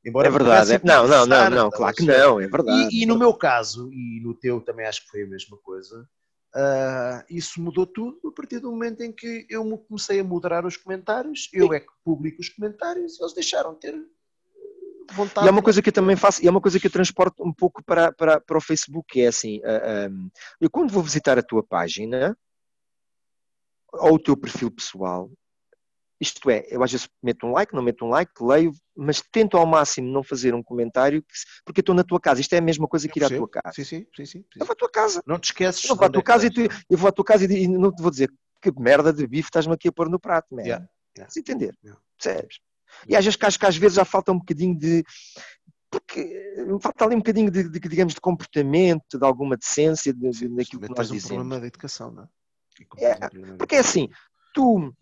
Embora é verdade. É... Não, não, não, não, claro que não, é verdade. E, e no meu caso, e no teu também acho que foi a mesma coisa, Uh, isso mudou tudo a partir do momento em que eu comecei a moderar os comentários, eu é que publico os comentários, eles deixaram de ter vontade. E é uma coisa que eu também faço, e é uma coisa que eu transporto um pouco para, para, para o Facebook, é assim, uh, ah, um, eu quando vou visitar a tua página, ou o teu perfil pessoal, isto é, eu às vezes meto um like, não meto um like, leio, mas tento ao máximo não fazer um comentário, porque eu estou na tua casa. Isto é a mesma coisa que ir à tua casa. Sim, sim, sim. sim, Eu vou à tua casa. Não te esqueces. Eu vou à tua casa, e tu, eu vou à tua casa e, não te vou dizer que merda de bife estás-me aqui a pôr no prato, merda. Yeah, yeah. Se entender, yeah. percebes? E às vezes que às vezes já falta um bocadinho de. Porque falta ali um bocadinho de, de digamos, de comportamento, de alguma decência, de, de, daquilo que nós dizemos. um problema de educação, não é? é porque é assim, tu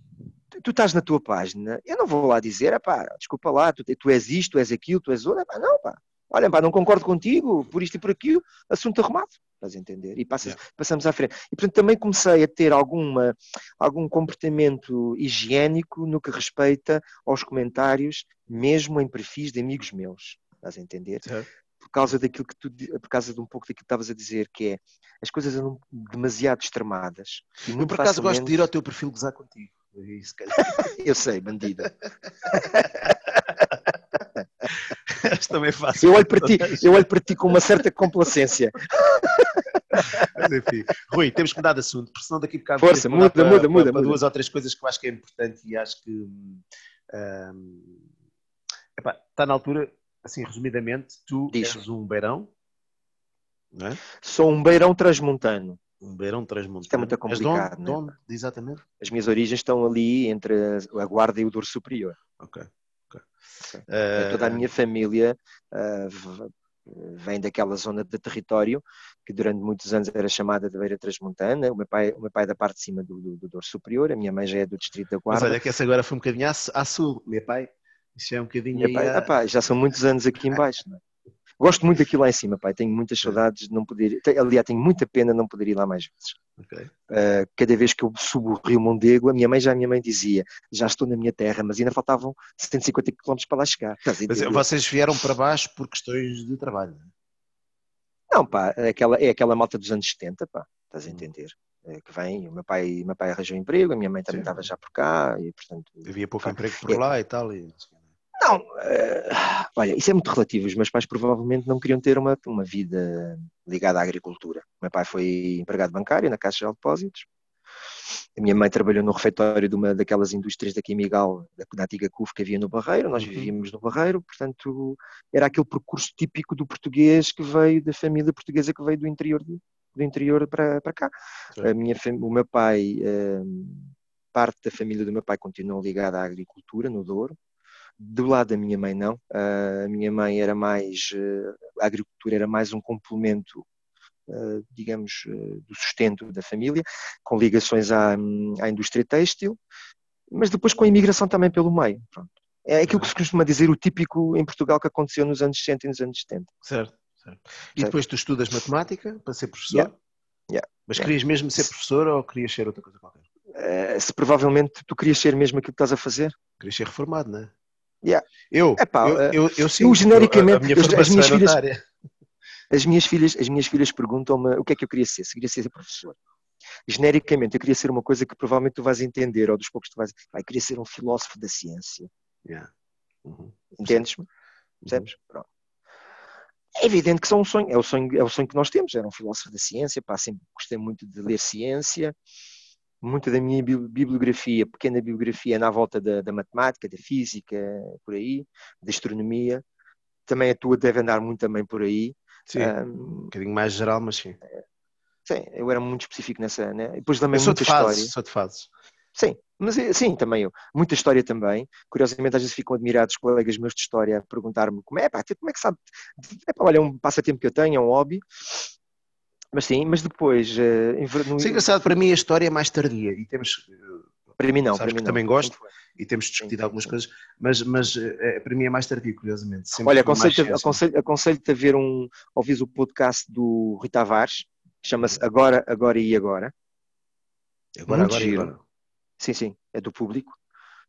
tu estás na tua página, eu não vou lá dizer, pá, desculpa lá, tu, tu és isto, tu és aquilo, tu és outro, pá, não, pá, olha, pá, não concordo contigo, por isto e por aquilo, assunto arrumado, estás a entender? E passas, yeah. passamos à frente. E portanto também comecei a ter alguma, algum comportamento higiênico no que respeita aos comentários, mesmo em perfis de amigos meus, estás a entender? Yeah. Por causa daquilo que tu, por causa de um pouco daquilo que estavas a dizer, que é as coisas andam demasiado extremadas. Eu por acaso facilmente... gosto de ir ao teu perfil gozar contigo. <laughs> Eu sei, bandida. também faço. Eu olho, para ti, eu olho para ti com uma certa complacência. Mas enfim, Rui, temos que mudar de assunto, porque senão daqui a bocado. Força, muda, para, muda, muda, para, muda. duas ou três coisas que eu acho que é importante e acho que. Um, epá, está na altura assim, resumidamente, tu Diz. és um beirão, não é? Sou um beirão transmontano. Um beirão transmontano. Isto é muito És de onde? complicado, De né? onde? Exatamente. As minhas origens estão ali entre a Guarda e o Douro Superior. Ok. ok. Ok. Eh, Toda a minha família ah, v- vem daquela zona de território que durante muitos anos era chamada de Beira Transmontana. O meu pai, o meu pai é da parte de cima do, do, do Douro Superior, a minha mãe já é do Distrito da Mas Guarda. olha que essa agora foi um bocadinho à, à sul. Meu pai, isso é um bocadinho pai- à- epá, já são muitos anos aqui <laughs> em baixo. não é? Gosto muito daquilo lá em cima, pai. Tenho muitas saudades de não poder. Aliás, tenho muita pena de não poder ir lá mais vezes. Ok. Uh, cada vez que eu subo o Rio Mondego, a minha mãe já a minha mãe dizia, já estou na minha terra, mas ainda faltavam 150 km para lá chegar. Mas vocês vieram para baixo por questões de trabalho. não é? Não, pá, é aquela, é aquela malta dos anos 70, pá, estás a Hum. entender? É que vem, o meu pai, meu pai arranjou emprego, a minha mãe também Sim. estava já por cá, e portanto. Havia pouco Pá, emprego por é- lá e tal. E... Não, eh, olha, isso é muito relativo. Os meus pais provavelmente não queriam ter uma, uma vida ligada à agricultura. O meu pai foi empregado bancário na Caixa de Depósitos. A minha mãe trabalhou no refeitório de uma daquelas indústrias daqui em Migal, da, da antiga CUF que havia no Barreiro. Nós Uhum. vivíamos no Barreiro, portanto, era aquele percurso típico do português que veio da família portuguesa que veio do interior, de- do interior para, para cá. A minha, o meu pai, eh, parte da família do meu pai continuou ligada à agricultura no Douro. Do lado da minha mãe, não. Ah, a minha mãe era mais. eh, a agricultura era mais um complemento, eh, digamos, do sustento da família, com ligações à, à indústria têxtil, mas depois com a imigração também pelo meio. Pronto. É aquilo que se costuma dizer, o típico em Portugal que aconteceu nos anos 60 e nos anos 70. Certo, certo. E Certo. depois tu estudas matemática para ser professor? Yeah. Yeah. Mas Yeah. querias mesmo ser professor ou querias ser outra coisa qualquer? Eh, se provavelmente tu querias ser mesmo aquilo que estás a fazer, Querias ser reformado, não é? Yeah. Eu, Epá, eu, eh, eu, eu, sim, genericamente, a, a eu- as minhas é filhas-. As minhas filhas, as minhas filhas perguntam-me o que é que eu queria ser. Se queria ser professor. Genericamente, eu queria ser uma coisa que provavelmente tu vais entender, ou dos poucos tu vais. Vai, queria ser um filósofo da ciência. Yeah. Uhum. Entendes-me? Percebes? Pronto. É evidente que são um sonho, é o sonho, é o sonho que nós temos. Era um filósofo da ciência, pá, sempre gostei muito de ler ciência. Muita da minha bi- bibliografia, pequena bibliografia, é na volta da, da matemática, da física, por aí, da astronomia. Também a tua deve andar muito também por aí. Sim, Ahm, um bocadinho mais geral, mas sim. Sim, eu era muito específico nessa, né? E Depois também Eu sou muita de fases, história. sou de fases. Sim, mas eh, sim, também eu. Muita história também. Curiosamente, às vezes ficam admirados colegas meus de história a perguntar-me como é, pá, como é que sabe? É pá, olha, é um passatempo que eu tenho, é um hobby. Mas sim, mas depois, eh, em ver- no- Isso é engraçado, para mim a história é mais tardia e temos, para mim não, sabes para que mim não. também gosto. E temos discutido Sim, algumas sim. coisas, mas, mas eh, para mim é mais tardio, curiosamente. Sempre Olha, aconselho-te aconselho, aconselho-te a ver um, ouvires o podcast do Rui Tavares, que chama-se Agora, Agora e Agora. Agora, muito agora, giro. agora. Sim, sim, é do público.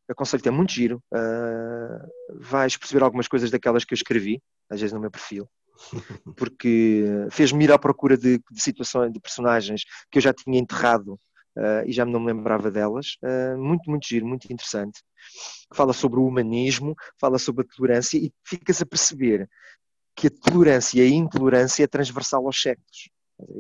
Aconselho-te, é muito giro. Ah, vais perceber algumas coisas daquelas que eu escrevi, às vezes no meu perfil, porque fez-me ir à procura de, de situações, de personagens que eu já tinha enterrado ah, e já não me lembrava delas. Ah, muito, muito giro, muito interessante. Fala sobre o humanismo, fala sobre a tolerância e ficas a perceber que a tolerância e a intolerância é transversal aos séculos.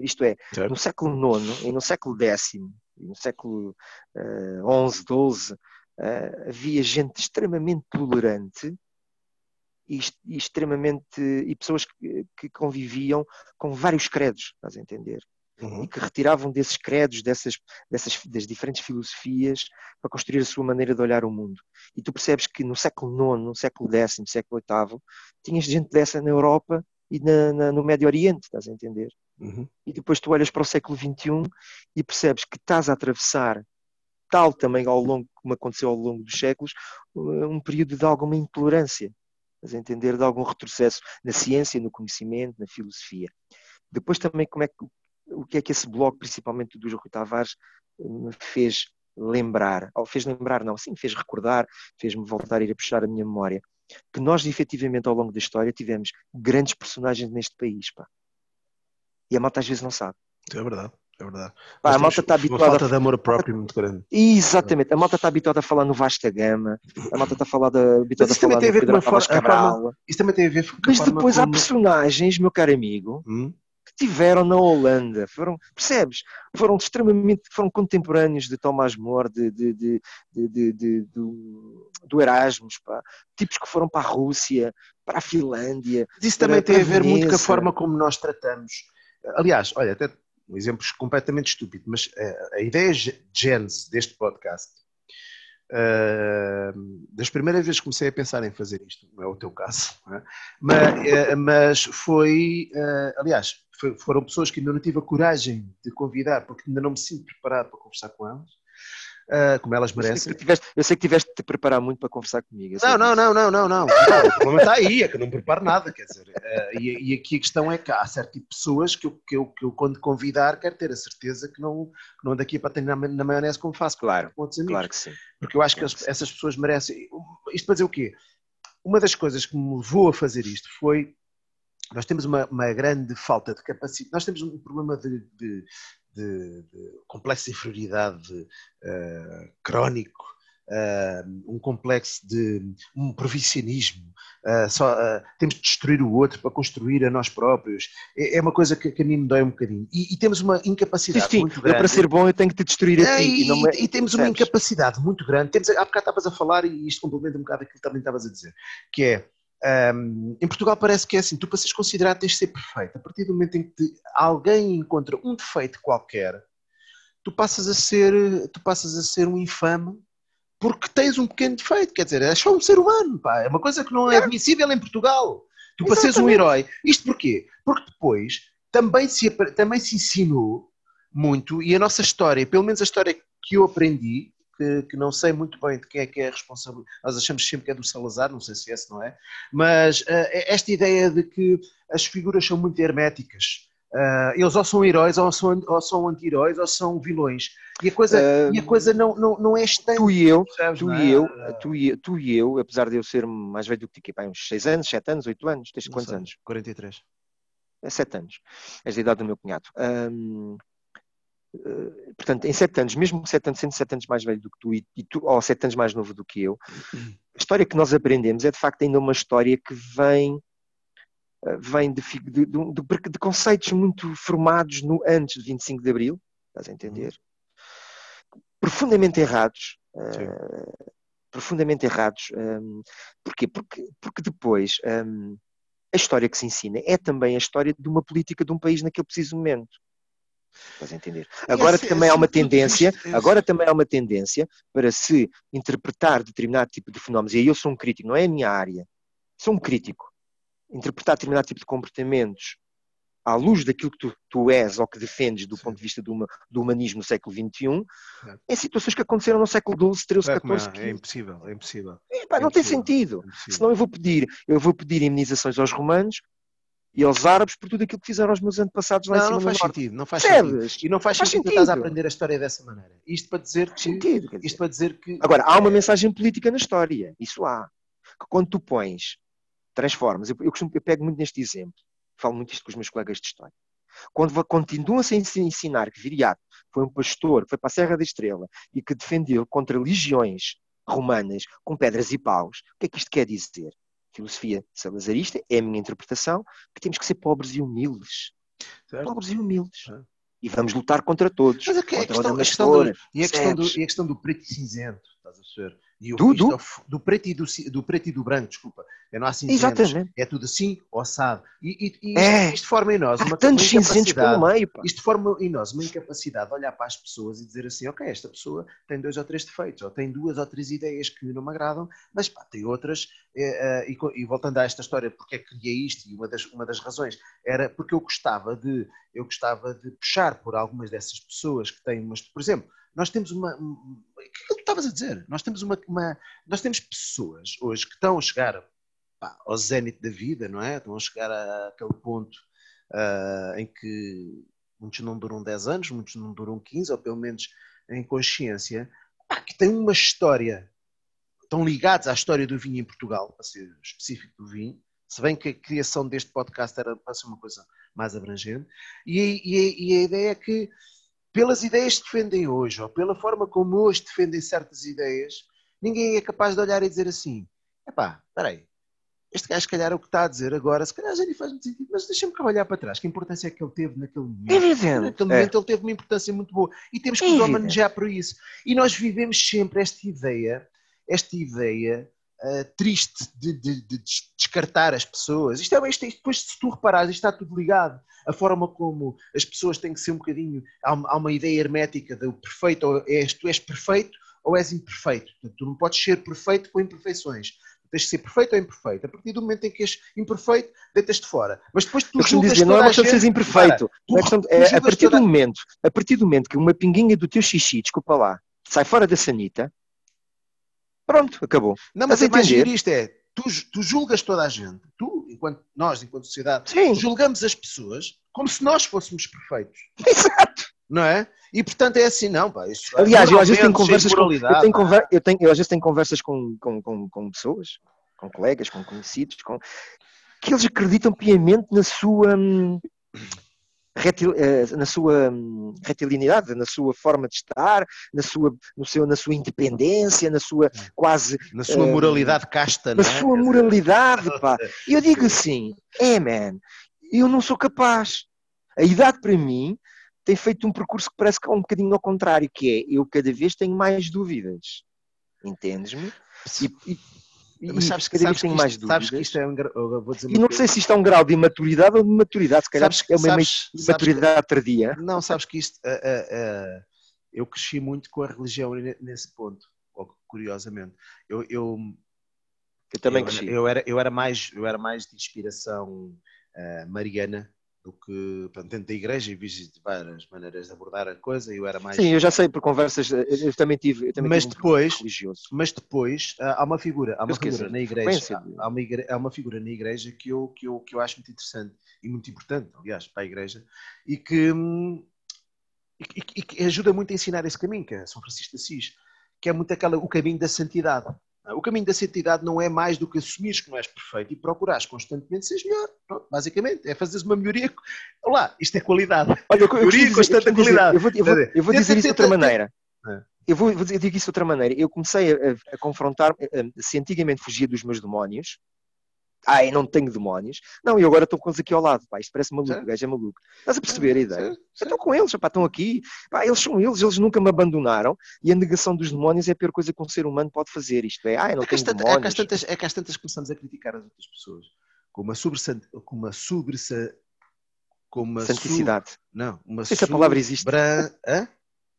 Isto é, Certo. no século IX e no século X, e no século eh, XI, XII, eh, havia gente extremamente tolerante e, e extremamente e pessoas que, que conviviam com vários credos, estás a entender? Uhum. E que retiravam desses credos, dessas, dessas das diferentes filosofias para construir a sua maneira de olhar o mundo. E tu percebes que no século IX, no século X, no século VIII, tinhas gente dessa na Europa e na- na- no Médio Oriente, estás a entender? Uhum. e depois tu olhas para o século XXI e percebes que estás a atravessar, tal também ao longo, como aconteceu ao longo dos séculos, um período de alguma intolerância, estás a entender, de algum retrocesso na ciência, no conhecimento, na filosofia. Depois também como é que, o que é que esse blog, principalmente do Rui Tavares, me fez lembrar, ou fez lembrar não, sim, fez recordar, fez-me voltar a ir a puxar a minha memória, que nós efetivamente ao longo da história tivemos grandes personagens neste país, pá. E a malta às vezes não sabe. É verdade, é verdade. Pá, a malta está Uma habituada falta a... de amor próprio muito grande. Exatamente, a malta está habituada a falar no Vasta Gama, a malta está habituada a isso também falar tem a no ver com Pedro forma- Cabral. Isso também tem a ver com a Mas depois há personagens, meu caro amigo, Hum? que tiveram na Holanda, foram, percebes? Foram extremamente, foram contemporâneos de Tomás More, de, de, de, do, Erasmus, pá. tipos que foram para a Rússia, para a Finlândia. Isso também tem a ver muito com a forma como nós tratamos. Aliás, olha, até um exemplo completamente estúpido, mas a, a ideia gens deste podcast Uh, das primeiras vezes que comecei a pensar em fazer isto, não é o teu caso, é? Mas, uh, mas, foi, uh, aliás, foi, foram pessoas que ainda não tive a coragem de convidar, porque ainda não me sinto preparado para conversar com elas, uh, como elas merecem. Eu sei, tiveste, eu sei, que tiveste de te preparar muito para conversar comigo. Não, não, não, não, não, não, não. O problema está aí, é que eu não preparo nada, quer dizer. Uh, e, e, aqui a questão é que há certo tipo de pessoas que eu, que eu, que eu quando convidar, quero ter a certeza que não, que não daqui para ter na, na maionese como faço claro, com outros amigos. Claro que sim. Porque eu acho que, que essas pessoas merecem. Isto para dizer o quê? Uma das coisas que me levou a fazer isto foi nós temos uma, uma, grande falta de capacidade, nós temos um problema de, de, de, de complexo de inferioridade uh, crónico, uh, um complexo de um provisionismo, uh, só, temos de destruir o outro para construir a nós próprios, é, é uma coisa que, que, a mim me dói um bocadinho. E, e temos uma incapacidade sim, sim, muito grande. para ser bom eu tenho que te destruir a ti. E, e, me... e temos uma incapacidade muito grande, temos, há bocado estavas a falar e isto complementa um bocado aquilo que também estavas a dizer, que é um, em Portugal parece que é assim, tu para seres considerado tens de ser perfeito. A partir do momento em que te, alguém encontra um defeito qualquer, tu passas a ser, tu passas a ser um infame porque tens um pequeno defeito, quer dizer, é só um ser humano, pá. é uma coisa que não é admissível em Portugal. Tu para seres um herói. Isto porquê? Porque depois também se, também se ensinou muito, e a nossa história, pelo menos a história que eu aprendi, que, que, não sei muito bem de quem é que é responsável. Nós achamos sempre que é do Salazar, não sei se é esse não é, mas uh, esta ideia de que as figuras são muito herméticas. Uh, eles ou são heróis, ou são, ou são anti-heróis, ou são vilões. E a coisa, uh, e a coisa não, não, não é estranha. Tu e eu, tu, é? e eu tu, e, tu e eu, apesar de eu ser mais velho do que ti, uns 6 anos, 7 anos, 8 anos, tens quantos anos? 43. É 7 anos. És da idade do meu cunhado. Um, portanto, em sete anos, mesmo sete anos, sendo sete anos mais velho do que tu, e, tu, ou sete anos mais novo do que eu, a história que nós aprendemos é de facto ainda uma história que vem, eh, vem de, de, de, de conceitos muito formados no antes de 25 de Abril, estás a entender? Profundamente errados. Uh, profundamente errados. Um, porquê? Porque, porque depois um, a história que se ensina é também a história de uma política de um país naquele preciso momento. Estás a entender? Agora esse, também esse há uma tendência, agora também há uma tendência para se interpretar determinado tipo de fenómenos, e aí eu sou um crítico, não é a minha área, sou um crítico. Interpretar determinado tipo de comportamentos à luz daquilo que tu, tu és ou que defendes do Sim. ponto de vista do, do, humanismo no século XXI, é. em situações que aconteceram no século XII, XIII, XIV. É impossível, é impossível. É, pá, é não impossível, tem sentido. É Senão eu vou pedir, eu vou pedir indemnizações aos romanos e aos árabes por tudo aquilo que fizeram aos meus antepassados lá não, em cima não faz sentido, não faz sentido. E não faz, faz sentido, sentido estás a aprender a história dessa maneira. Isto para dizer que, sentido, isto para dizer que Agora, há uma mensagem política na história, isso há. Que quando tu pões, transformas, eu, eu, costumo, eu pego muito neste exemplo, falo muito isto com os meus colegas de história. Quando continuam-se a ensinar que Viriato foi um pastor, foi para a Serra da Estrela e que defendeu contra legiões romanas com pedras e paus, o que é que isto quer dizer? Filosofia salazarista, é a minha interpretação, que temos que ser pobres e humildes. Certo. Pobres e humildes. É. E vamos lutar contra todos. Mas a, contra questão, a questão do, e, a questão do, e a questão do preto e cinzento, estás a ver? E o, do, do? do, preto e do, do preto e do branco, desculpa. É não há cinzentos, Exatamente. é tudo assim, ossado. E, e, e é. isto, forma em nós uma, tantos cinzentos pelo meio. Pá. Isto forma em nós uma incapacidade de olhar para as pessoas e dizer assim, ok, esta pessoa tem dois ou três defeitos, ou tem duas ou três ideias que não me agradam, mas pá, tem outras. É, é, e, e, voltando a esta história, porque é que criei isto, e uma das, uma das razões era porque eu gostava de, eu gostava de puxar por algumas dessas pessoas que têm umas, por exemplo, nós temos uma. O que tu estavas a dizer? Nós temos uma, uma, Nós temos pessoas hoje que estão a chegar pá, ao zénite da vida, não é? Estão a chegar àquele ponto uh, em que muitos não duram 10 anos, muitos não duram 15, ou pelo menos em consciência, pá, que têm uma história. Estão ligados à história do vinho em Portugal, para ser específico do vinho, se bem que a criação deste podcast era para ser uma coisa mais abrangente, e, e, e a ideia é que pelas ideias que defendem hoje, ou pela forma como hoje defendem certas ideias, ninguém é capaz de olhar e dizer assim: epá, espera aí, este gajo, se calhar, é o que está a dizer agora, se calhar já lhe faz muito sentido, mas deixa-me cá olhar para trás. Que importância é que ele teve naquele momento? Evidente. Naquele momento ele teve uma importância muito boa. E temos que nos homenagear por isso. E nós vivemos sempre esta ideia, esta ideia uh, triste de, de, de, descartar as pessoas. Isto é, isto, isto, depois, se tu reparares, isto está tudo ligado. A forma como as pessoas têm que ser um bocadinho. Há uma, há uma ideia hermética do perfeito, ou és, tu és perfeito ou és imperfeito. Portanto, tu não podes ser perfeito com imperfeições tens de ser perfeito ou imperfeito. A partir do momento em que és imperfeito, deitas-te fora. Mas depois tu julgas dizer, não é uma questão de seres imperfeito. Para, tu, é, é a, partir do momento, a partir do momento que uma pinguinha do teu xixi, desculpa lá, sai fora da sanita, pronto, acabou. Não, mas é mais isto é, tu, tu, julgas toda a gente, tu, enquanto nós, enquanto sociedade, Sim. julgamos as pessoas como se nós fôssemos perfeitos. <laughs> Exato. Não é? E portanto é assim, não, pá. Isto, Aliás, eu às vezes tenho conversas com, eu tenho, conver, eu, tenho, eu às vezes tenho conversas com, com, com, com pessoas, com colegas, com conhecidos, com, que eles acreditam piamente na sua hum, retil, eh, na sua hum, retilinidade, na sua forma de estar, na sua, no seu, na sua independência, na sua quase. Na sua uh, moralidade casta, Na é? sua moralidade, pá. E eu digo <laughs> assim, é, man, eu não sou capaz. A idade para mim tem feito um percurso que parece que é um bocadinho ao contrário, que é eu cada vez tenho mais dúvidas. Entendes-me? E, e, mas sabes, cada vez tenho mais dúvidas. Sabes que isto é um, e não sei se isto é um grau de imaturidade ou de maturidade, se calhar sabes, é uma sabes, imaturidade sabes, tardia. Não, sabes que isto. Uh, uh, uh, eu cresci muito com a religião nesse ponto, curiosamente. Eu, eu, eu também eu, cresci. Eu era, eu, era mais, eu era mais de inspiração mariana do que portanto, dentro da igreja e vi várias maneiras de abordar a coisa e eu era mais sim eu já sei por conversas eu também tive eu também mas tive depois um religioso. mas depois há uma figura há uma figura na igreja há uma, igreja, há uma figura na igreja que eu que eu que eu acho muito interessante e muito importante aliás para a igreja e que e, e que ajuda muito a ensinar esse caminho que é São Francisco de Assis que é muito aquela o caminho da santidade o caminho da santidade não é mais do que assumires que não és perfeito e procurares constantemente seres melhor. Pronto, basicamente, é fazeres uma melhoria. Olá, isto é qualidade. Olha, eu, melhoria constante qualidade. Eu vou, eu vou, eu vou dizer isso de outra maneira. É. Eu vou, vou dizer isso de outra maneira. Eu comecei a, a confrontar, se antigamente fugia dos meus demónios, Ai, não tenho demónios. Não, e agora estou com eles aqui ao lado. Pá, isto parece maluco, o gajo é maluco. Estás a perceber a ideia? Estou com eles, pá, estão aqui. Pá, eles são eles, eles nunca me abandonaram. E a negação dos demónios é a pior coisa que um ser humano pode fazer. Isto é, ai, não é tenho tantas, demónios. É que, às tantas, é que às tantas começamos a criticar as outras pessoas com uma sobressa... Com uma sobressa com uma Santicidade. Não, uma se essa palavra existe. Sobran... Hã?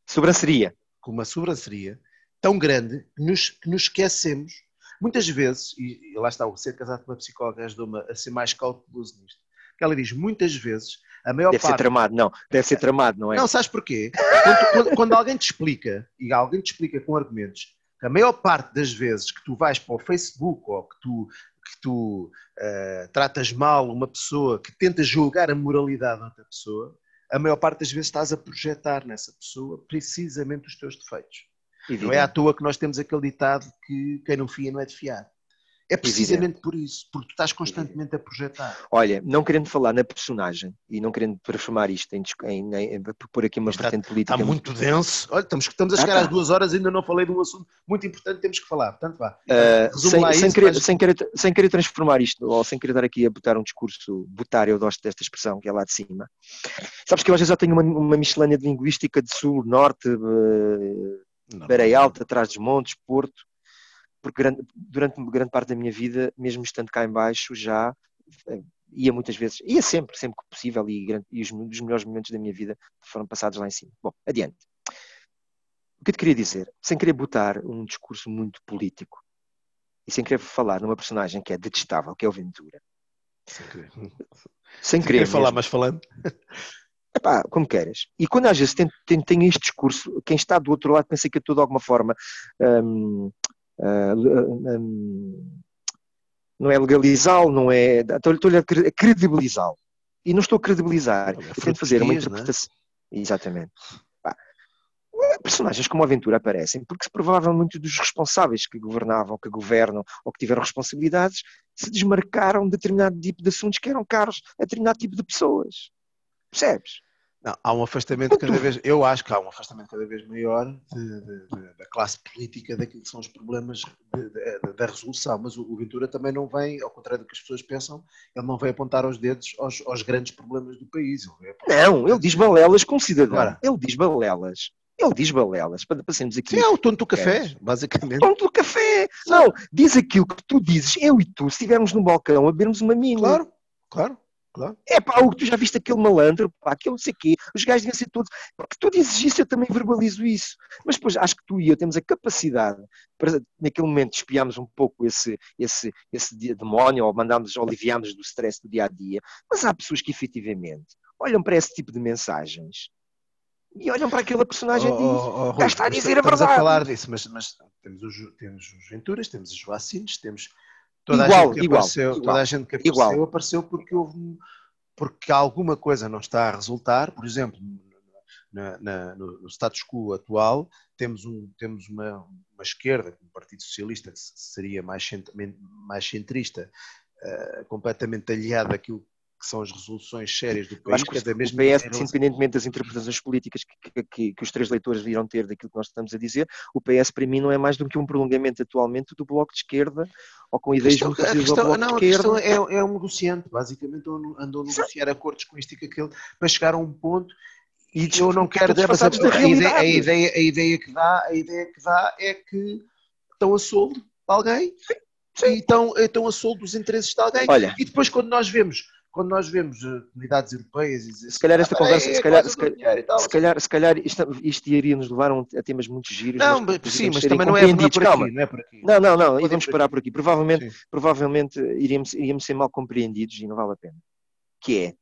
Sobranceria. Com uma sobranceria tão grande que nos, que nos esquecemos Muitas vezes, e, lá está, o ser casado com uma psicóloga ajudou-me a ser mais cauteloso nisto, que ela diz, muitas vezes, a maior deve parte... Deve ser tramado, não. Deve ser tramado, não é? Não, sabes porquê? Quando, quando, quando alguém te explica, e alguém te explica com argumentos, que a maior parte das vezes que tu vais para o Facebook ou que tu, que tu uh, tratas mal uma pessoa, que tentas julgar a moralidade de outra pessoa, a maior parte das vezes estás a projetar nessa pessoa precisamente os teus defeitos. Evidente. Não é à toa que nós temos aquele ditado que quem não fia não é de fiar. É precisamente Evidente. por isso, porque tu estás constantemente a projetar. Olha, não querendo falar na personagem e não querendo transformar isto em, em, em, pôr aqui uma vertente política. Está muito denso. Olha, estamos, estamos a chegar ah, às duas horas e ainda não falei de um assunto muito importante temos que falar. Portanto, vá. Uh, sem, sem, isso, querer, mas... sem, querer, sem querer transformar isto, ou sem querer dar aqui a botar um discurso botário, eu gosto desta expressão que é lá de cima. Sabes que eu às vezes já tenho uma, uma miscelânea de linguística de sul, norte. Uh, Beira Alta, atrás dos montes, Porto, porque grande, durante grande parte da minha vida, mesmo estando cá em baixo, já eh, ia muitas vezes, ia sempre, sempre que possível, e, e os, os melhores momentos da minha vida foram passados lá em cima. Bom, adiante. O que eu te queria dizer, sem querer botar um discurso muito político, e sem querer falar numa personagem que é detestável, que é o Ventura. Sem querer. Sem, sem querer falar, mas falando. Epá, como queres. E quando às vezes tem, tem, tem, este discurso, quem está do outro lado pensa que eu de alguma forma um, uh, um, não é legalizá-lo, não é. Estou-lhe a credibilizá-lo. E não estou a credibilizar. É tento fazer uma é? interpretação. É? Exatamente. personagens como a Aventura aparecem porque provavelmente dos responsáveis que governavam, que governam ou que tiveram responsabilidades se desmarcaram de determinado tipo de assuntos que eram caros a determinado tipo de pessoas. Percebes? Não, há um afastamento cada vez, eu acho que há um afastamento cada vez maior de, de, de, da classe política daquilo que são os problemas da resolução, mas o, o, Ventura também não vem, ao contrário do que as pessoas pensam, ele não vem apontar os dedos aos, aos grandes problemas do país. Ele não, ele diz balelas com cidadão, Agora, ele diz balelas. Ele diz balelas, para passarmos aqui. Sim, é o tom do café, basicamente. O tom do café! Não, diz aquilo que tu dizes, eu e tu, se estivermos no balcão a bebermos uma mina. Claro, claro. Claro. É pá, tu já viste aquele malandro, pá, aquele não sei quê, os gajos devem ser todos. Porque tu dizes isso, eu também verbalizo isso. Mas depois acho que tu e eu temos a capacidade para, naquele momento, espiarmos um pouco esse, esse, esse demónio, ou mandarmos, aliviarmos do stress do dia a dia. Mas há pessoas que efetivamente olham para esse tipo de mensagens e olham para aquela personagem oh, e oh, oh, está a dizer a verdade. Estamos a falar disso, mas, mas temos, os, temos os Venturas, temos os Joacines, temos Toda igual, a gente que igual, apareceu, igual, toda a gente que apareceu, igual. apareceu porque houve porque alguma coisa não está a resultar, por exemplo, na, na, no, status quo atual, temos, um, temos uma, uma esquerda, um Partido Socialista, que seria mais, mais centrista, uh, completamente aliado àquilo que são as resoluções sérias do país. Acho que cada vez o PS, independentemente das interpretações políticas que, que, que, os três leitores virão ter daquilo que nós estamos a dizer, o PS para mim não é mais do que um prolongamento atualmente do Bloco de Esquerda ou com ideias muito ao Bloco não, de Esquerda. A questão é, é um negociante, basicamente andou a negociar acordos com isto e com aquilo para chegar a um ponto e eu não quero dar a, ideia, a, ideia, a ideia que dá a ideia que dá é que estão a soldo alguém sim, sim. e estão, estão a soldo dos interesses de alguém Olha, e depois quando nós vemos quando nós vemos eh, comunidades europeias e se calhar esta ah, conversa, é, se, calhar, se, calhar, se, calhar, se calhar isto, isto iria nos levar a temas muito giros. Não, mas, sim, mas também não é, não é, por aqui, não é por aqui. Não, não, não, vamos parar por aqui. Provavelmente, provavelmente iríamos, iríamos ser mal compreendidos e não vale a pena. Que é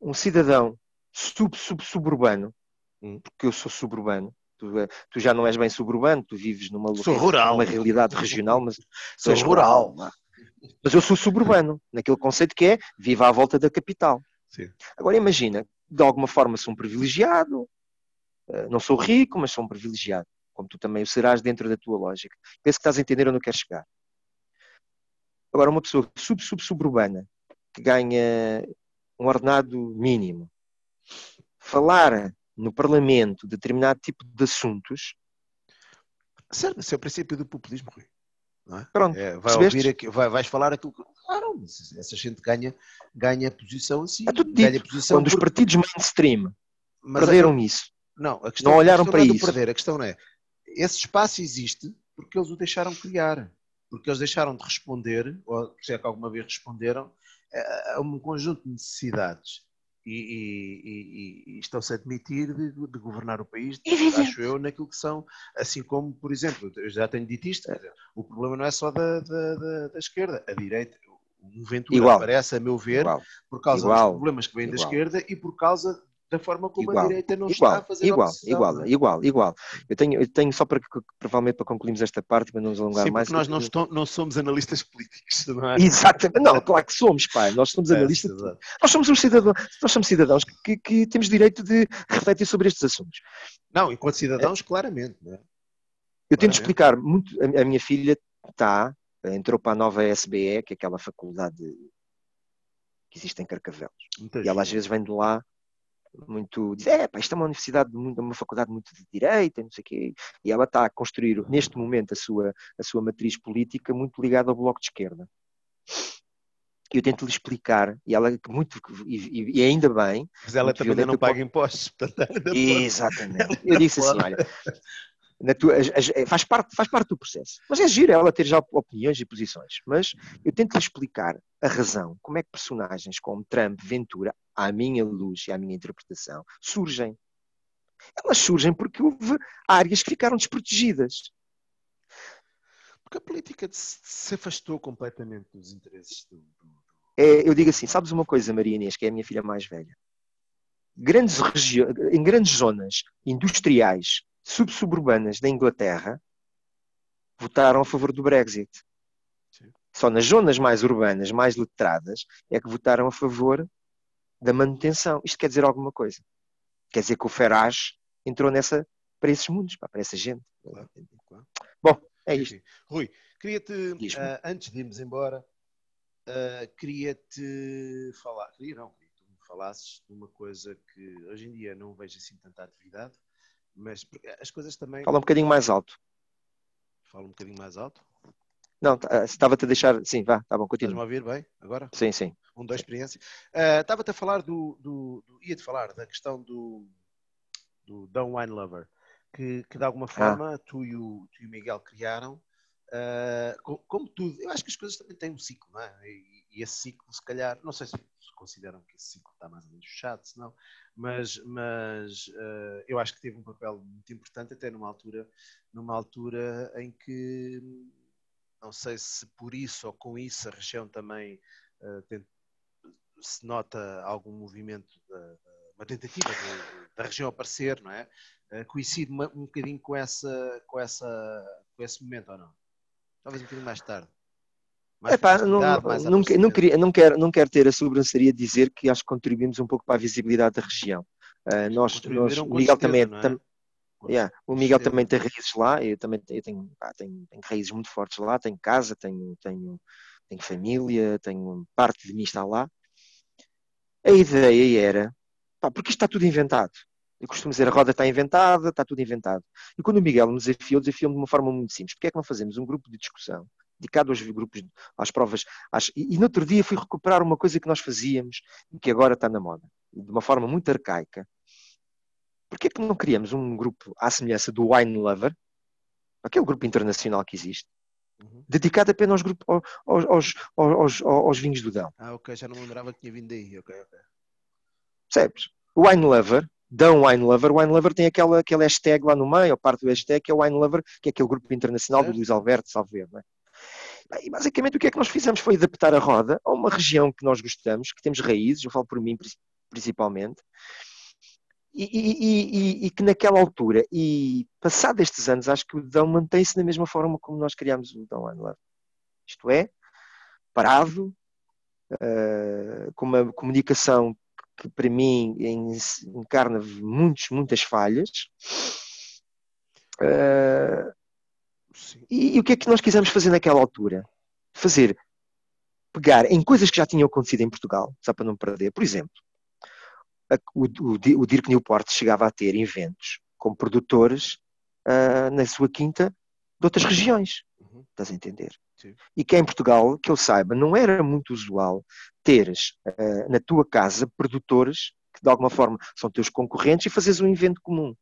um cidadão sub, sub, suburbano, hum. porque eu sou suburbano, Tu, eh, tu, já não és bem suburbano, tu vives numa, numa realidade regional, mas sou rural. rural mas eu sou suburbano, naquele conceito que é viva à volta da capital. Sim. Agora imagina, de alguma forma sou um privilegiado, eh, não sou rico, mas sou um privilegiado, como tu também o serás dentro da tua lógica. Penso que estás a entender onde eu quero chegar. Agora, uma pessoa sub-sub-suburbana que ganha um ordenado mínimo, falar no Parlamento de determinado tipo de assuntos. Certo, esse é o princípio do populismo, Rui. É? Pronto, é, vai ouvir aqui, vai, vais falar aquilo que. Claro, essa gente ganha, ganha posição assim. É tudo ganha posição Quando porque... os partidos mainstream Mas perderam isso. Não, a questão, não olharam a para não é isso. Perder, a questão é. Esse espaço existe porque eles o deixaram criar. Porque eles deixaram de responder, ou se é que alguma vez responderam, a um conjunto de necessidades e, e, e, estão-se a admitir de, de, governar o país, acho eu, naquilo que são, assim como, por exemplo, eu já tenho dito isto, o problema não é só da, da, da, da esquerda, a direita, o Ventura Igual. aparece, a meu ver, Igual. por causa Igual. dos problemas que vêm da esquerda e por causa da forma como igual, a direita não igual, está a fazer igual, a igual, é? igual, igual. Eu tenho, eu tenho só para que, provavelmente para concluirmos esta parte, para não nos alongar Sim, mais. nós não, estou, não, somos analistas políticos, não é? Exatamente, não, claro que somos, pai. Nós somos é, analistas. É, nós somos um cidadão, nós somos cidadãos que, que, que, temos direito de refletir sobre estes assuntos. Não, enquanto cidadãos, é. claramente, não é? Eu tento explicar muito. A, a minha filha está, entrou para a nova SBE, que é aquela faculdade que existe em Carcavelos. e ela às vezes vem de lá muito diz, é, pá, isto é uma universidade, muito, uma faculdade muito de direita, não sei o quê, e ela está a construir neste momento a sua, a sua matriz política muito ligada ao bloco de esquerda. E eu tento lhe explicar, e ela muito, e, e ainda bem. Mas ela também violenta, não paga impostos, <laughs> portanto, Exatamente. Eu disse assim: olha, tua, faz, parte, faz parte do processo. Mas é giro ela ter já opiniões e posições. Mas eu tento lhe explicar a razão, como é que personagens como Trump, Ventura, à minha luz e à minha interpretação, surgem. Elas surgem porque houve áreas que ficaram desprotegidas. Porque a política se afastou completamente dos interesses do. É, eu digo assim: sabes uma coisa, Maria Inês, que é a minha filha mais velha? Grandes em grandes zonas industriais subsuburbanas da Inglaterra votaram a favor do Brexit. Sim. Só nas zonas mais urbanas, mais letradas, é que votaram a favor da manutenção. Isto quer dizer alguma coisa. Quer dizer que o Farage entrou nessa, para esses mundos, para essa gente. Claro, claro. Bom, é isto. Rui, queria-te, uh, antes de irmos embora, uh, queria-te falar, queria não, queria falasses de uma coisa que hoje em dia não vejo assim tanta atividade, mas as coisas também. Fala um bocadinho mais alto. Fala um bocadinho mais alto. Não, tá, estava-te a deixar. Sim, vá, tá bom, continua. Estás-me a ouvir bem agora? Sim, sim. Um, dois, experiência. Uh, estava-te a falar do, do, do. Ia-te falar da questão do, do Don't Wine Lover, que, que de alguma ah. forma ah. tu, e o, tu e o Miguel criaram. Uh, como, como tudo, eu acho que as coisas também têm um ciclo, não é? E, e esse ciclo, se calhar, não sei se consideram que esse ciclo está mais ou menos fechado, se não, mas, mas uh, eu acho que teve um papel muito importante até numa altura, numa altura em que não sei se por isso ou com isso a região também uh, tem, se nota algum movimento, da, uma tentativa de, da região aparecer, não é? Uh, coincide um bocadinho com, essa, com, essa, com esse momento ou não? Talvez um bocadinho mais tarde. Mais Epá, não, não, não, queria, não, quero, não quero ter a sobranceria de dizer que acho que contribuímos um pouco para a visibilidade da região. Uh, nós, nós, o Miguel também, é, tam, yeah, o Miguel também tem raízes lá, eu também eu tenho, pá, tenho, tenho, raízes muito fortes lá, tenho casa, tenho, tenho, tenho família, tenho parte de mim está lá. A ideia era, pá, porque isto está tudo inventado. Eu costumo dizer, a roda está inventada, está tudo inventado. E quando o Miguel me desafiou, desafiou-me de uma forma muito simples. Porque é que não fazemos um grupo de discussão dedicado aos grupos, às provas. Às... E, e no outro dia fui recuperar uma coisa que nós fazíamos e que agora está na moda, de uma forma muito arcaica. Porquê que não criamos um grupo à semelhança do Wine Lover, aquele grupo internacional que existe, uhum. dedicado apenas aos, grupos, aos, aos, aos, aos, vinhos do Dão? Ah, ok, já não lembrava que tinha vindo daí, ok, ok. Percebes? O Wine Lover Dão Wine Lover. O Wine Lover tem aquela, aquele hashtag lá no meio, a parte do hashtag, que é o Wine Lover, que é aquele grupo internacional é. do Luís Alberto, salvo não é? E basicamente o que é que nós fizemos foi adaptar a roda a uma região que nós gostamos, que temos raízes, eu falo por mim principalmente, e, e, e, e que naquela altura, e passado estes anos, acho que o Dão mantém-se da mesma forma como nós criámos o Dão Love. Isto é, parado, uh, com uma comunicação que para mim encarna muitos, muitas falhas. Uh, e, e, o que é que nós quisemos fazer naquela altura? Fazer, pegar em coisas que já tinham acontecido em Portugal, só para não perder. Por exemplo, a, o, o, o Dirk Newport chegava a ter eventos com produtores uh, na sua quinta de outras regiões. Uhum. Estás a entender? Sim. E que em Portugal, que eu saiba, não era muito usual teres uh, na tua casa produtores que de alguma forma são teus concorrentes e fazeres um evento comum.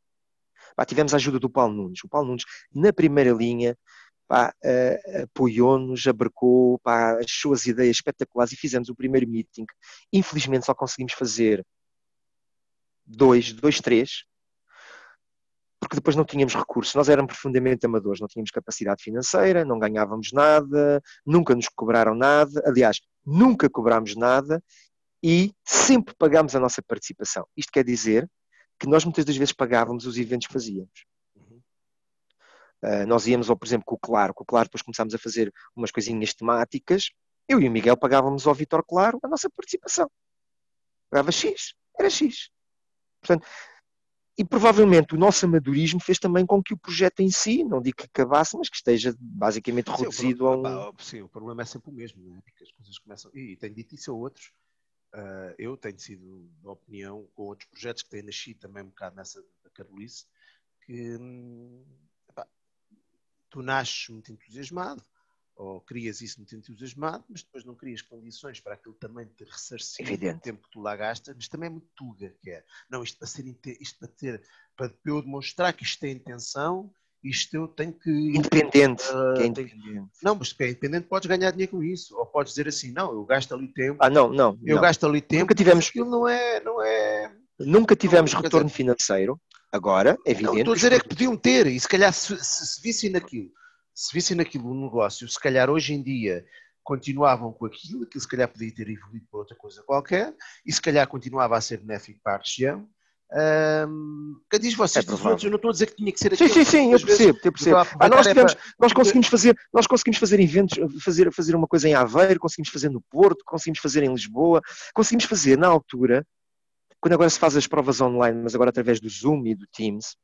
Pá, tivemos a ajuda do Paulo Nunes. O Paulo Nunes, na primeira linha, uh, apoiou-nos, abarcou pá, as suas ideias espetaculares e fizemos o primeiro meeting. Infelizmente só conseguimos fazer dois, dois, três, porque depois não tínhamos recursos. Nós éramos profundamente amadores, não tínhamos capacidade financeira, não ganhávamos nada, nunca nos cobraram nada. Aliás, nunca cobrámos nada e sempre pagámos a nossa participação. Isto quer dizer que nós muitas das vezes pagávamos os eventos que fazíamos. Uh, nós íamos, ou, por exemplo, com o Claro, com o Claro depois começámos a fazer umas coisinhas temáticas, eu e o Miguel pagávamos ao Vitor Claro a nossa participação. Pagava X, era X. Portanto, e provavelmente o nosso amadorismo fez também com que o projeto em si, não digo que acabasse, mas que esteja basicamente sim, reduzido problema, a um. Sim, o problema é sempre o mesmo, não é? Porque as coisas começam. E tenho dito isso a outros. Uh, eu tenho sido da opinião, com outros projetos que têm nascido também um bocado nessa da Carolice, que hum, epá, tu nasces muito entusiasmado, ou crias isso muito entusiasmado, mas depois não crias condições para aquilo também te ressarcir o tempo que tu lá gastas, mas também é muito tuga que é. Não, isto para ser isto para ter, para eu demonstrar que isto tem intenção, isto eu tenho que. Independente. Uh, que é independente. Não, mas que é independente, podes ganhar dinheiro com isso. Ou podes dizer assim, não, eu gasto ali tempo. Ah, não, não. Eu não. gasto ali tempo. Nunca tivemos. Aquilo não é. Não é... Nunca tivemos não, retorno dizer... financeiro. Agora, é evidente. Não, estou a dizer é que podiam ter, e se calhar se, se, se vissem naquilo se vissem naquilo um negócio, se calhar hoje em dia continuavam com aquilo, que se calhar podia ter evoluído para outra coisa qualquer, e se calhar continuava a ser benéfico para a região. Um, que diz vocês, é outros, eu não estou a dizer que tinha que ser Sim, sim, sim, eu percebo, eu percebo. Ah, nós, tivemos, nós conseguimos fazer, nós conseguimos fazer eventos, fazer, fazer uma coisa em Aveiro, conseguimos fazer no Porto, conseguimos fazer em Lisboa, conseguimos fazer na altura, quando agora se faz as provas online, mas agora através do Zoom e do Teams,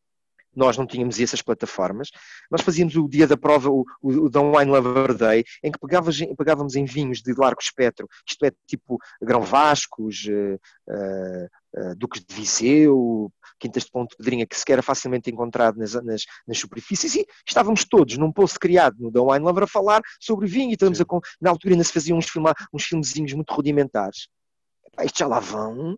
nós não tínhamos essas plataformas, nós fazíamos o dia da prova, o, o, o Don't Wine Lover Day, em que pegávamos, pegávamos em vinhos de largo espectro, isto é, tipo Grão Vascos, uh, uh, uh, Duques de Viseu, Quintas de Ponte Pedrinha, que sequer era facilmente encontrado nas, nas, nas, superfícies, e estávamos todos num poço criado no The Wine Lover a falar sobre vinho, e estamos a, na altura ainda se faziam uns, filma, uns filmezinhos muito rudimentares. Epá, isto já lá vão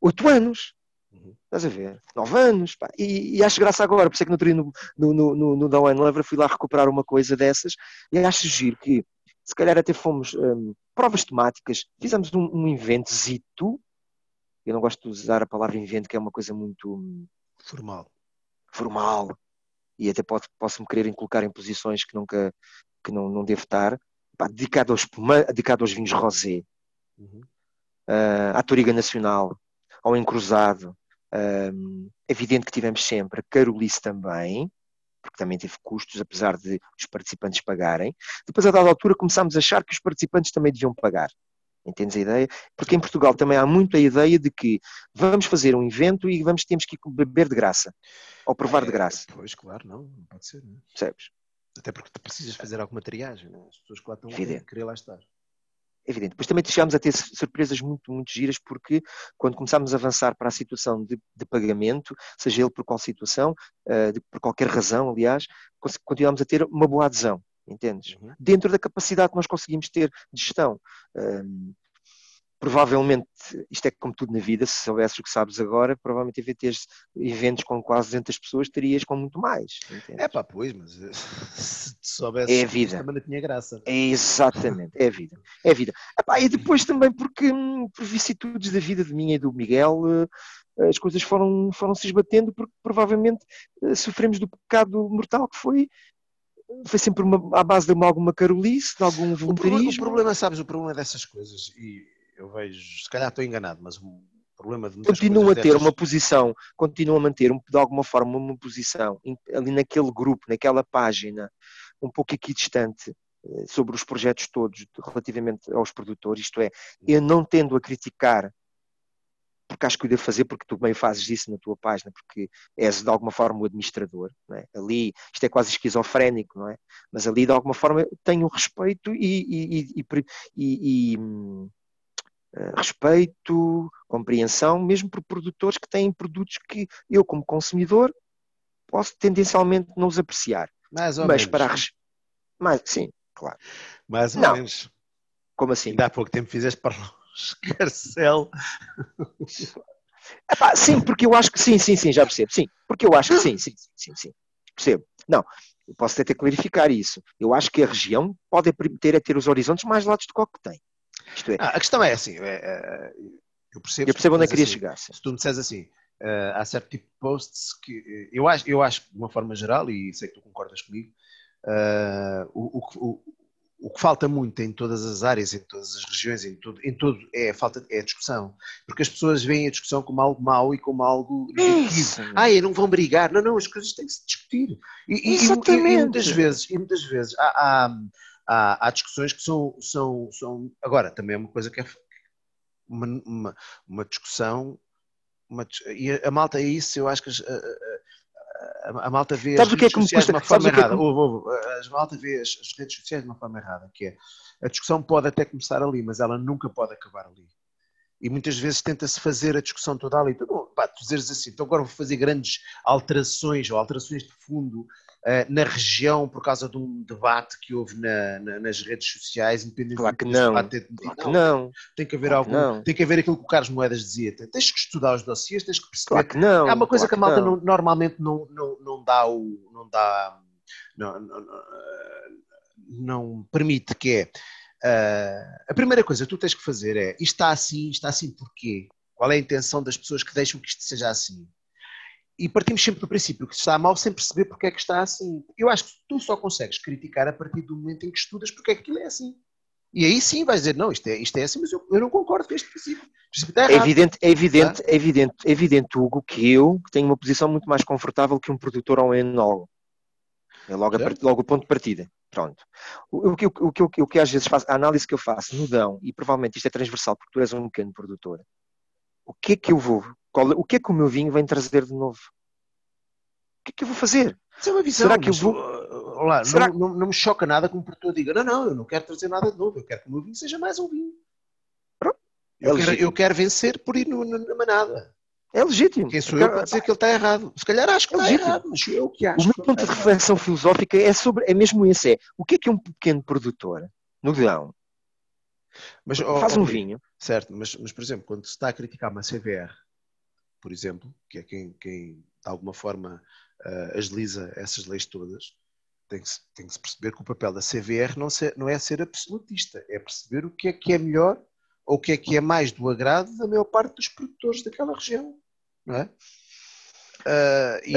oito anos. Uhum. Estás a ver? Nove anos. Pá. E, e, acho graça agora, por isso é que no treino no, no, no, no The Wine Lover fui lá recuperar uma coisa dessas, e acho giro que se calhar até fomos um, provas temáticas, fizemos um, um eventozito eu não gosto de usar a palavra invento, que é uma coisa muito formal. Formal. E até pode, posso-me querer colocar em posições que nunca que não, não devo estar. Pá, dedicado, aos, dedicado aos vinhos rosé, uhum. uh, à Toriga Nacional, ao Encruzado. É evidente que tivemos sempre a Carolice também, porque também teve custos, apesar de os participantes pagarem. Depois, a dada altura, começámos a achar que os participantes também deviam pagar. Entendes a ideia? Porque em Portugal também há muito a ideia de que vamos fazer um evento e vamos temos que beber de graça ou provar é, de graça. Pois, claro, não, não pode ser. Não. É? Percebes? Até porque tu precisas fazer alguma triagem, não? É? as pessoas que lá estão a querer lá estar. Evidente. Depois também chegámos a ter surpresas muito, muito giras, porque quando começámos a avançar para a situação de, de pagamento, seja ele por qual situação, uh, de, por qualquer razão, aliás, continuámos a ter uma boa adesão entendes? Uhum. Dentro da capacidade que nós conseguimos ter de gestão. Um, provavelmente, isto é como tudo na vida, se soubesses o que sabes agora, provavelmente devia ter eventos com quase 200 pessoas, terias com muito mais. Entendes? É pá, pois, mas eh, <laughs> se soubesse é a vida. também não tinha graça. É exatamente, é a vida. É a vida. Epá, e depois também porque, hum, por vicissitudes da vida de mim e do Miguel, eh, as coisas foram, foram se esbatendo porque provavelmente eh, sofremos do pecado mortal que foi foi sempre uma, à base de uma, alguma carolice, de algum voluntarismo. O problema, o problema, sabes, o problema dessas coisas, e eu vejo, se calhar estou enganado, mas o problema de Continua a ter dessas... uma posição, continua a manter de alguma forma uma posição ali naquele grupo, naquela página, um pouco equidistante eh, sobre os projetos todos relativamente aos produtores, isto é, eu não tendo a criticar porque acho que o devo fazer, porque tu bem fazes isso na tua página, porque és de alguma forma o administrador. É? Ali, isto é quase esquizofrénico, não é? Mas ali, de alguma forma, tenho respeito e, e, e, e uh, respeito, compreensão, mesmo por produtores que têm produtos que eu, como consumidor, posso tendencialmente não os apreciar. Mais ou Mas menos. para Mas, sim, claro. Mais ou não. menos. Como assim? Ainda há pouco tempo fizeste para escarcel. Epá, sim, porque eu acho que sim, sim, sim, já percebo. Sim, porque eu acho que sim, sim, sim, sim. Percebo. Não, eu posso até clarificar isso. Eu acho que a região pode ter, ter os horizontes mais lados de qual que tem. Isto é. Ah, a questão é assim, é, é, eu percebo. Eu percebo onde é que queria assim, chegar. Sim. Se tu me disseres assim, uh, há certo tipo de posts que eu acho, eu acho de uma forma geral, e sei que tu concordas comigo, uh, o, o, o que falta muito em todas as áreas, em todas as regiões, em tudo, em tudo é a falta é a discussão. Porque as pessoas veem a discussão como algo mau e como algo negativo. Ah, não vão brigar. Não, não, as coisas têm que se discutir. E, Exatamente. E, e, muitas vezes, e muitas vezes há, há, há, há, discussões que são, são, são. Agora, também é uma coisa que é uma, uma, uma discussão. Uma, e a, a malta é isso, eu acho que. As, a, a, malta vê as redes é sociais de uma forma é errada. É as malta vê as, as, redes sociais de uma forma errada, que é a discussão pode até começar ali, mas ela nunca pode acabar ali. E muitas vezes tenta-se fazer a discussão toda ali. Então, pá, tu dizes assim, então agora vou fazer grandes alterações ou alterações de fundo uh, na região por causa de um debate que houve na, na, nas redes sociais, independente claro que não. Ter, claro que não. Tem que haver claro não. tem que haver aquilo que o Carlos Moedas dizia, tens que estudar os dossiês, tens que perceber. Claro que não. É uma coisa que a malta não. Não, normalmente não, não, não dá o. não dá. não, não, não permite que é. Uh, a primeira coisa que tu tens que fazer é isto está assim, está assim porquê? Qual é a intenção das pessoas que deixam que isto seja assim? e partimos sempre do princípio que está mal sem perceber porque é que está assim. Eu acho que tu só consegues criticar a partir do momento em que estudas porque é que aquilo é assim. E aí sim vais dizer, não, isto é, isto é assim, mas eu, eu não concordo com este princípio. Está é evidente, é evidente, é evidente, é evidente, Hugo, que eu tenho uma posição muito mais confortável que um produtor ou um enólogo. É logo, a, logo o ponto de partida. Pronto. O, o, o, o, que, o que às vezes faço, a análise que eu faço no Dão, e provavelmente isto é transversal porque tu és um pequeno produtor, o que é que eu vou qual, o que é que o meu vinho vem trazer de novo? que é que eu vou fazer? Isso é uma visão. Será que eu vou. Olá, Será... não, não, não, me choca nada que um produtor diga: não, não, eu não quero trazer nada de novo, eu quero que o meu vinho seja mais um vinho. Eu, é quero, eu quero vencer por ir no, na manada. É legítimo. Quem sou eu, para dizer que ele está errado? Se calhar acho que é está legítimo. errado, mas eu que acho. O meu ponto de reflexão filosófica é, sobre, é mesmo esse: é o que é que é um pequeno produtor no verão mas, faz oh, um vinho. Certo, mas, mas por exemplo, quando se está a criticar uma CVR, por exemplo, que é quem, quem de alguma forma uh, agiliza essas leis todas, tem que, tem que se perceber que o papel da CVR não, ser, não é ser absolutista, é perceber o que é que é melhor ou o que é que é mais do agrado da maior parte dos produtores daquela região, não é? Uh, e,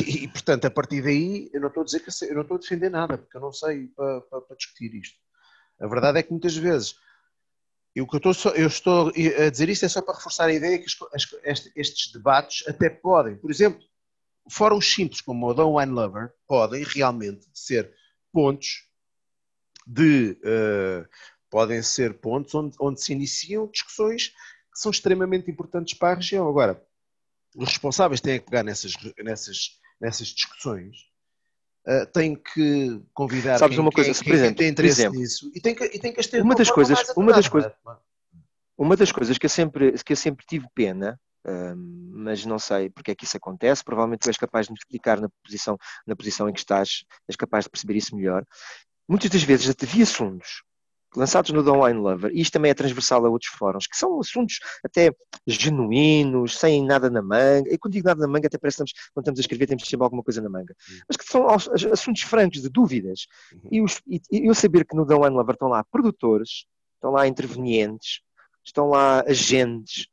e, e, portanto, a partir daí, eu não estou a dizer que eu não estou a defender nada, porque eu não sei para, para, para discutir isto. A verdade é que muitas vezes, e o que eu estou, eu estou a dizer isto é só para reforçar a ideia que estes, estes debates até podem, por exemplo, fóruns simples como o Don't Wine Lover podem realmente ser pontos de uh, podem ser pontos onde, onde se iniciam discussões que são extremamente importantes para a região. Agora, os responsáveis têm que pegar nessas, nessas, nessas discussões Uh, tem que convidar Sabes quem, uma coisa, quem, por exemplo, tem interesse exemplo, nisso e tem que, e tem que as ter uma das coisas, uma das coisas, uma das coisas que eu sempre, que eu sempre tive pena, uh, mas não sei porque é que isso acontece. Provavelmente tu és capaz de me explicar na posição, na posição em que estás, és capaz de perceber isso melhor. Muitas das vezes havia assuntos lançados no The Online Lover, e isto também é transversal a outros fóruns, que são assuntos até genuínos, sem nada na manga, e quando digo nada na manga, até parece que estamos, quando estamos a escrever temos sempre alguma coisa na manga, uhum. mas que são assuntos francos, de dúvidas, uhum. e, os, e, eu saber que no The Online Lover estão lá produtores, estão lá intervenientes, estão lá agentes,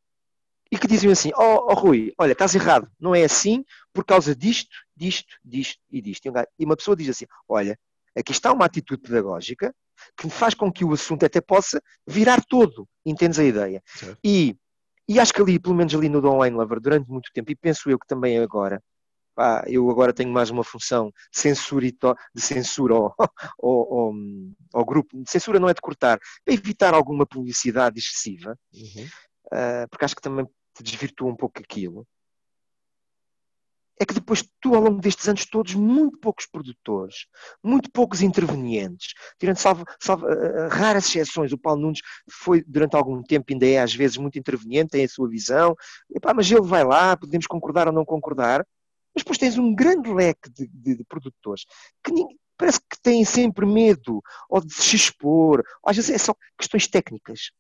e que dizem assim, oh, oh Rui, olha, estás errado, não é assim por causa disto, disto, disto e disto. E uma pessoa diz assim, olha, aqui está uma atitude pedagógica, que faz com que o assunto até possa virar todo. Entendes a ideia? E, e acho que ali, pelo menos ali no Online Lover, durante muito tempo, e penso eu que também agora, pá, eu agora tenho mais uma função de censura, de censura ao, <laughs> ao, ao, ao, grupo. Censura não é de cortar, para evitar alguma publicidade excessiva, uhum. uh, porque acho que também te desvirtua um pouco aquilo é que depois tu, ao longo destes anos todos, muito poucos produtores, muito poucos intervenientes, tirando salvo, salvo uh, raras exceções, o Paulo Nunes foi durante algum tempo, ainda é às vezes muito interveniente, tem a sua visão, Epá, mas ele vai lá, podemos concordar ou não concordar, mas depois tens um grande leque de, de, de produtores que ninguém, parece que têm sempre medo ou de se expor, ou às vezes é só questões técnicas.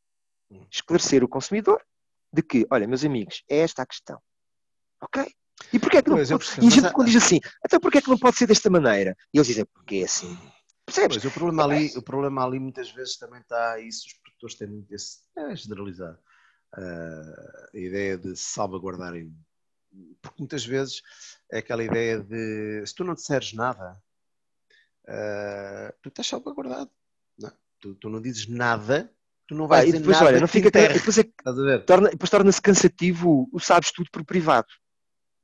Hum. Esclarecer o consumidor de que, olha, meus amigos, é esta a questão. Ok? E porquê é que não pois, pode... E a gente quando diz assim, até porquê é que não pode ser desta maneira? E eles dizem, porque é assim. Percebes? Pois, o, problema ali, o problema ali muitas vezes também está isso, os produtores têm muito esse, é generalizar, uh, a ideia de salvaguardarem, porque muitas vezes é aquela ideia de se tu não disseres nada, uh, tu estás salvaguardado. Não, tu, tu não dizes nada tu não vais ah, dizer depois. Olha, não fica, depois, é, torna, depois torna-se cansativo o sabes tudo por privado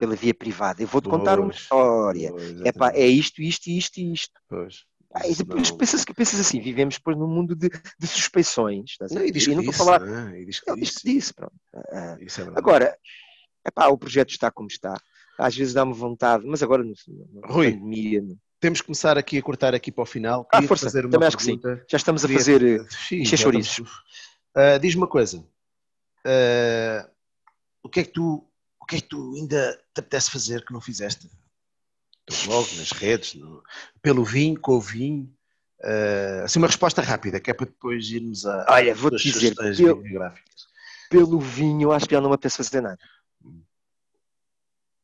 pela via privada. Eu vou-te contar uma história. é pá, é isto, isto, isto e isto. Pois. Ah, e depois pensas, pensas assim, vivemos depois num mundo de, de suspeições. Não, e diz que disse, falar... Né? e diz que disse. Que disse pronto. Ah, é agora, epá, o projeto está como está. Às vezes dá-me vontade, mas agora no, no Rui, pandemia... Temos que começar aqui a cortar aqui para o final. Ah, força, fazer uma também acho pergunta. que sim. Já estamos a fazer encher chouriços. Uh, Diz-me uma coisa. Uh, o que é que tu o que é que tu ainda te apetece fazer que não fizeste? No blog, nas redes, no, pelo vinho, com o vinho. Uh, assim, uma resposta rápida, que é para depois irmos a. Olha, vou-te dizer, pelo, pelo vinho, acho que já não me apetece fazer nada.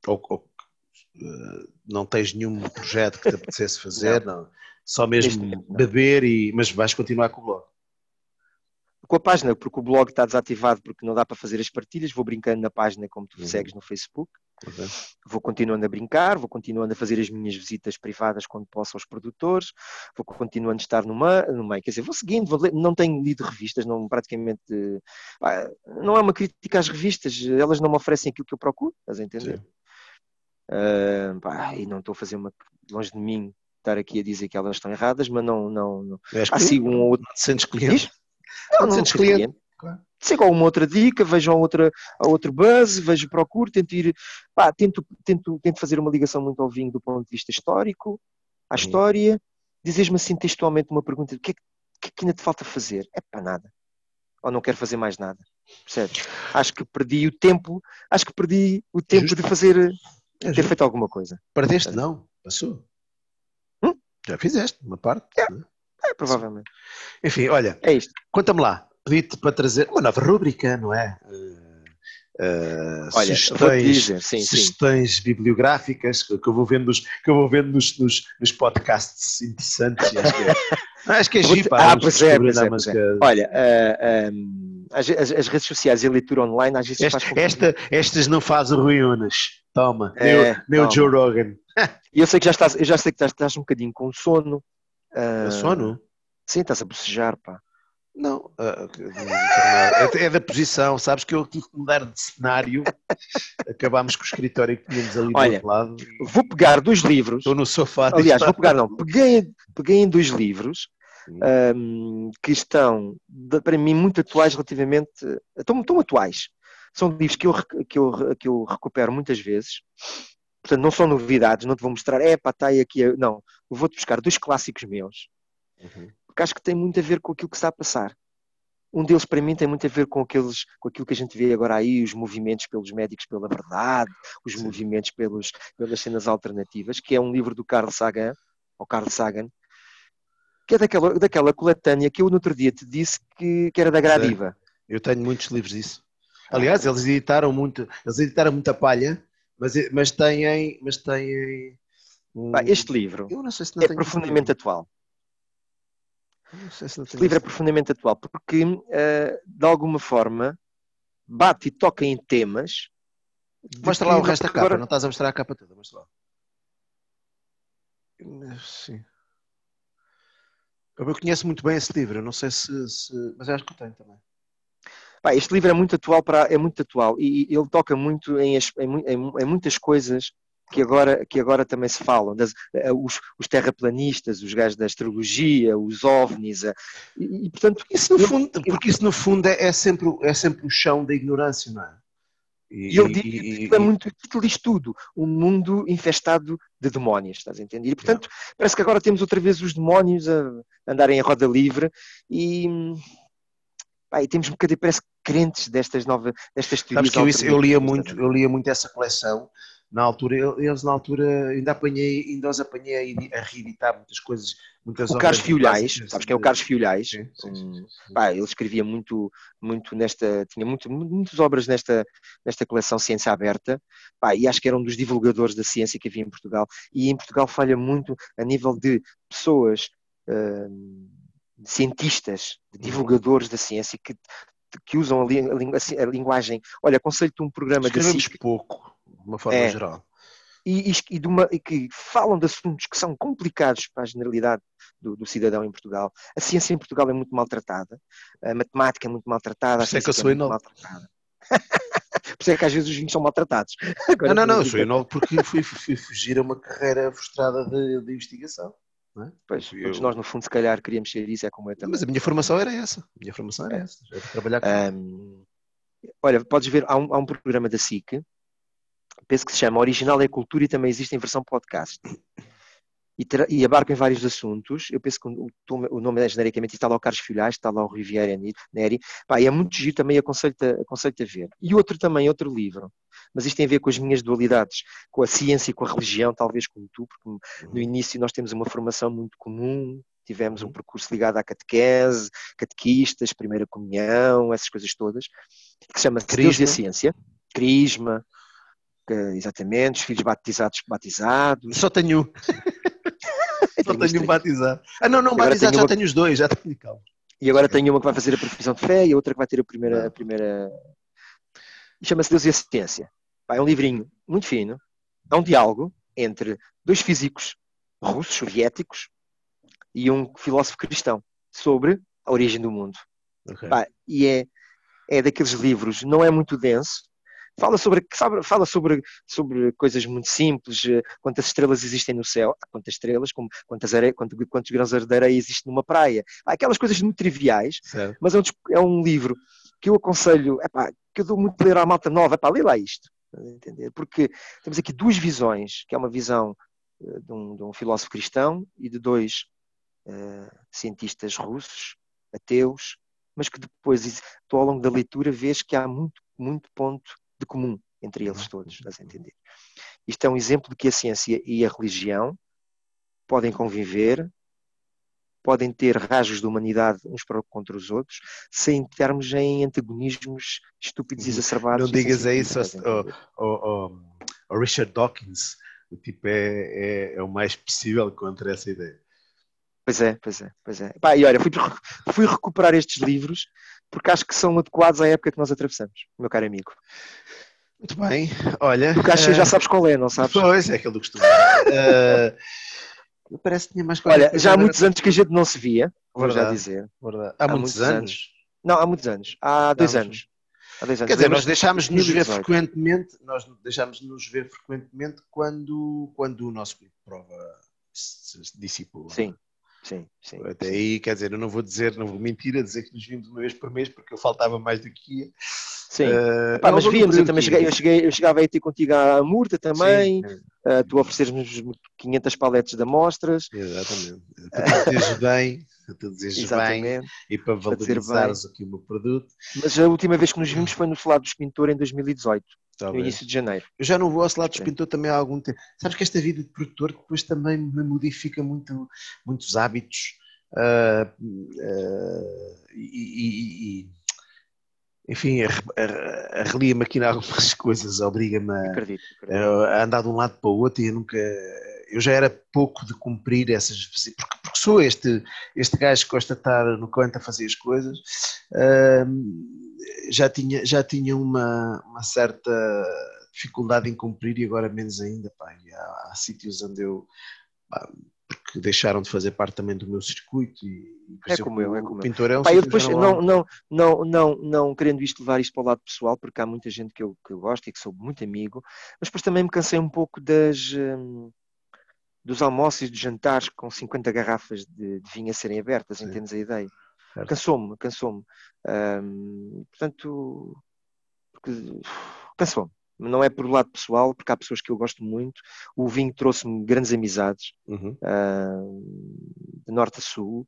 Ou, ou uh, não tens nenhum projeto que te apetecesse fazer, não. não. Só mesmo beber e. Mas vais continuar com o blog com a página, porque o blog está desativado porque não dá para fazer as partilhas, vou brincando na página como tu uhum. segues no Facebook, vou continuando a brincar, vou continuando a fazer as minhas visitas privadas quando posso aos produtores, vou continuando a estar no, no meio, quer dizer, vou seguindo, vou ler, não tenho lido revistas, não praticamente, não é uma crítica às revistas, elas não me oferecem aquilo que eu procuro, estás a entender? Uh, pá, e não estou a fazer uma, longe de mim, estar aqui a dizer que elas estão erradas, mas não, não, não. há sigo um ou outro. Sentes cliente? Não, não, não cliente. Claro. Sigo a uma outra dica, vejo a outra, a outro buzz, vejo, procuro, tento ir, pá, tento, tento, tento fazer uma ligação muito ao vinho do ponto de vista histórico, à uhum. história, dizes-me assim textualmente uma pergunta, o que é que, que, é que ainda te falta fazer? É para nada. Ou não quero fazer mais nada. Percebes? Acho que perdi o tempo, acho que perdi o tempo Justo. de fazer, é ter feito alguma coisa. Perdeste? Não, passou. Hum? Já fizeste uma parte. É, né? É provavelmente. Enfim, olha, é isto. Conta-me lá, pedi-te para trazer uma nova rúbrica, não é? Uh, Olha, sugestões, sim, sugestões sim. bibliográficas que eu vou vendo, nos, que eu vou vendo nos, nos, nos podcasts interessantes. Acho que é, <laughs> acho que é gipa. Ah, pois é, pois é, pois é. Olha, uh, um, as, as, redes sociais e a leitura online às vezes esta, faz esta, Estas não fazem ruínas. Toma, é, meu, meu Joe Rogan. <laughs> E eu sei que já estás, eu já sei que estás, estás um bocadinho com sono. Uh, sono? Sim, estás a bocejar, pá. Não, uh, é, é da posição, sabes que eu tive que mudar de cenário. <laughs> Acabámos com o escritório que tínhamos ali Olha, do outro lado. Vou pegar dois livros. Estou no sofá. Aliás, vou pegar, não, peguei, peguei em dois livros um, que estão, para mim, muito atuais relativamente. Estão, estão atuais. São livros que eu, que, eu, que eu recupero muitas vezes. Portanto, não são novidades, não te vou mostrar, é pá, está aí aqui. Não, vou-te buscar dois clássicos meus. Uhum porque acho que tem muito a ver com aquilo que está a passar. Um deles, para mim, tem muito a ver com, aqueles, com aquilo que a gente vê agora aí, os movimentos pelos médicos pela verdade, os Sim. movimentos pelos, pelas cenas alternativas, que é um livro do Carl Sagan, ou Carl Sagan, que é daquela, daquela coletânea que eu no outro dia te disse que, que era da Gradiva. Eu tenho muitos livros disso. Aliás, eles editaram muito, eles editaram muita palha, mas, mas têm, mas têm um... este livro é profundamente atual. Se este livro é profundamente atual, porque uh, de alguma forma bate e toca em temas. Mostra lá o resto da capa, agora... não estás a mostrar a capa toda, mostra lá. Sim. Eu conheço muito bem esse livro, não sei se, se... mas acho que eu tenho também. Pá, este livro é muito atual para é muito atual e, e ele toca muito em, em, em, muitas coisas que agora, que agora também se falam, das, uh, os, os, terraplanistas, os gajos da astrologia, os ovnis, uh, e, e, portanto... Isso no fundo, porque isso no fundo é, é, sempre, é sempre o chão da ignorância, não é? E, ele diz, é muito, ele diz tudo, um mundo infestado de demónios, estás a entender? E portanto, não. parece que agora temos outra vez os demónios a andarem em roda livre e... Pá, e temos um bocadinho, parece crentes destas novas, destas teorias. Sabes que eu, eu lia muito, eu lia muito essa coleção na altura, eles na altura ainda apanhei, ainda os apanhei a, reeditar muitas coisas, muitas O Carlos Fiolhais, sabes quem é o Carlos Fiolhais? Sim, sim, sim, pá, ele escrevia muito, muito nesta, tinha muito, muitas obras nesta, nesta coleção Ciência Aberta, pá, e acho que era um dos divulgadores da ciência que havia em Portugal, e em Portugal falha muito a nível de pessoas, uh, cientistas, de divulgadores da ciência que que usam a, a, a linguagem. Olha, aconselho-te um programa da SIC. pouco de uma forma é. geral. E, e, de uma, e, que falam de assuntos que são complicados para a generalidade do, do, cidadão em Portugal. A ciência em Portugal é muito maltratada, a matemática é muito maltratada, a é que eu sou é muito maltratada. <laughs> Por isso é que às vezes os vinhos são maltratados. <laughs> Agora, não, não, não, eu sou inóculo porque fui, fui, fugir a uma carreira frustrada de, de investigação. É? Pois, eu... todos nós no fundo se calhar queríamos ser isso, é como eu também. Mas a minha formação era essa, a minha formação era é. essa, era trabalhar com um, Olha, podes ver, há um, há um programa da SIC penso que se chama Original é Cultura e também existe em versão podcast. E, e abarca em vários assuntos. Eu penso que o, o nome é genericamente está lá o Carlos Filhais, está lá o Riviera Neri. Pá, e é muito giro também, aconselho-te aconselho a ver. E outro também, outro livro. Mas isto tem a ver com as minhas dualidades, com a ciência e com a religião, talvez como tu, porque no início nós temos uma formação muito comum, tivemos um percurso ligado à catequese, catequistas, primeira comunhão, essas coisas todas, que se chama Deus e a Ciência, Crisma, exatamente, os filhos batizados batizados. Só tenho um. <laughs> Só tenho um batizado. Ah, não, não, batizado já uma... tenho os dois, já tenho calma. E agora tenho uma que vai fazer a profissão de fé e outra que vai ter a primeira. A primeira... Chama-se Deus e a Ciência. É um livrinho muito fino. É um diálogo entre dois físicos russos, soviéticos, e um filósofo cristão sobre a origem do mundo. Okay. e é, é daqueles livros, não é muito denso, fala sobre, sabe, fala sobre, sobre coisas muito simples, eh, quantas estrelas existem no céu, quantas estrelas, como, quantas areia, quantos, quantos grãos de areia existem numa praia, Há aquelas coisas muito triviais, certo. mas é um, é um livro que eu aconselho, epá, que eu dou muito ler à malta nova, epá, lê lá isto, entender? Porque temos aqui duas visões, que é uma visão uh, de, um, de, um, filósofo cristão e de dois uh, cientistas russos, ateus, mas que depois, ao longo da leitura, vês que há muito, muito ponto de comum entre eles uhum. todos, estás a entender? Isto é um exemplo de que a ciência e a religião podem conviver, podem ter rasgos de humanidade uns para contra os outros, sem termos em antagonismos estúpidos e uhum. exacerbados. Não digas a isso ao, Richard Dawkins, o tipo é, é, é, o mais possível contra essa ideia. Pois é, pois é, pois é. Pá, e olha, fui, <laughs> fui recuperar estes livros porque acho que são adequados à época que nós atravessamos, meu caro amigo. Muito bem, olha. O caixa uh... já sabes qual é, não sabes? Pois, é aquele do costume. uh... Parece que tinha mais Olha, já há muitos anos que a gente não se via, vou já dizer. Verdade. Há, há muitos, muitos anos? anos? Não, há muitos anos. Há dois anos. Há dois anos. Quer dizer, nós deixámos de nos ver frequentemente, nós deixámos de nos ver frequentemente quando, quando o nosso grupo de prova se dissipou. Sim. Sim, sim. Até sim. aí, quer dizer, eu não vou dizer, não vou mentir a dizer que nos vimos uma vez por mês porque eu faltava mais do que ia. Sim, uh, mas víamos, eu também cheguei, eu, cheguei, eu chegava aí ter contigo à Murta também, uh, tu ofereceres-nos 500 paletes de amostras. Exatamente, <laughs> tu dizes bem, tu dizes bem e para valorizares aqui o meu produto. Mas a última vez que nos vimos foi no Solado dos Pintor em 2018. Talvez. no início de janeiro. Eu já não vou ao Solado dos Pintor também há algum tempo. Sabes que esta vida de produtor depois também me modifica muito, muitos hábitos uh, uh, e, e enfim, arrelia-me aqui em algumas <laughs> coisas, obriga-me a, a, andar de um lado para o outro e eu nunca. Eu já era pouco de cumprir essas. Porque sou este, este gajo que gosta de estar no canto a fazer as coisas. já tinha, já tinha uma, uma certa dificuldade em cumprir e agora menos ainda. Pá, há, há sítios onde eu. Pá, porque deixaram de fazer parte também do meu circuito e, é como eu, é como pintor é um Pá, eu depois não, não, não, não, não querendo isto levar isto para o lado pessoal, porque há muita gente que eu, que eu gosto e que sou muito amigo, mas depois também me cansei um pouco das, hum, dos almoços e dos jantares com 50 garrafas de, de vinho a serem abertas, Sim. entendes a ideia? Cansou-me, cansou-me. Hum, portanto, cansou-me não é por lado pessoal, porque há pessoas que eu gosto muito. O vinho trouxe-me grandes amizades, uhum. uh, de norte a sul.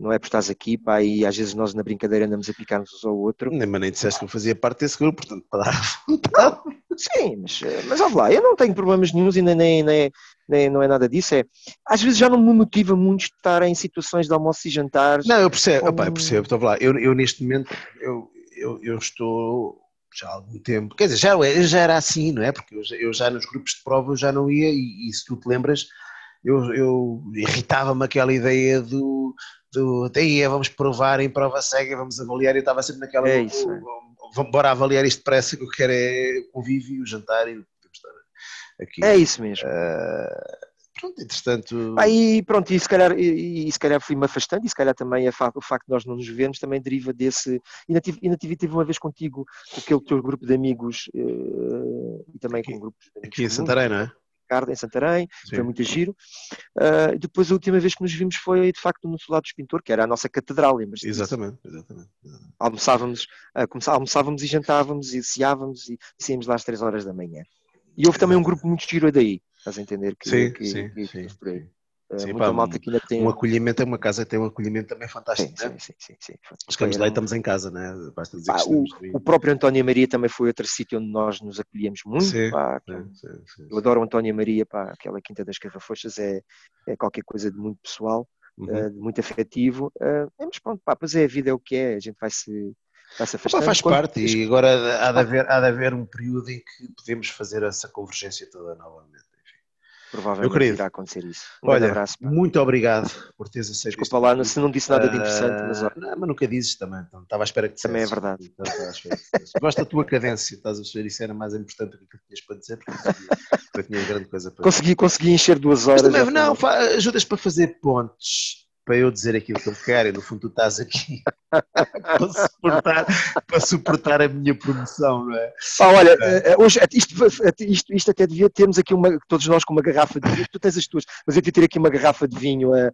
Não é por estás aqui, pá, e às vezes nós na brincadeira andamos a picar-nos uns ao outro. Nem, mas nem disseste que eu fazia parte desse grupo, portanto, para <laughs> dar Sim, mas, mas olha lá, eu não tenho problemas nenhums e nem, nem, nem, nem, não é nada disso. É, às vezes já não me motiva muito estar em situações de almoço e jantares. Não, eu percebo, com... opa, eu percebo, estou lá. Eu, eu neste momento, eu, eu, eu estou já há algum tempo, quer dizer, já, já era assim, não é? Porque eu, eu já nos grupos de prova eu já não ia, e, e se tu te lembras, eu, eu irritava-me aquela ideia do, do daí vamos provar em prova cega, vamos avaliar, eu estava sempre naquela, é isso, é. vamos bora avaliar isto depressa, que eu quero é o convívio, o jantar e estar aqui. É isso mesmo. Uh, Pronto, entretanto. Aí, pronto, e se calhar, e, e se calhar fui-me afastando, e se calhar também a, o facto de nós não nos vermos também deriva desse. Ainda tive, ainda tive, tive uma vez contigo, com aquele teu grupo de amigos, uh, e também aqui, com grupos de amigos. Aqui em Santarém, não é? Ricardo, em Santarém, Sim. foi muito giro. Uh, depois, a última vez que nos vimos foi, de facto, no Solado dos Pintor, que era a nossa catedral, lembras-te? Exatamente, exatamente, exatamente. Almoçávamos, uh, almoçávamos e jantávamos e ceávamos e, e saímos lá às 3 horas da manhã. E houve também um grupo muito giro daí. Estás a entender que, sim, que, sim, que, sim. Aí. Eh, sim, pá, malta que ainda tem... Um acolhimento é uma casa tem um acolhimento também fantástico. Sim, né? sim, sim, sim, sim. Chegamos lá e estamos em casa, né? Basta dizer pá, que o, o, próprio António Maria também foi outro sítio onde nós nos acolhemos muito. Sim, pá, sim, sim, sim, Eu adoro o António Maria, pá, aquela Quinta das Carrafochas é, é qualquer coisa de muito pessoal, uhum. uh, de muito afetivo. Uh, mas pronto, pá, pois é, a vida é o que é, a gente vai se. Vai se afastando. faz parte e agora há de, haver, há de haver um período em que podemos fazer essa convergência toda novamente. Provavelmente querido, irá acontecer isso. Um olha, abraço. Muito obrigado por teres aceito. Desculpa lá, se não disse nada de interessante, mas olha. Não, mas nunca dizes também, então, estava à espera que Também é verdade. Gosto da tua cadência, estás a ver? Isso era mais importante do que tinhas para dizer, porque eu tinha grande coisa para consegui, dizer. Consegui encher duas horas. Mas também, não, ajudas para fazer pontes para eu dizer aquilo que eu quero e no fundo tu estás aqui <laughs> para, suportar, para suportar a minha promoção, não é? Ah, olha, é. hoje isto, isto, isto até devia termos aqui uma, todos nós com uma garrafa de vinho, tu tens as tuas, mas eu devia ter aqui uma garrafa de vinho a,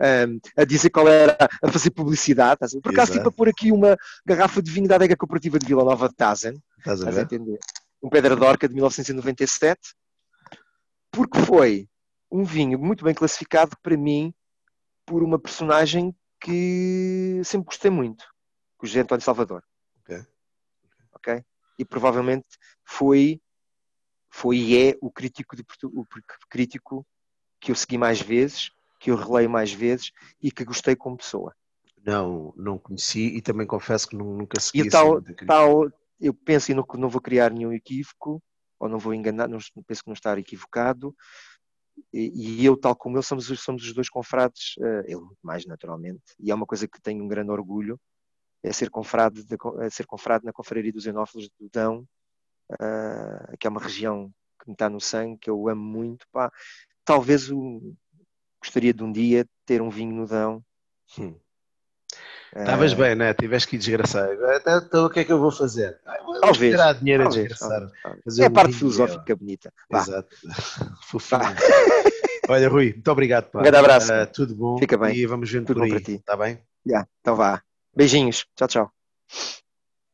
a, a dizer qual era, a fazer publicidade, por acaso tipo a pôr aqui uma garrafa de vinho da adega cooperativa de Vila Nova de Tazen, estás a, estás a entender? Um Pedra d'Orca de 1997, porque foi um vinho muito bem classificado para mim por uma personagem que sempre gostei muito, o José António Salvador. Ok. Ok? E provavelmente foi, foi e é o crítico, de, o crítico que eu segui mais vezes, que eu releio mais vezes e que gostei como pessoa. Não, não conheci e também confesso que nunca segui. E tal, tal, eu penso e não, não vou criar nenhum equívoco, ou não vou enganar, não, penso que não estar equivocado, e, eu, tal como ele, somos, somos os dois confrades, uh, ele mais naturalmente, e é uma coisa que tenho um grande orgulho, é ser confrade, de, é ser confrade na Confraria dos Enófilos do Dão, uh, que é uma região que me está no sangue, que eu amo muito. Pá. Talvez o, gostaria de um dia ter um vinho no Dão. Hum. Estavas bem, né? Tiveste que ir desgraçar. Então, então, o que é que eu vou fazer? vou talvez. Tirar dinheiro talvez, a desgraçar. Talvez, é a parte filosófica bonita. Exato. <laughs> Olha, Rui, muito obrigado. Pá. Um grande abraço. Uh, tudo bom. Fica bem. E vamos vendo tudo por aí. Está bem? Yeah, então vá. Beijinhos. Tchau, tchau.